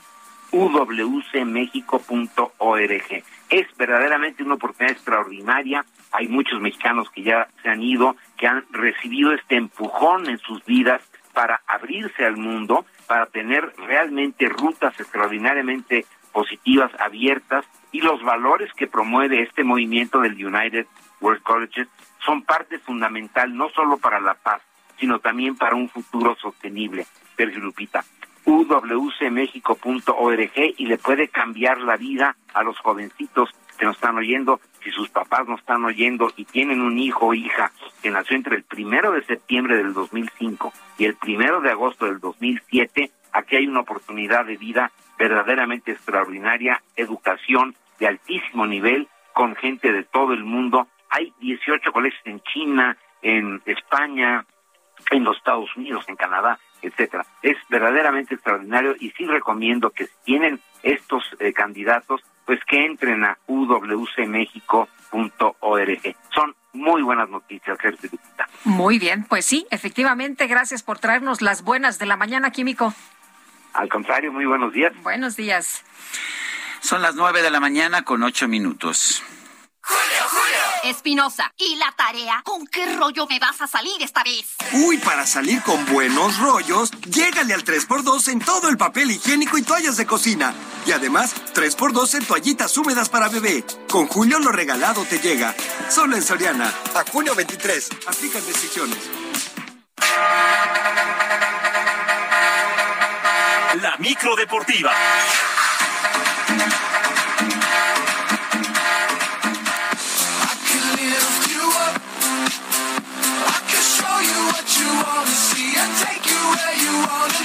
uwcmexico.org. Es verdaderamente una oportunidad extraordinaria. Hay muchos mexicanos que ya se han ido, que han recibido este empujón en sus vidas para abrirse al mundo, para tener realmente rutas extraordinariamente positivas, abiertas, y los valores que promueve este movimiento del United World Colleges son parte fundamental no solo para la paz, sino también para un futuro sostenible. Sergio Lupita, uwcmexico.org y le puede cambiar la vida a los jovencitos que nos están oyendo, si sus papás nos están oyendo y tienen un hijo o hija que nació entre el primero de septiembre del 2005 y el primero de agosto del 2007, aquí hay una oportunidad de vida verdaderamente extraordinaria, educación de altísimo nivel con gente de todo el mundo. Hay 18 colegios en China, en España, en los Estados Unidos, en Canadá, etcétera. Es verdaderamente extraordinario y sí recomiendo que si tienen estos eh, candidatos, pues que entren a uwcmexico.org. Son muy buenas noticias, Sergio. Muy bien, pues sí, efectivamente, gracias por traernos las buenas de la mañana, Químico. Al contrario, muy buenos días. Buenos días. Son las nueve de la mañana con ocho minutos. Espinosa, ¿y la tarea? ¿Con qué rollo me vas a salir esta vez? Uy, para salir con buenos rollos, llégale al 3x2 en todo el papel higiénico y toallas de cocina. Y además, 3x2 en toallitas húmedas para bebé. Con Julio lo regalado te llega. Solo en Soriana. A junio 23. Aplican decisiones. La micro deportiva. Bueno,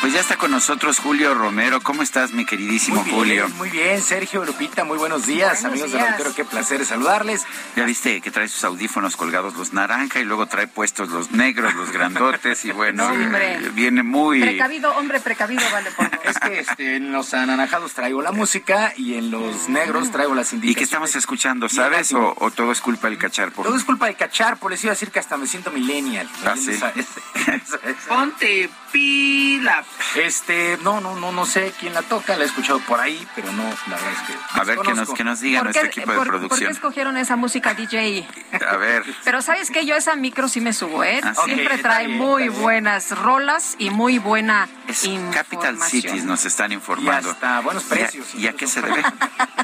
pues ya está con nosotros Julio Romero. ¿Cómo estás, mi queridísimo Muy bien, Julio? Muy bien, Sergio Lupita, muy buenos días, Buenos amigos días. del auditorio, qué placer saludarles. Ya viste que trae sus audífonos colgados los naranja y luego trae puestos los negros, los grandotes y bueno, eh, viene muy... Precavido, hombre precavido, vale por Es que este, en los anaranjados traigo la música y en los negros traigo las ¿Y indicaciones. qué estamos escuchando, sabes? ¿O, o todo es culpa del cacharpo? Todo es culpa de cacharpo, les iba a decir que hasta me siento millennial. Ah, sí. Ponte pila. Este, no, no, no, no sé quién la toca, la he escuchado por ahí, pero no, la verdad es que. A ver, que nos, que nos diga ¿Por nuestro equipo de por- por qué producción. escogieron esa música DJ? A ver. Pero sabes que yo a esa micro sí me subo, ¿eh? Ah, sí. Siempre Ok, está trae bien, muy buenas rolas y muy buena Es información. Capital Cities nos están informando. Y hasta buenos precios, ¿Y a, y a qué se debe?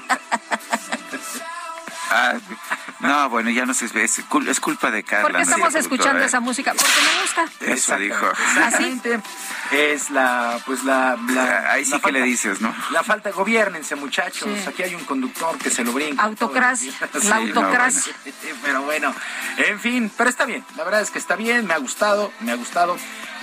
Ah, no, bueno, ya no sé, es, es culpa de Carla. ¿Por qué nuestra estamos escuchando ¿eh? esa música? Porque me gusta. Eso dijo. Así. es la, pues la... la Ahí sí la que le dices, ¿no? La falta, gobiernense muchachos, Sí. aquí hay un conductor que se lo brinca. Autocracia, Sí, la no, autocracia. bueno. Pero bueno, en fin, pero está bien, la verdad es que está bien, me ha gustado, me ha gustado.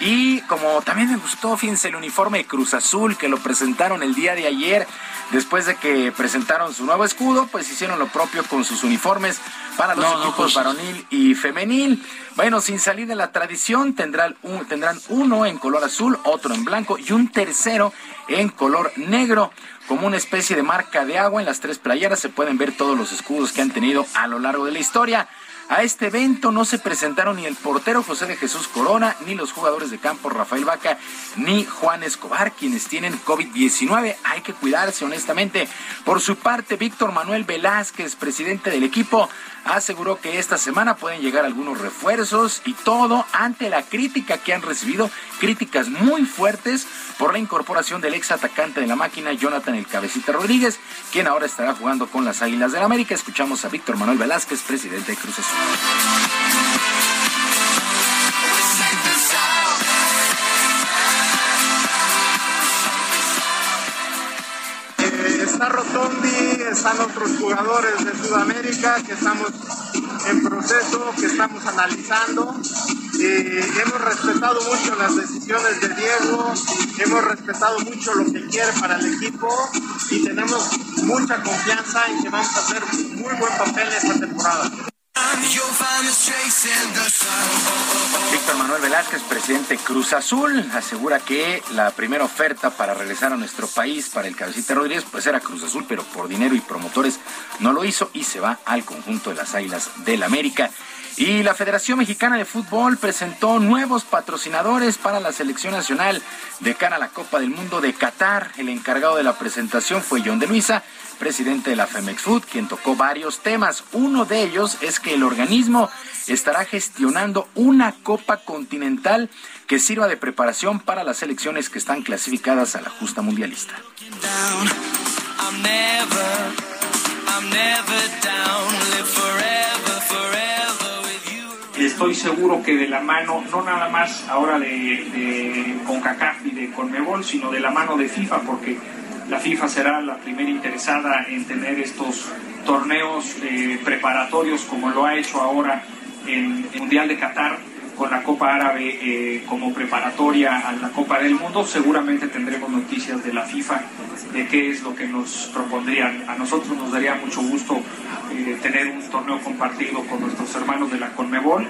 Y como también me gustó, fíjense, el uniforme de Cruz Azul que lo presentaron el día de ayer, después de que presentaron su nuevo escudo, pues hicieron lo propio con sus uniformes para los No, equipos pues- varonil y femenil. Bueno, sin salir de la tradición, tendrán, un- tendrán uno en color azul, otro en blanco y un tercero en color negro. Como una especie de marca de agua en las tres playeras se pueden ver todos los escudos que han tenido a lo largo de la historia. A este evento no se presentaron ni el portero José de Jesús Corona, ni los jugadores de campo Rafael Vaca, ni Juan Escobar, quienes tienen COVID-19. Hay que cuidarse, honestamente. Por su parte, Víctor Manuel Velázquez, presidente del equipo, aseguró que esta semana pueden llegar algunos refuerzos y todo ante la crítica que han recibido, críticas muy fuertes por la incorporación del ex atacante de la máquina, Jonathan El Cabecita Rodríguez, quien ahora estará jugando con las Águilas del la América. Escuchamos a Víctor Manuel Velázquez, presidente de Cruz Azul. Están otros jugadores de Sudamérica que estamos en proceso, que estamos analizando. Eh, hemos respetado mucho las decisiones de Diego, hemos respetado mucho lo que quiere para el equipo y tenemos mucha confianza en que vamos a hacer muy buen papel esta temporada. Víctor Manuel Velázquez, presidente Cruz Azul, asegura que la primera oferta para regresar a nuestro país para el Cabecita Rodríguez pues era Cruz Azul, pero por dinero y promotores no lo hizo y se va al conjunto de las Águilas del América. Y la Federación Mexicana de Fútbol presentó nuevos patrocinadores para la selección nacional de cara a la Copa del Mundo de Qatar. El encargado de la presentación fue John de Luisa, presidente de la Femex Food, quien tocó varios temas. Uno de ellos es que el organismo estará gestionando una Copa Continental que sirva de preparación para las selecciones que están clasificadas a la justa mundialista. Estoy seguro que de la mano, no nada más ahora de, de CONCACAF y de CONMEBOL, sino de la mano de FIFA, porque la FIFA será la primera interesada en tener estos torneos eh, preparatorios como lo ha hecho ahora en el Mundial de Qatar con la Copa Árabe eh, como preparatoria a la Copa del Mundo. Seguramente tendremos noticias de la FIFA de qué es lo que nos propondrían. A nosotros nos daría mucho gusto eh, tener un torneo compartido con nuestros hermanos de la Conmebol.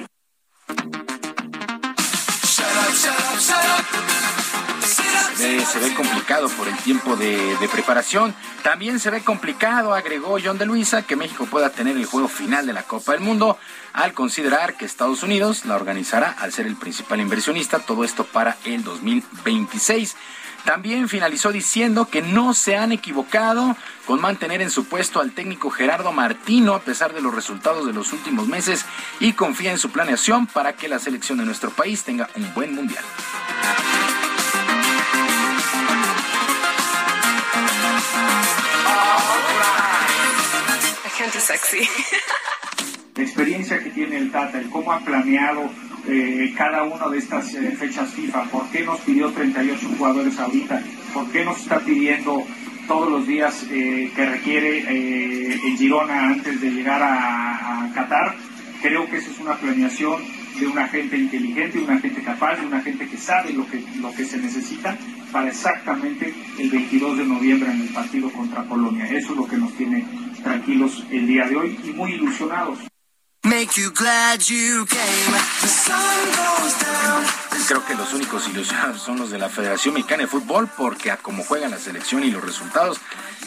Se ve complicado por el tiempo de, de preparación. También se ve complicado, agregó John de Luisa, que México pueda tener el juego final de la Copa del Mundo al considerar que Estados Unidos la organizará al ser el principal inversionista, todo esto para el 2026. También finalizó diciendo que no se han equivocado con mantener en su puesto al técnico Gerardo Martino a pesar de los resultados de los últimos meses y confía en su planeación para que la selección de nuestro país tenga un buen mundial. Gente sexy. La experiencia que tiene el Tata, el cómo ha planeado eh, cada una de estas eh, fechas FIFA, por qué nos pidió 38 jugadores ahorita, por qué nos está pidiendo todos los días eh, que requiere en Girona antes de llegar a, a Qatar. Creo que eso es una planeación de una gente inteligente, una gente capaz, de una gente que sabe lo que, lo que se necesita para exactamente el 22 de noviembre en el partido contra Polonia. Eso es lo que nos tiene tranquilos el día de hoy y muy ilusionados. Make you glad you came. The sun goes down. Creo que los únicos ilusionados son los de la Federación Mexicana de Fútbol porque a cómo juega la selección y los resultados,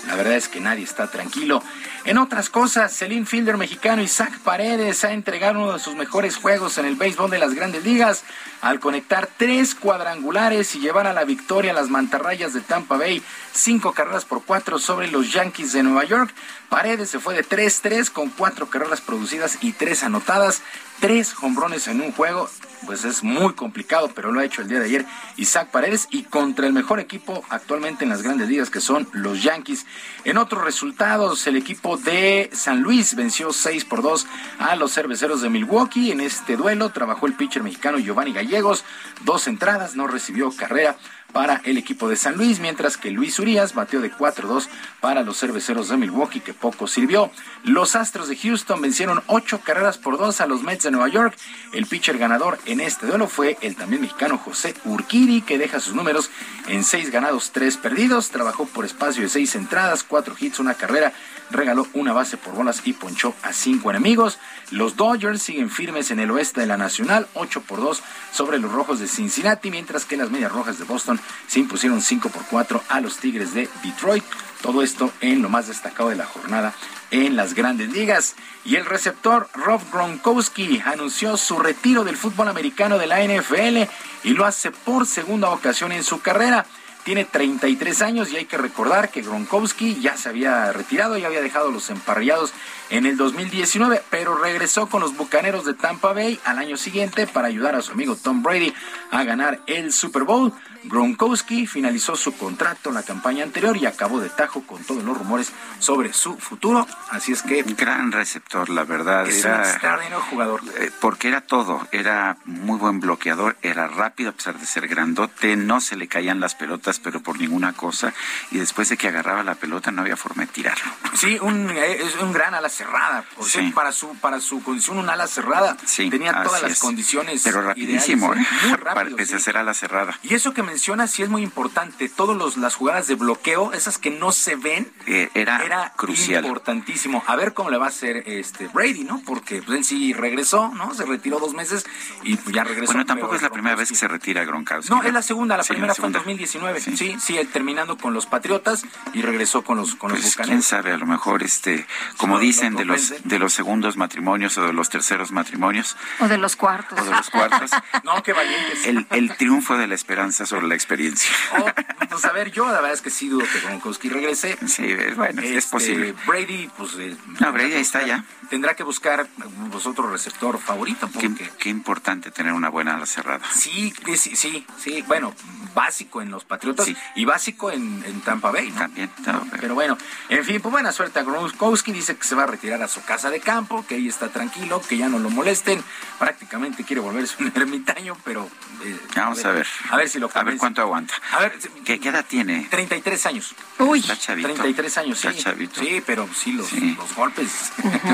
la verdad es que nadie está tranquilo. En otras cosas, el infielder mexicano Isaac Paredes ha entregado uno de sus mejores juegos en el béisbol de las grandes ligas al conectar tres cuadrangulares y llevar a la victoria a las mantarrayas de Tampa Bay, cinco carreras por cuatro sobre los Yankees de Nueva York. Paredes se fue de 3-3 con cuatro carreras producidas y tres anotadas, tres hombrones en un juego, pues es muy complicado, pero lo ha hecho el día de ayer Isaac Paredes y contra el mejor equipo actualmente en las grandes ligas que son los Yankees. En otros resultados, el equipo de San Luis venció 6 por 2 a los cerveceros de Milwaukee. En este duelo trabajó el pitcher mexicano Giovanni Gallegos, dos entradas, no recibió carrera para el equipo de San Luis, mientras que Luis Urias batió de 4-2 para los cerveceros de Milwaukee, que poco sirvió. Los Astros de Houston vencieron ocho carreras por dos a los Mets de Nueva York. El pitcher ganador en este duelo fue el también mexicano José Urquiri, que deja sus números en seis ganados, tres perdidos. Trabajó por espacio de seis entradas, cuatro hits, una carrera regaló una base por bolas y ponchó a cinco enemigos. Los Dodgers siguen firmes en el oeste de la Nacional, 8 por 2 sobre los Rojos de Cincinnati, mientras que las Medias Rojas de Boston se impusieron 5 por 4 a los Tigres de Detroit. Todo esto en lo más destacado de la jornada en las grandes ligas. Y el receptor Rob Gronkowski anunció su retiro del fútbol americano de la NFL y lo hace por segunda ocasión en su carrera. Tiene 33 años y hay que recordar que Gronkowski ya se había retirado, ya había dejado los emparrillados en el 2019, pero regresó con los Bucaneros de Tampa Bay al año siguiente para ayudar a su amigo Tom Brady a ganar el Super Bowl. Gronkowski finalizó su contrato la campaña anterior y acabó de tajo con todos los rumores sobre su futuro. Así es que. Gran receptor, la verdad. Es era, un extraordinario jugador. eh, Porque era todo. Era muy buen bloqueador, era rápido a pesar de ser grandote, no se le caían las pelotas, pero por ninguna cosa. Y después de que agarraba la pelota, no había forma de tirarlo. Sí, un, eh, es un gran ala cerrada. O sea, Sí. para su para su condición, un ala cerrada. Sí, Tenía todas las es. condiciones. Pero rapidísimo, ideales, ¿eh? Muy Para rápido. a sí. ser a la cerrada. Y eso que mencionas sí es muy importante. Todas las jugadas de bloqueo, esas que no se ven, Eh, era, era crucial. importantísimo. A ver cómo le va a hacer este Brady, ¿no? Porque pues, él sí regresó, ¿no? Se retiró dos meses y pues, ya regresó. Bueno, tampoco es la primera vez que se retira Gronkowski. No, es la segunda, la Sí, primera fue en segunda. 2019. Sí, sí, él terminando con los Patriotas y regresó con los con los Pues quién Bucaneros. sabe, a lo mejor, este, como dicen, lo de los, de los segundos matrimonios o de los terceros matrimonios O de los cuartos. o de los cuartos, No, qué valientes. el, el triunfo de la esperanza sobre la experiencia. Oh, pues a ver, yo la verdad es que sí dudo que Gronkowski regrese. Sí, es- bueno, es Este, posible. Brady, pues. eh, No, Brady ahí está ya. Tendrá que buscar pues, otro receptor favorito. Qué, Porque qué importante tener una buena ala cerrada. sí, sí, sí, sí. Bueno, básico en los Patriotas Sí. y básico en, en Tampa Bay, ¿no? También, no, pero- Pero bueno, en fin, pues buena suerte a Gronkowski. Dice que se va a retirar a su casa de campo, que ahí está tranquilo, que ya no lo molesten. Prácticamente quiere volverse un ermitaño, pero. eh, Vamos a ver. A ver si lo ver cuánto aguanta. A ver, ¿Qué, qué edad tiene? 33 años. Uy, Está chavito. 33 años, sí. Está chavito. Sí, pero sí, los, Sí. los golpes.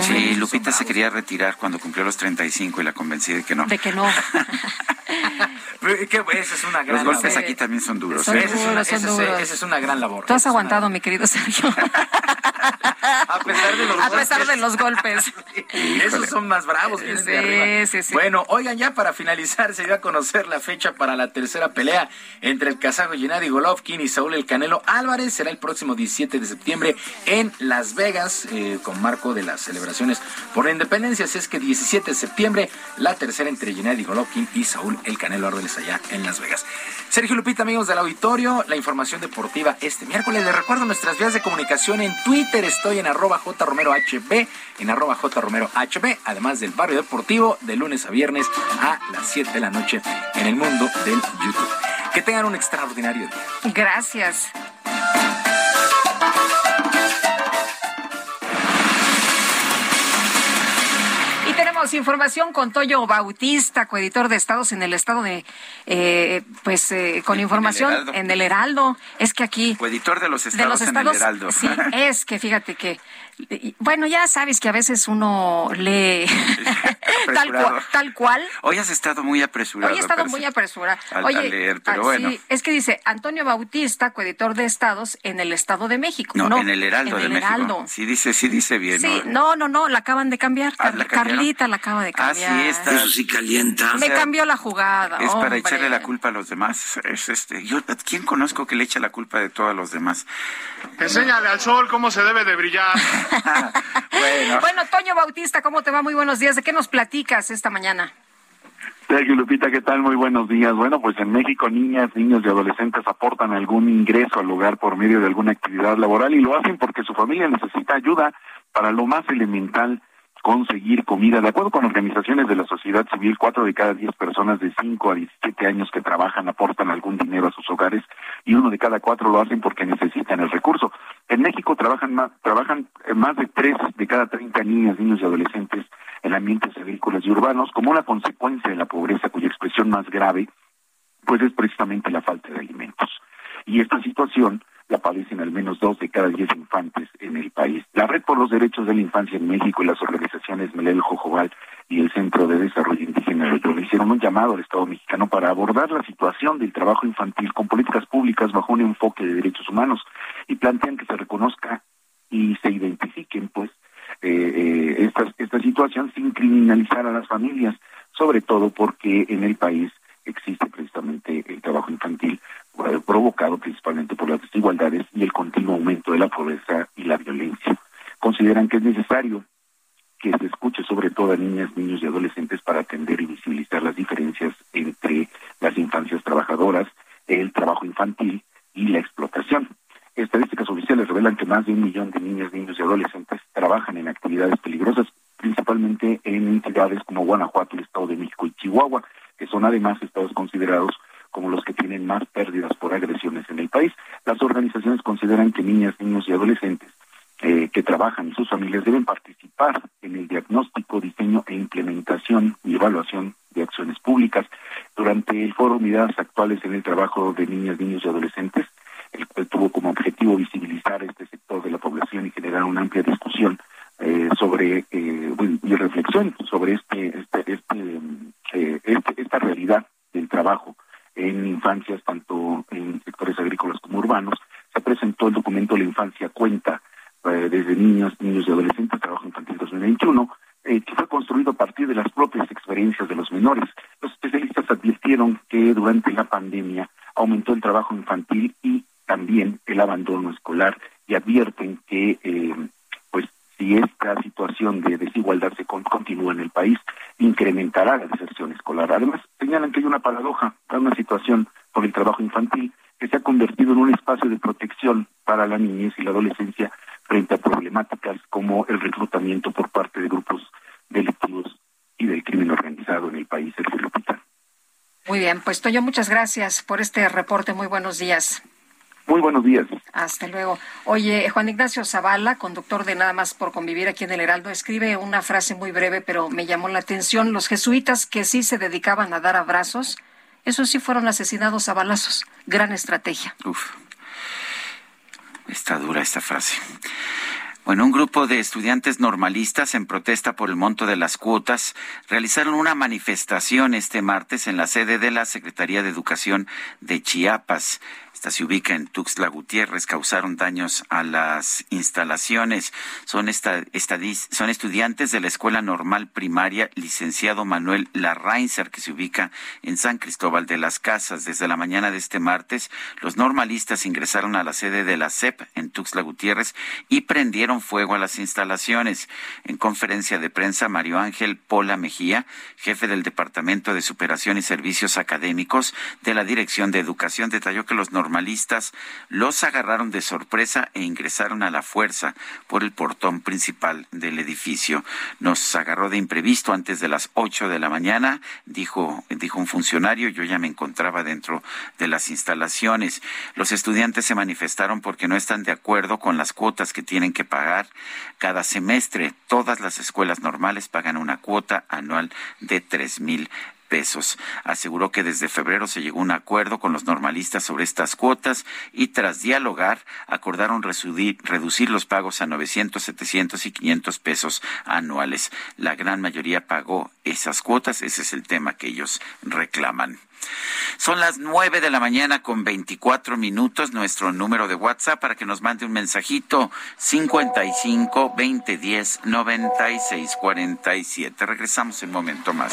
Sí, son Lupita se quería retirar cuando cumplió los 35 y la convencí de que no. de que no. Pero, ¿qué? Esa es una gran Los golpes labor. aquí también son duros. Son ¿eh? Esa es, una, duros, son esa es- duros. esa es una gran labor. Tú has aguantado, mi querido Sergio. A pesar de los A pesar golpes. de los golpes. Esos son más bravos, de Sí, arriba. sí, sí. Bueno, oigan, ya para finalizar, se dio a conocer la fecha para la tercera pelea entre el kazajo Gennady Golovkin y Saúl El Canelo Álvarez. Será el próximo 17 de septiembre en Las Vegas, eh, con marco de las celebraciones por la independencia. Así es que 17 de septiembre, la tercera entre Gennady Golovkin y Saúl El Canelo Álvarez allá en Las Vegas. Sergio Lupita, amigos del auditorio, la información deportiva este miércoles. Les recuerdo nuestras vías de comunicación en Twitter. Estoy en arroba jromerohb, en arroba jromerohb, además del barrio deportivo, de lunes a viernes a las 7 de la noche en el mundo del YouTube. Que tengan un extraordinario día. Gracias. Información con Toyo Bautista, coeditor de Estados en el estado de, eh, pues, eh, con En el información en el Heraldo. Es que aquí Coeditor de los de estados, los en estados, el Heraldo. sí, es que fíjate que, bueno, ya sabes que a veces uno lee tal Apresurado. cual, tal cual. Hoy has estado muy apresurado. Hoy he estado muy apresurada. Al- Oye, al leer, pero ah, bueno. sí, es que dice Antonio Bautista, coeditor de Estados en el Estado de México. No, en el Heraldo en de el México. Heraldo. Sí dice, sí dice bien. Sí, no, no, no, la acaban de cambiar. Ah, ¿la? Carlita la acaba de Ah, cambiar. sí, está. Eso sí calienta. Me O sea, cambió la jugada. Es para echarle la culpa a los demás. Es este, yo, ¿quién conozco que le echa la culpa de todo a los demás? Enséñale al sol cómo se debe de brillar. Bueno, Bueno, Toño Bautista, ¿cómo te va? Muy buenos días. ¿De qué nos platicas esta mañana? Sergio Lupita, ¿qué tal? Muy buenos días. Bueno, pues en México niñas, niños y adolescentes aportan algún ingreso al hogar por medio de alguna actividad laboral y lo hacen porque su familia necesita ayuda para lo más elemental conseguir comida. De acuerdo con organizaciones de la sociedad civil, cuatro de cada diez personas de 5 a 17 años que trabajan aportan algún dinero a sus hogares y uno de cada cuatro lo hacen porque necesitan el recurso. En México trabajan más, trabajan más de tres de cada 30 niñas, niños y adolescentes en ambientes agrícolas y urbanos como una consecuencia de la pobreza cuya expresión más grave pues es precisamente la falta de alimentos. Y esta situación la padecen al menos dos de cada diez infantes en el país. La Red por los Derechos de la Infancia en México y las organizaciones Melel Jojobal y el Centro de Desarrollo Indígena le hicieron un llamado al Estado mexicano para abordar la situación del trabajo infantil con políticas públicas bajo un enfoque de derechos humanos y plantean que se reconozca y se identifiquen pues eh, eh, esta, esta situación sin criminalizar a las familias, sobre todo porque en el país existe precisamente el trabajo infantil provocado principalmente por las desigualdades y el continuo aumento de la pobreza y la violencia. Consideran que es necesario que se escuche sobre todo a niñas, niños y adolescentes para atender y visibilizar las diferencias entre las infancias trabajadoras, el trabajo infantil y la explotación. Estadísticas oficiales revelan que más de un millón de niñas, niños y adolescentes trabajan en actividades peligrosas, principalmente en entidades como Guanajuato, el Estado de México y Chihuahua, que son además estados considerados como los que tienen más pérdidas por agresiones en el país. Las organizaciones consideran que niñas, niños y adolescentes eh, que trabajan y sus familias deben participar en el diagnóstico, diseño e implementación y evaluación de acciones públicas. Durante el foro Miradas Actuales en el Trabajo de Niñas, Niños y Adolescentes, el cual tuvo como objetivo visibilizar este sector de la población y generar una amplia discusión eh, sobre eh, y reflexión sobre este, este, este, eh, este, esta realidad del trabajo en infancias, tanto en sectores agrícolas como urbanos. Se presentó el documento La Infancia Cuenta, eh, desde niños, niños y adolescentes, Trabajo Infantil 2021, eh, que fue construido a partir de las propias experiencias de los menores. Los especialistas advirtieron que durante la pandemia aumentó el trabajo infantil y también el abandono escolar y advierten que eh, si esta situación de desigualdad se continúa en el país, incrementará la deserción escolar. Además, señalan que hay una paradoja, hay una situación por el trabajo infantil que se ha convertido en un espacio de protección para la niñez y la adolescencia frente a problemáticas como el reclutamiento por parte de grupos delictivos y del crimen organizado en el país, Sergio Lupita. Muy bien, pues Toño, muchas gracias por este reporte. Muy buenos días. Muy buenos días. Hasta luego. Oye, Juan Ignacio Zavala, conductor de Nada más por convivir aquí en el Heraldo, escribe una frase muy breve, pero me llamó la atención. Los jesuitas que sí se dedicaban a dar abrazos, esos sí fueron asesinados a balazos. Gran estrategia. Uf. Está dura esta frase. Bueno, un grupo de estudiantes normalistas en protesta por el monto de las cuotas realizaron una manifestación este martes en la sede de la Secretaría de Educación de Chiapas. Esta se ubica en Tuxtla Gutiérrez, causaron daños a las instalaciones. Son, esta, son estudiantes de la Escuela Normal Primaria Licenciado Manuel Larrainzer, que se ubica en San Cristóbal de las Casas. Desde la mañana de este martes, los normalistas ingresaron a la sede de la CEP en Tuxtla Gutiérrez y prendieron fuego a las instalaciones. En conferencia de prensa, Mario Ángel Pola Mejía, jefe del Departamento de Superación y Servicios Académicos de la Dirección de Educación, detalló que los normalistas los agarraron de sorpresa e ingresaron a la fuerza por el portón principal del edificio. Nos agarró de imprevisto antes de las ocho de la mañana, dijo, dijo un funcionario, yo ya me encontraba dentro de las instalaciones. Los estudiantes se manifestaron porque no están de acuerdo con las cuotas que tienen que pagar cada semestre. Todas las escuelas normales pagan una cuota anual de tres mil pesos. Aseguró que desde febrero se llegó a un acuerdo con los normalistas sobre estas cuotas y tras dialogar acordaron reducir, los pagos a 900, 700 y 500 pesos anuales. La gran mayoría pagó esas cuotas, ese es el tema que ellos reclaman. Son las nueve de la mañana con veinticuatro minutos, nuestro número de WhatsApp para que nos mande un mensajito cincuenta y cinco veinte diez noventa y seis cuarenta y siete. Regresamos en un momento más.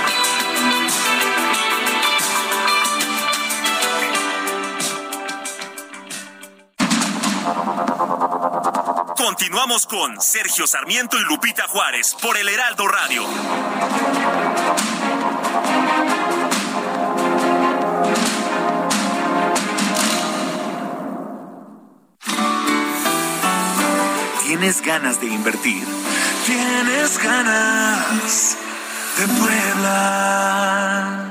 Continuamos con Sergio Sarmiento y Lupita Juárez por el Heraldo Radio. ¿Tienes ganas de invertir? ¿Tienes ganas de Puebla?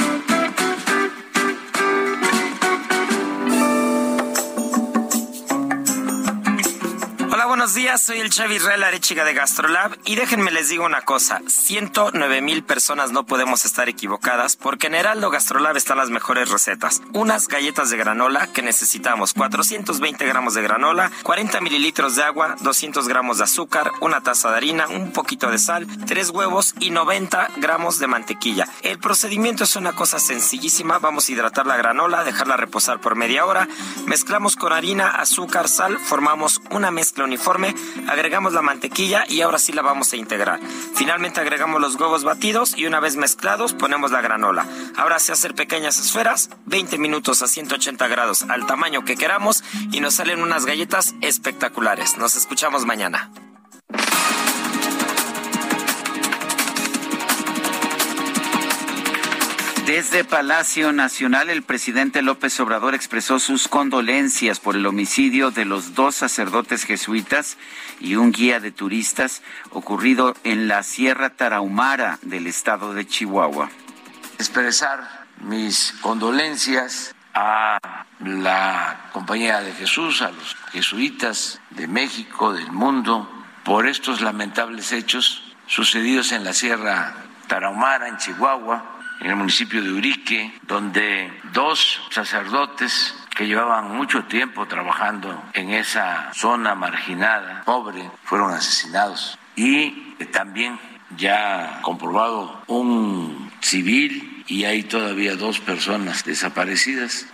Buenos días. Soy el Chevy Israel Arechiga de Gastrolab y déjenme les digo una cosa. 109 mil personas no podemos estar equivocadas porque en Heraldo Gastrolab están las mejores recetas. Unas galletas de granola que necesitamos 420 gramos de granola, 40 mililitros de agua, 200 gramos de azúcar, una taza de harina, un poquito de sal, 3 huevos y 90 gramos de mantequilla. El procedimiento es una cosa sencillísima. Vamos a hidratar la granola, dejarla reposar por media hora, mezclamos con harina, azúcar, sal, formamos una mezcla uniforme, agregamos la mantequilla y ahora sí la vamos a integrar. Finalmente agregamos los huevos batidos y una vez mezclados ponemos la granola. Ahora se hacer pequeñas esferas, 20 minutos a 180 grados al tamaño que queramos y nos salen unas galletas espectaculares. Nos escuchamos mañana. Desde Palacio Nacional, el presidente López Obrador expresó sus condolencias por el homicidio de los dos sacerdotes jesuitas y un guía de turistas ocurrido en la Sierra Tarahumara del estado de Chihuahua. Expresar mis condolencias a la Compañía de Jesús, a los jesuitas de México, del mundo, por estos lamentables hechos sucedidos en la Sierra Tarahumara, en Chihuahua, en el municipio de Urique, donde dos sacerdotes que llevaban mucho tiempo trabajando en esa zona marginada, pobre, fueron asesinados. Y también ya comprobado un civil y hay todavía dos personas desaparecidas.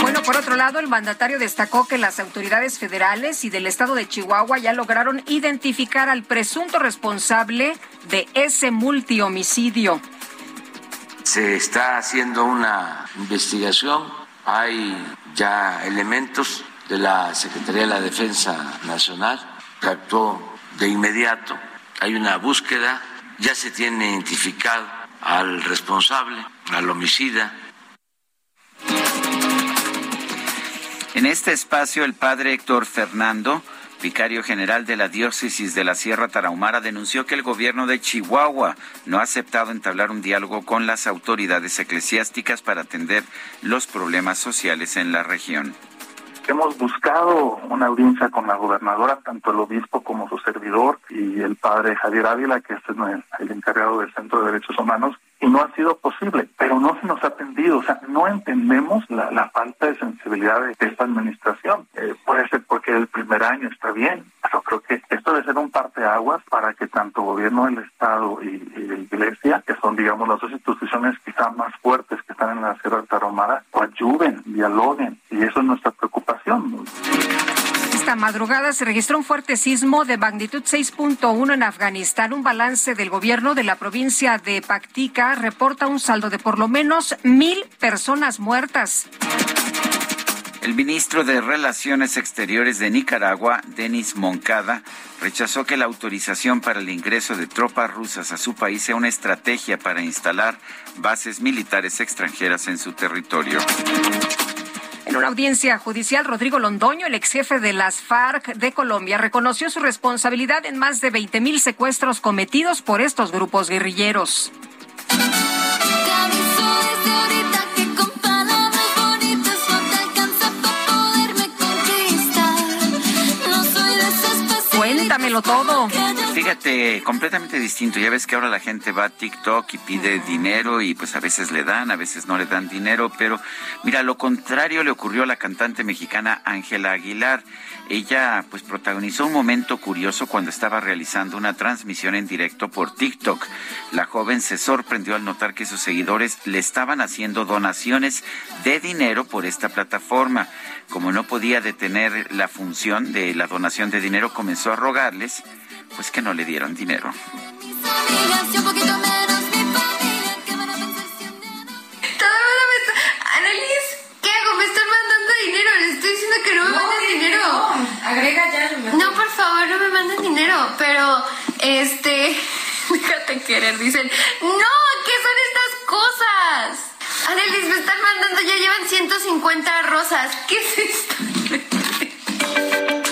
Bueno, por otro lado, el mandatario destacó que las autoridades federales y del estado de Chihuahua ya lograron identificar al presunto responsable de ese multihomicidio. Se está haciendo una investigación, hay ya elementos de la Secretaría de la Defensa Nacional que actuó de inmediato, hay una búsqueda, ya se tiene identificado al responsable, al homicida. En este espacio, el padre Héctor Fernando, vicario general de la diócesis de la Sierra Tarahumara, denunció que el gobierno de Chihuahua no ha aceptado entablar un diálogo con las autoridades eclesiásticas para atender los problemas sociales en la región. Hemos buscado una audiencia con la gobernadora, tanto el obispo como su servidor y el padre Javier Ávila, que es el, encargado del Centro de Derechos Humanos, y no ha sido posible, pero no se nos ha atendido, o sea, no entendemos la, la falta de sensibilidad de esta administración. Eh, puede ser porque el primer año está bien, pero creo que esto debe ser un parteaguas para que tanto gobierno del Estado y, la Iglesia, que son, digamos, las dos instituciones quizá más fuertes que están en la Sierra de Tarahumara, ayuden, dialoguen, y eso es nuestra preocupación. Esta madrugada se registró un fuerte sismo de magnitud 6.1 en Afganistán. Un balance del gobierno de la provincia de Paktika reporta un saldo de por lo menos mil personas muertas. El ministro de Relaciones Exteriores de Nicaragua, Denis Moncada, rechazó que la autorización para el ingreso de tropas rusas a su país sea una estrategia para instalar bases militares extranjeras en su territorio. En una audiencia judicial, Rodrigo Londoño, el ex jefe de las FARC de Colombia, reconoció su responsabilidad en más de 20 mil secuestros cometidos por estos grupos guerrilleros. Cuéntamelo todo. Fíjate, completamente distinto. Ya ves que ahora la gente va a TikTok y pide dinero y pues a veces le dan, a veces no le dan dinero, pero mira, lo contrario le ocurrió a la cantante mexicana Ángela Aguilar. Ella pues protagonizó un momento curioso cuando estaba realizando una transmisión en directo por TikTok. La joven se sorprendió al notar que sus seguidores le estaban haciendo donaciones de dinero por esta plataforma. Como no podía detener la función de la donación de dinero, comenzó a rogarles pues que no le dieron dinero. Annelies, ¿qué hago? Me están mandando dinero. Les estoy diciendo que no me manden dinero. Agrega ya. No, por favor, no me manden dinero. Pero, este. Déjate querer. Dicen, no, ¿qué son estas cosas? Annelies, me están mandando, ya llevan 150 rosas. ¿Qué es esto?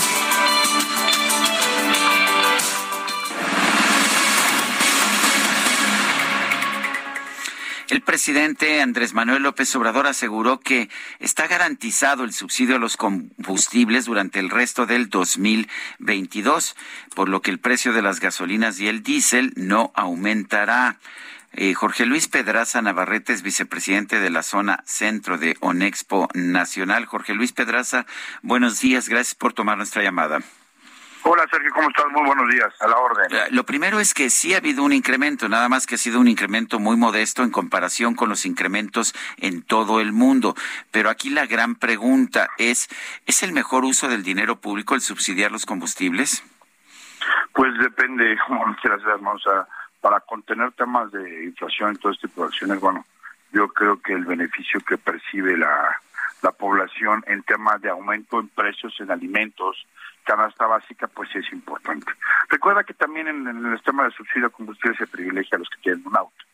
El presidente Andrés Manuel López Obrador aseguró que está garantizado el subsidio a los combustibles durante el resto del 2022, por lo que el precio de las gasolinas y el diésel no aumentará. Eh, Jorge Luis Pedraza Navarrete es vicepresidente de la zona centro de Onexpo Nacional. Jorge Luis Pedraza, buenos días, gracias por tomar nuestra llamada. Hola Sergio, ¿cómo estás? Muy buenos días, a la orden. Eh, Lo primero es que sí ha habido un incremento, nada más que ha sido un incremento muy modesto en comparación con los incrementos en todo el mundo. Pero aquí la gran pregunta es, ¿es el mejor uso del dinero público el subsidiar los combustibles? Pues depende, como quieras ver, ¿no? O sea, para contener temas de inflación y todo este tipo de acciones, bueno, yo creo que el beneficio que percibe la, la población en temas de aumento en precios en alimentos, canasta básica, pues es importante. Recuerda que también en, el tema de subsidio a combustible se privilegia a los que tienen un auto,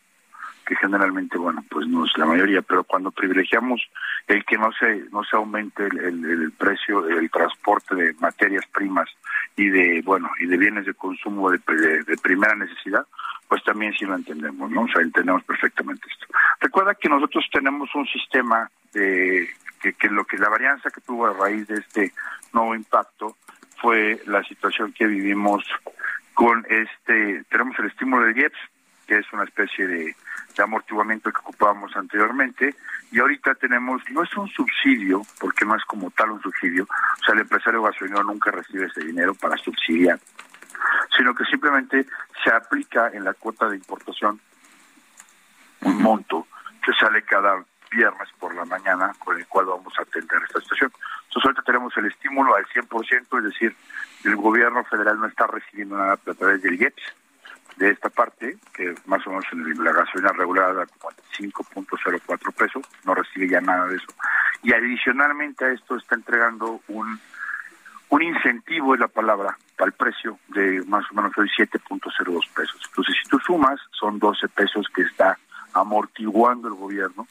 que generalmente, bueno, pues no es la mayoría, pero cuando privilegiamos el que no se no se aumente el, el, el precio del transporte de materias primas y de, bueno, y de bienes de consumo de, de, de primera necesidad, pues también sí lo entendemos, ¿no? O sea, entendemos perfectamente esto. Recuerda que nosotros tenemos un sistema de que, que lo que la varianza que tuvo a raíz de este nuevo impacto fue la situación que vivimos con este, tenemos el estímulo del IEPS, que es una especie de, de amortiguamiento que ocupábamos anteriormente, y ahorita tenemos, no es un subsidio, porque no es como tal un subsidio, o sea, el empresario gasolinero nunca recibe ese dinero para subsidiar, sino que simplemente se aplica en la cuota de importación un monto que sale cada viernes por la mañana con el cual vamos a atender esta situación. Entonces ahorita tenemos el estímulo al 100%, es decir, el gobierno federal no está recibiendo nada a través del IEPS de esta parte, que más o menos en la gasolina regulada como 5.04 pesos, no recibe ya nada de eso. Y adicionalmente a esto está entregando un un incentivo es la palabra el precio de más o menos hoy 7.02 pesos. Entonces, si tú sumas, son 12 pesos que está amortiguando el gobierno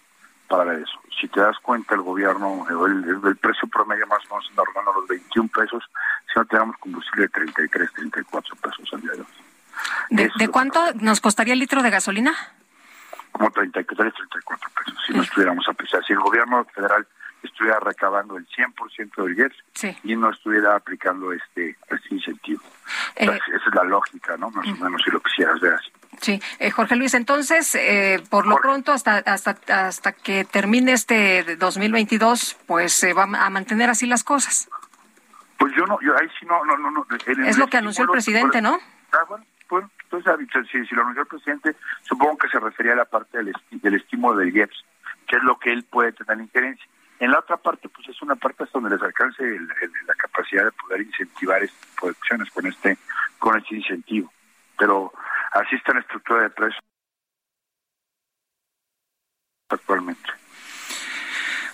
para eso. Si te das cuenta, el gobierno, el, precio promedio más o menos anda rondando los 21 pesos, si no tenemos combustible de 33, 34 pesos al día de hoy. ¿De, ¿de cuánto nos costaría el litro de gasolina? Como 33, 34 pesos, si no estuviéramos a pesar. Si el gobierno federal estuviera recabando el 100% del IEPS Sí. y no estuviera aplicando este, este incentivo. Eh, Entonces, esa es la lógica, ¿no? Más o menos, si lo quisieras ver así. Sí, eh, Jorge Luis, entonces, eh, por lo pronto, hasta, hasta, hasta que termine este de 2022, pues se va a mantener así las cosas. Pues yo no, yo ahí sí no, no, no. no Es lo que anunció el presidente, ¿no? Ah, bueno, bueno, entonces, ah, si, si lo anunció el presidente, supongo que se refería a la parte del, esti- del estímulo del IEPS, que es lo que él puede tener injerencia. En la otra parte, pues es una parte hasta donde les alcance el- el- la capacidad de poder incentivar este tipo de acciones con este, con este incentivo. Pero así está la estructura de precios actualmente.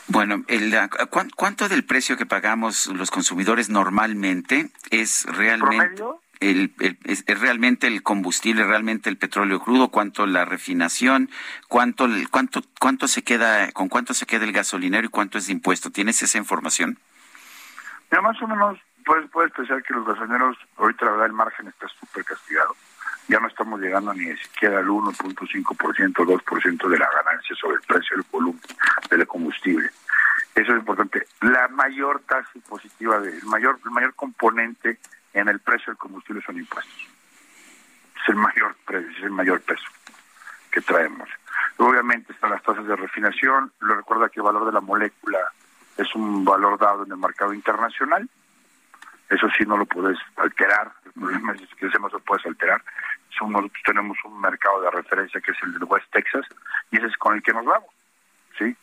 Bueno, el, ¿cuán- ¿cuánto del precio que pagamos los consumidores normalmente es realmente el, el- es, es realmente el combustible, realmente el petróleo crudo, cuánto la refinación, cuánto cuánto cuánto se queda con cuánto se queda el gasolinero y cuánto es de impuesto? ¿Tienes esa información? Mira, más o menos puedes, puedes pensar que los gasolineros, ahorita la verdad el margen está súper castigado. ya no estamos llegando ni siquiera al 1.5%, 2% de la ganancia sobre el precio del volumen del combustible. Eso es importante. La mayor tasa impositiva, de, el mayor el mayor componente en el precio del combustible son impuestos. Es el mayor precio, es el mayor peso que traemos. Obviamente están las tasas de refinación, lo recuerda que el valor de la molécula es un valor dado en el mercado internacional, eso sí no lo puedes alterar, el problema es que eso no se puede alterar, tenemos un mercado de referencia que es el de West Texas y ese es con el que nos vamos, ¿sí?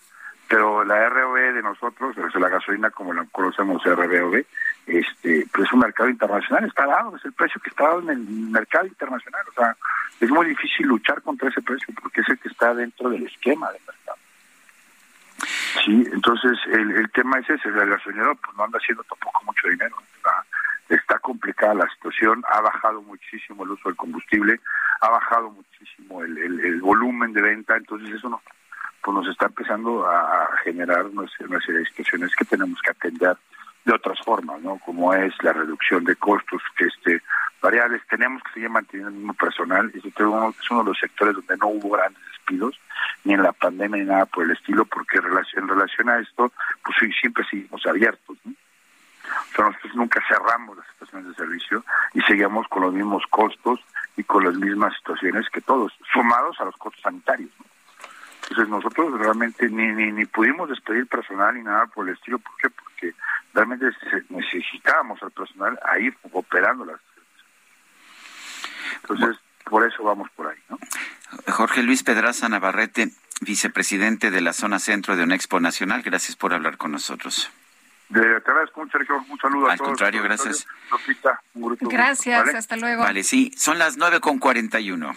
Pero la ROB de nosotros, la gasolina como la conocemos RBOB, este, pues es un mercado internacional, está dado, es el precio que está dado en el mercado internacional, o sea, es muy difícil luchar contra ese precio porque es el que está dentro del esquema del mercado. Sí, entonces el, el tema es ese, el gasolinero pues no anda haciendo tampoco mucho dinero, está, complicada la situación, ha bajado muchísimo el uso del combustible, ha bajado muchísimo el, el, el volumen de venta, entonces eso no, pues nos está empezando a, generar una, serie de situaciones que tenemos que atender de otras formas, ¿no? Como es la reducción de costos este variables. Tenemos que seguir manteniendo el mismo personal. Es uno de los sectores donde no hubo grandes despidos, ni en la pandemia ni nada por el estilo, porque en relación, a esto, pues siempre seguimos abiertos, ¿no? O sea, nosotros nunca cerramos las estaciones de servicio y seguimos con los mismos costos y con las mismas situaciones que todos, sumados a los costos sanitarios. ¿no? Entonces nosotros realmente ni, ni, ni pudimos despedir personal ni nada por el estilo. ¿Por qué? Porque realmente necesitábamos al personal ahí operando las. Entonces, por eso vamos por ahí, ¿no? Jorge Luis Pedraza Navarrete, vicepresidente de la zona centro de Unexpo Nacional, gracias por hablar con nosotros. De, te agradezco mucho, Sergio. Un saludo Al a todos. Al contrario, gracias. Lopita, un grupo, gracias, ¿vale? hasta luego. Vale, sí, son las 9 con 41.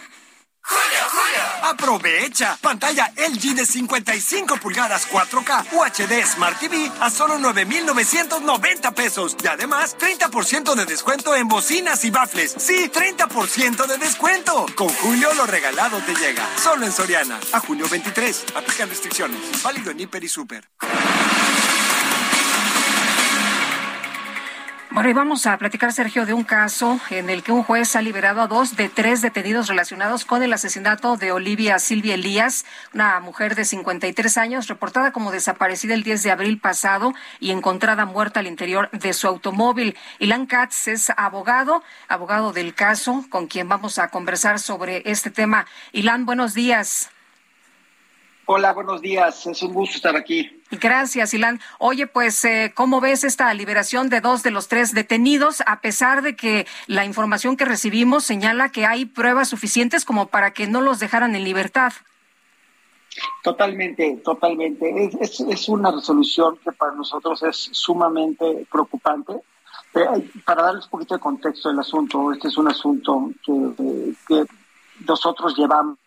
Julio, Julio. Aprovecha. Pantalla LG de 55 pulgadas 4K UHD Smart TV a solo 9,990 pesos. Y además, 30% de descuento en bocinas y bafles. Sí, 30% de descuento. Con Julio lo regalado te llega. Solo en Soriana. A junio 23. Aplican restricciones. Válido en Hiper y Super. Bueno, y vamos a platicar, Sergio, de un caso en el que un juez ha liberado a dos de tres detenidos relacionados con el asesinato de Olivia Silvia Elías, una mujer de 53 años, reportada como desaparecida el 10 de abril pasado y encontrada muerta al interior de su automóvil. Ilan Katz es abogado, abogado del caso, con quien vamos a conversar sobre este tema. Ilan, buenos días. Hola, buenos días. Es un gusto estar aquí. Gracias, Ilan. Oye, pues, eh, ¿cómo ves esta liberación de dos de los tres detenidos, a pesar de que la información que recibimos señala que hay pruebas suficientes como para que no los dejaran en libertad? Totalmente, totalmente. Es, es, es una resolución que para nosotros es sumamente preocupante. Eh, para darles un poquito de contexto del asunto, este es un asunto que, que nosotros llevamos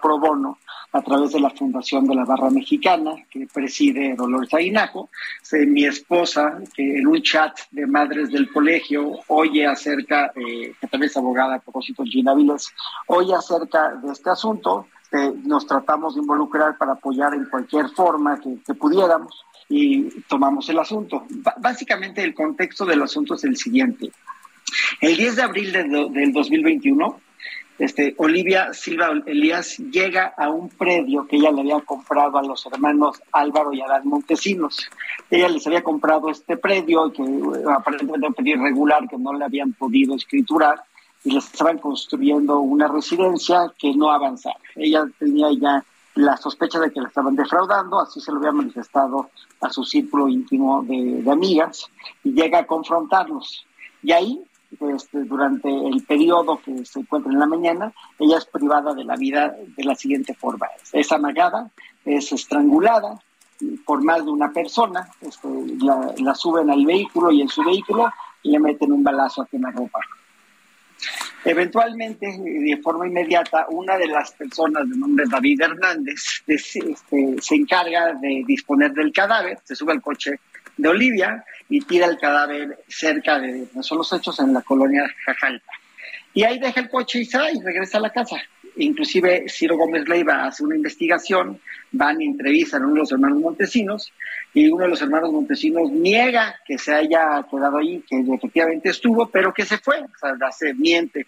pro bono a través de la Fundación de la Barra Mexicana, que preside Dolores Aguinaco. Eh, mi esposa, que en un chat de madres del colegio oye acerca, que también es abogada a propósito, Gina Viles, oye acerca de este asunto, eh, nos tratamos de involucrar para apoyar en cualquier forma que, pudiéramos y tomamos el asunto. B básicamente el contexto del asunto es el siguiente. El 10 de abril del 2021, este, Olivia Silva Elías llega a un predio que ella le había comprado a los hermanos Álvaro y Adán Montesinos. Ella les había comprado este predio que aparentemente un predio irregular que no le habían podido escriturar y les estaban construyendo una residencia que no avanzaba. Ella tenía ya la sospecha de que la estaban defraudando, así se lo había manifestado a su círculo íntimo de, de amigas y llega a confrontarlos. Y ahí este, durante el periodo que se encuentra en la mañana, ella es privada de la vida de la siguiente forma. Es amagada, es estrangulada por más de una persona, este, la, la, suben al vehículo y en su vehículo le meten un balazo a quemarropa. Eventualmente, de forma inmediata, una de las personas de nombre David Hernández este, se encarga de disponer del cadáver, se sube al coche de Olivia y tira el cadáver cerca de donde son los hechos en la colonia Jajalpa. Y ahí deja el coche y sale y regresa a la casa. Inclusive Ciro Gómez Leiva hace una investigación, van y entrevistan a uno de los hermanos Montesinos y uno de los hermanos Montesinos niega que se haya quedado ahí, que efectivamente estuvo, pero que se fue, o sea, se miente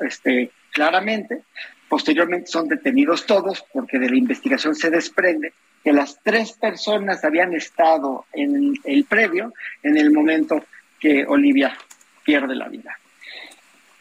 este, claramente. Posteriormente son detenidos todos porque de la investigación se desprende que las tres personas habían estado en el previo en el momento que Olivia pierde la vida.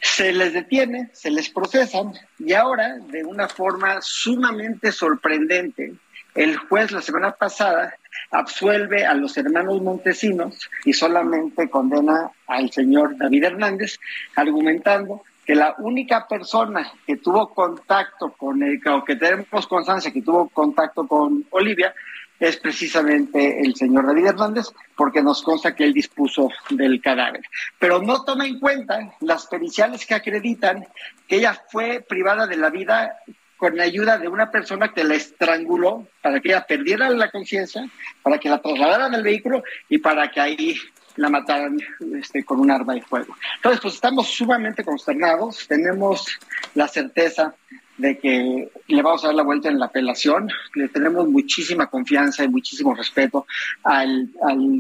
Se les detiene, se les procesan y ahora, de una forma sumamente sorprendente, el juez la semana pasada absuelve a los hermanos Montesinos y solamente condena al señor David Hernández, argumentando que la única persona que tuvo contacto con el, o que tenemos constancia que tuvo contacto con Olivia es precisamente el señor David Hernández, porque nos consta que él dispuso del cadáver. Pero no toma en cuenta las periciales que acreditan que ella fue privada de la vida con la ayuda de una persona que la estranguló para que ella perdiera la conciencia, para que la trasladaran al vehículo y para que ahí la mataran este, con un arma de fuego. Entonces, pues estamos sumamente consternados, tenemos la certeza de que le vamos a dar la vuelta en la apelación. Le tenemos muchísima confianza y muchísimo respeto al,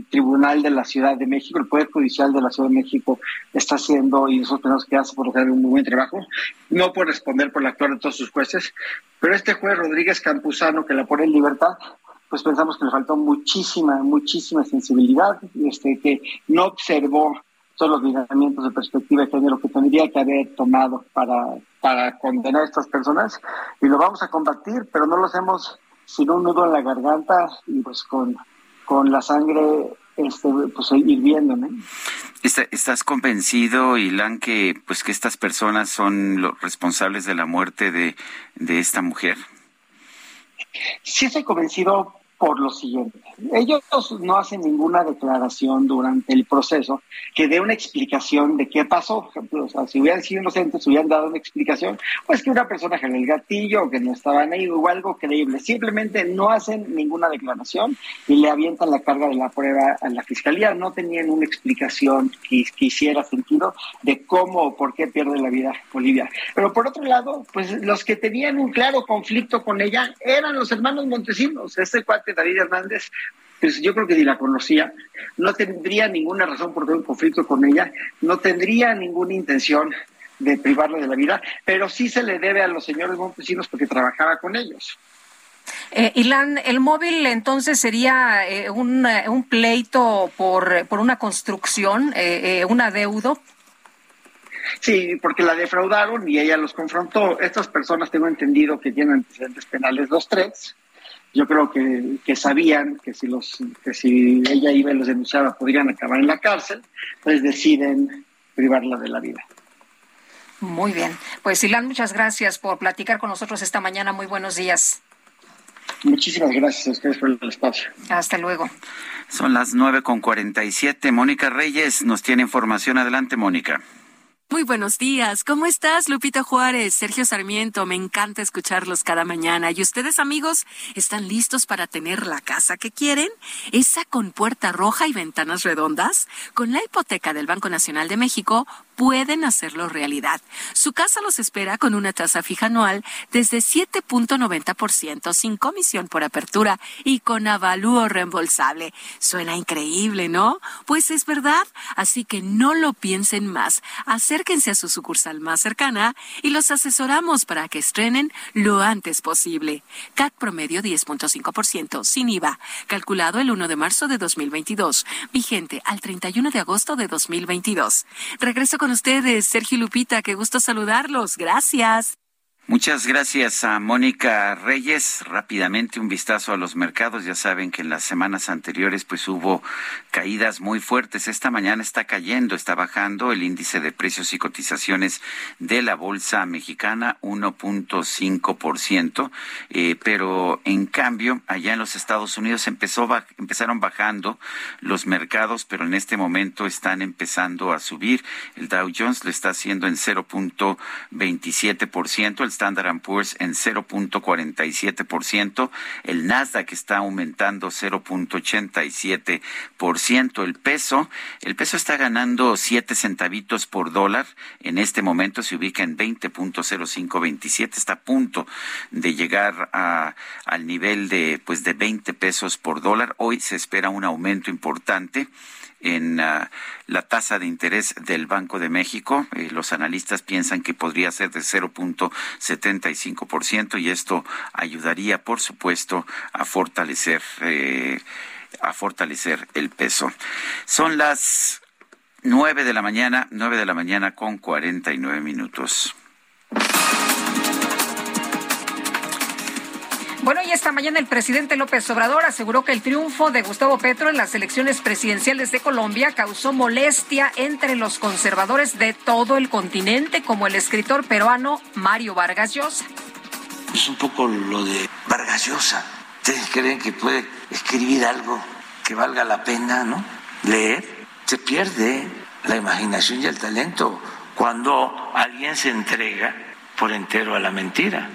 Tribunal de la Ciudad de México. El Poder Judicial de la Ciudad de México está haciendo, y nosotros tenemos que hacer por hacer un muy buen trabajo. No puede responder por el actuar de todos sus jueces, pero este juez Rodríguez Campuzano, que la pone en libertad, pues pensamos que le faltó muchísima, muchísima sensibilidad, este, que no observó todos los lineamientos de perspectiva de género que tendría que haber tomado para, para condenar a estas personas y lo vamos a combatir, pero no lo hacemos sin un nudo en la garganta y pues con, con la sangre este, pues hirviendo. ¿Estás convencido, Ilan, que pues que estas personas son los responsables de la muerte de, de esta mujer? Sí estoy convencido por lo siguiente. Ellos no hacen ninguna declaración durante el proceso que dé una explicación de qué pasó. O sea, si hubieran sido inocentes, hubieran dado una explicación, pues que una persona jaló el gatillo, o que no estaban ahí, o algo creíble. Simplemente no hacen ninguna declaración y le avientan la carga de la prueba a la fiscalía. No tenían una explicación que, que hiciera sentido de cómo o por qué pierde la vida Bolivia. Pero por otro lado, pues los que tenían un claro conflicto con ella eran los hermanos Montesinos. Este cuate David Hernández, pues yo creo que ni la conocía, no tendría ninguna razón por tener un conflicto con ella, no tendría ninguna intención de privarla de la vida, pero sí se le debe a los señores montesinos porque trabajaba con ellos. Eh, Ilan, el móvil entonces sería eh, un, eh, un, pleito por, por una construcción, eh, eh, un adeudo. Sí, porque la defraudaron y ella los confrontó. Estas personas tengo entendido que tienen antecedentes penales los tres yo creo que, que, sabían que si los que si ella iba y los denunciaba podrían acabar en la cárcel, pues deciden privarla de la vida. Muy bien. Pues Ilan, muchas gracias por platicar con nosotros esta mañana. Muy buenos días. Muchísimas gracias a ustedes por el espacio. Hasta luego. Son las nueve con cuarenta y siete. Mónica Reyes nos tiene información. Adelante, Mónica. Muy buenos días. ¿Cómo estás, Lupita Juárez? Sergio Sarmiento, me encanta escucharlos cada mañana. ¿Y ustedes, amigos, están listos para tener la casa que quieren? ¿Esa con puerta roja y ventanas redondas? Con la hipoteca del Banco Nacional de México pueden hacerlo realidad. Su casa los espera con una tasa fija anual desde 7.90% sin comisión por apertura y con avalúo reembolsable. Suena increíble, ¿no? Pues es verdad, así que no lo piensen más. Acérquense a su sucursal más cercana y los asesoramos para que estrenen lo antes posible. CAT promedio 10.5% sin IVA, calculado el 1 de marzo de 2022, vigente al 31 de agosto de 2022. Regreso con con ustedes, Sergio Lupita, qué gusto saludarlos. Gracias. Muchas gracias a Mónica Reyes. Rápidamente un vistazo a los mercados. Ya saben que en las semanas anteriores pues hubo caídas muy fuertes. Esta mañana está cayendo, está bajando el índice de precios y cotizaciones de la bolsa mexicana 1.5%, eh, pero en cambio allá en los Estados Unidos empezó empezaron bajando los mercados, pero en este momento están empezando a subir. El Dow Jones lo está haciendo en 0.27%, el Standard Poor's en 0.47%, el Nasdaq está aumentando 0.87%, el peso, el peso está ganando 7 centavitos por dólar, en este momento se ubica en 20.0527, está a punto de llegar a, al nivel de pues de 20 pesos por dólar. Hoy se espera un aumento importante en ah, la tasa de interés del Banco de México. Eh, los analistas piensan que podría ser de 0.75% y esto ayudaría, por supuesto, a fortalecer eh, a fortalecer el peso. Son las nueve de la mañana, nueve de la mañana con cuarenta y nueve minutos. Bueno, y esta mañana el presidente López Obrador aseguró que el triunfo de Gustavo Petro en las elecciones presidenciales de Colombia causó molestia entre los conservadores de todo el continente, como el escritor peruano Mario Vargas Llosa. Es un poco lo de Vargas Llosa. ¿Ustedes creen que puede escribir algo que valga la pena, no? Leer. Se pierde la imaginación y el talento cuando alguien se entrega por entero a la mentira.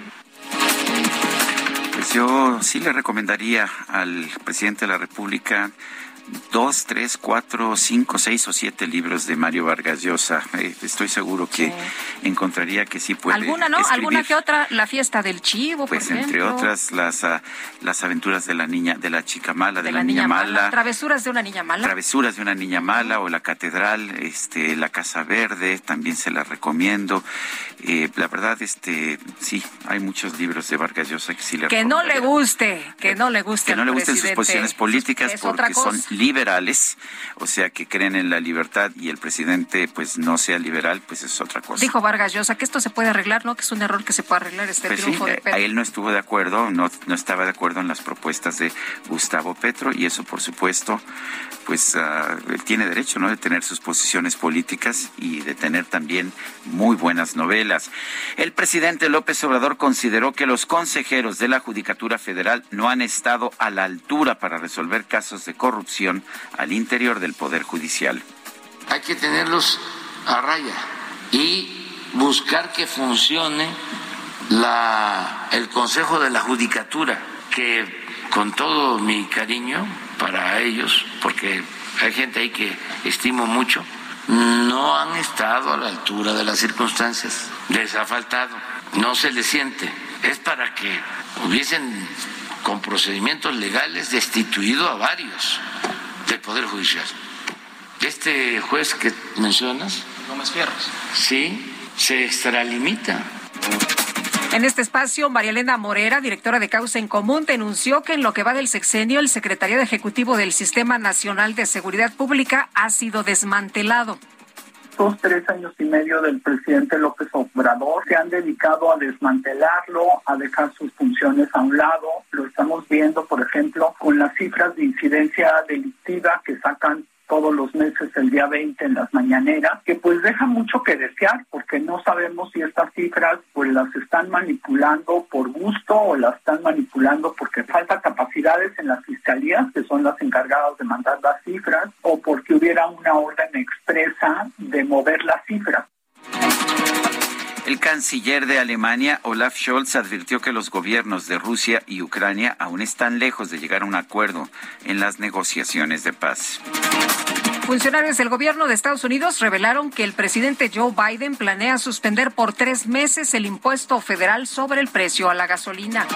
Yo sí le recomendaría al presidente de la República dos, tres, cuatro, cinco, seis o siete libros de Mario Vargas Llosa. Eh, estoy seguro que encontraría que sí puede. ¿Alguna, no? ¿Alguna que otra? La fiesta del chivo, Pues por entre otras las ah, las aventuras de la niña, de la chica mala, de, la, niña, mala. Travesuras de una niña mala. Travesuras de una niña mala o la catedral, este, la casa verde, también se la recomiendo. Eh, la verdad, este, sí, hay muchos libros de Vargas Llosa que sí le que no le guste, que no le guste que no le gusten sus posiciones políticas porque son. Liberales, o sea que creen en la libertad y el presidente pues no sea liberal, pues es otra cosa. Dijo Vargas Llosa que esto se puede arreglar, ¿no? Que es un error que se puede arreglar este Pues sí, triunfo de eh, Petro. a él no estuvo de acuerdo, no, no estaba de acuerdo en las propuestas de Gustavo Petro y eso por supuesto pues él tiene derecho no de tener sus posiciones políticas y de tener también muy buenas novelas. El presidente López Obrador consideró que los consejeros de la Judicatura Federal no han estado a la altura para resolver casos de corrupción al interior del Poder Judicial. Hay que tenerlos a raya y buscar que funcione el Consejo de la Judicatura, que con todo mi cariño para ellos, porque hay gente ahí que estimo mucho, no han estado a la altura de las circunstancias. Les ha faltado, no se les siente. Es para que hubiesen con procedimientos legales destituido a varios Poder Judicial. Este juez que mencionas, Gómez Fierros. sí, se extralimita. En este espacio, María Elena Morera, directora de Causa en Común, denunció que en lo que va del sexenio, el Secretariado Ejecutivo del Sistema Nacional de Seguridad Pública ha sido desmantelado. Estos tres años y medio del presidente López Obrador se han dedicado a desmantelarlo, a dejar sus funciones a un lado. Lo estamos viendo, por ejemplo, con las cifras de incidencia delictiva que sacan todos los meses el día 20 en las mañaneras, que pues deja mucho que desear porque no sabemos si estas cifras pues las están manipulando por gusto o las están manipulando porque falta capacidades en las fiscalías que son las encargadas de mandar las cifras o porque hubiera una orden expresa de mover las cifras. El canciller de Alemania, Olaf Scholz, advirtió que los gobiernos de Rusia y Ucrania aún están lejos de llegar a un acuerdo en las negociaciones de paz. Funcionarios del gobierno de Estados Unidos revelaron que el presidente Joe Biden planea suspender por tres meses el impuesto federal sobre el precio a la gasolina.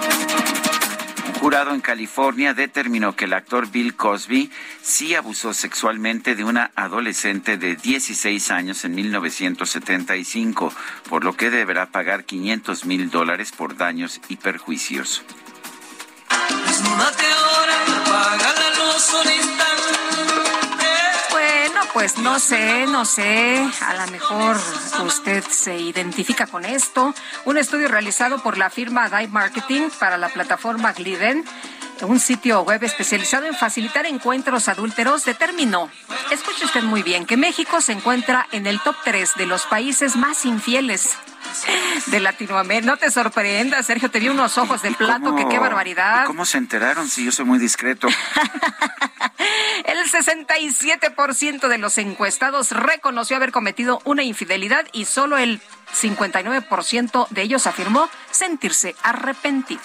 Jurado en California determinó que el actor Bill Cosby sí abusó sexualmente de una adolescente de 16 años en 1975, por lo que deberá pagar 500 mil dólares por daños y perjuicios. Desnúdate pues no sé, no sé. A lo mejor usted se identifica con esto. Un estudio realizado por la firma Dive Marketing para la plataforma Gliden, un sitio web especializado en facilitar encuentros adúlteros, determinó, escuche usted muy bien, que México se encuentra en el top 3 de los países más infieles de Latinoamérica. No te sorprendas, Sergio, te vi unos ojos de plato, que qué barbaridad. ¿Cómo se enteraron si yo soy muy discreto? El 67% de los encuestados reconoció haber cometido una infidelidad y solo el 59% de ellos afirmó sentirse arrepentido.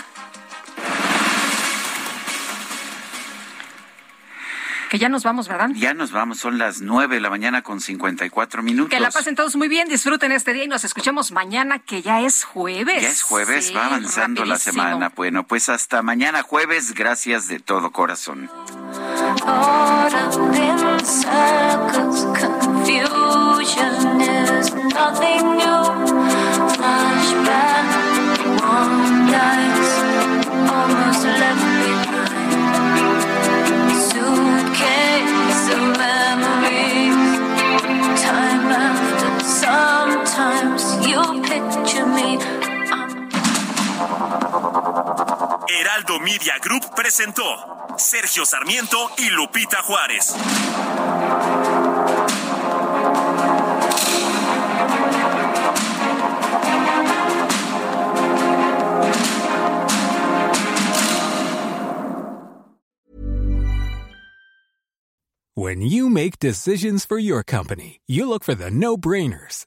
Que ya nos vamos, ¿verdad? Ya nos vamos, son las 9 de la mañana con 54 minutos. Que la pasen todos muy bien, disfruten este día y nos escuchamos mañana, que ya es jueves. Ya es jueves, Sí, va avanzando la semana. Bueno, pues hasta mañana jueves, gracias de todo corazón. Heraldo Media Group presentó Sergio Sarmiento y Lupita Juárez. When you make decisions for your company, you look for the no-brainers.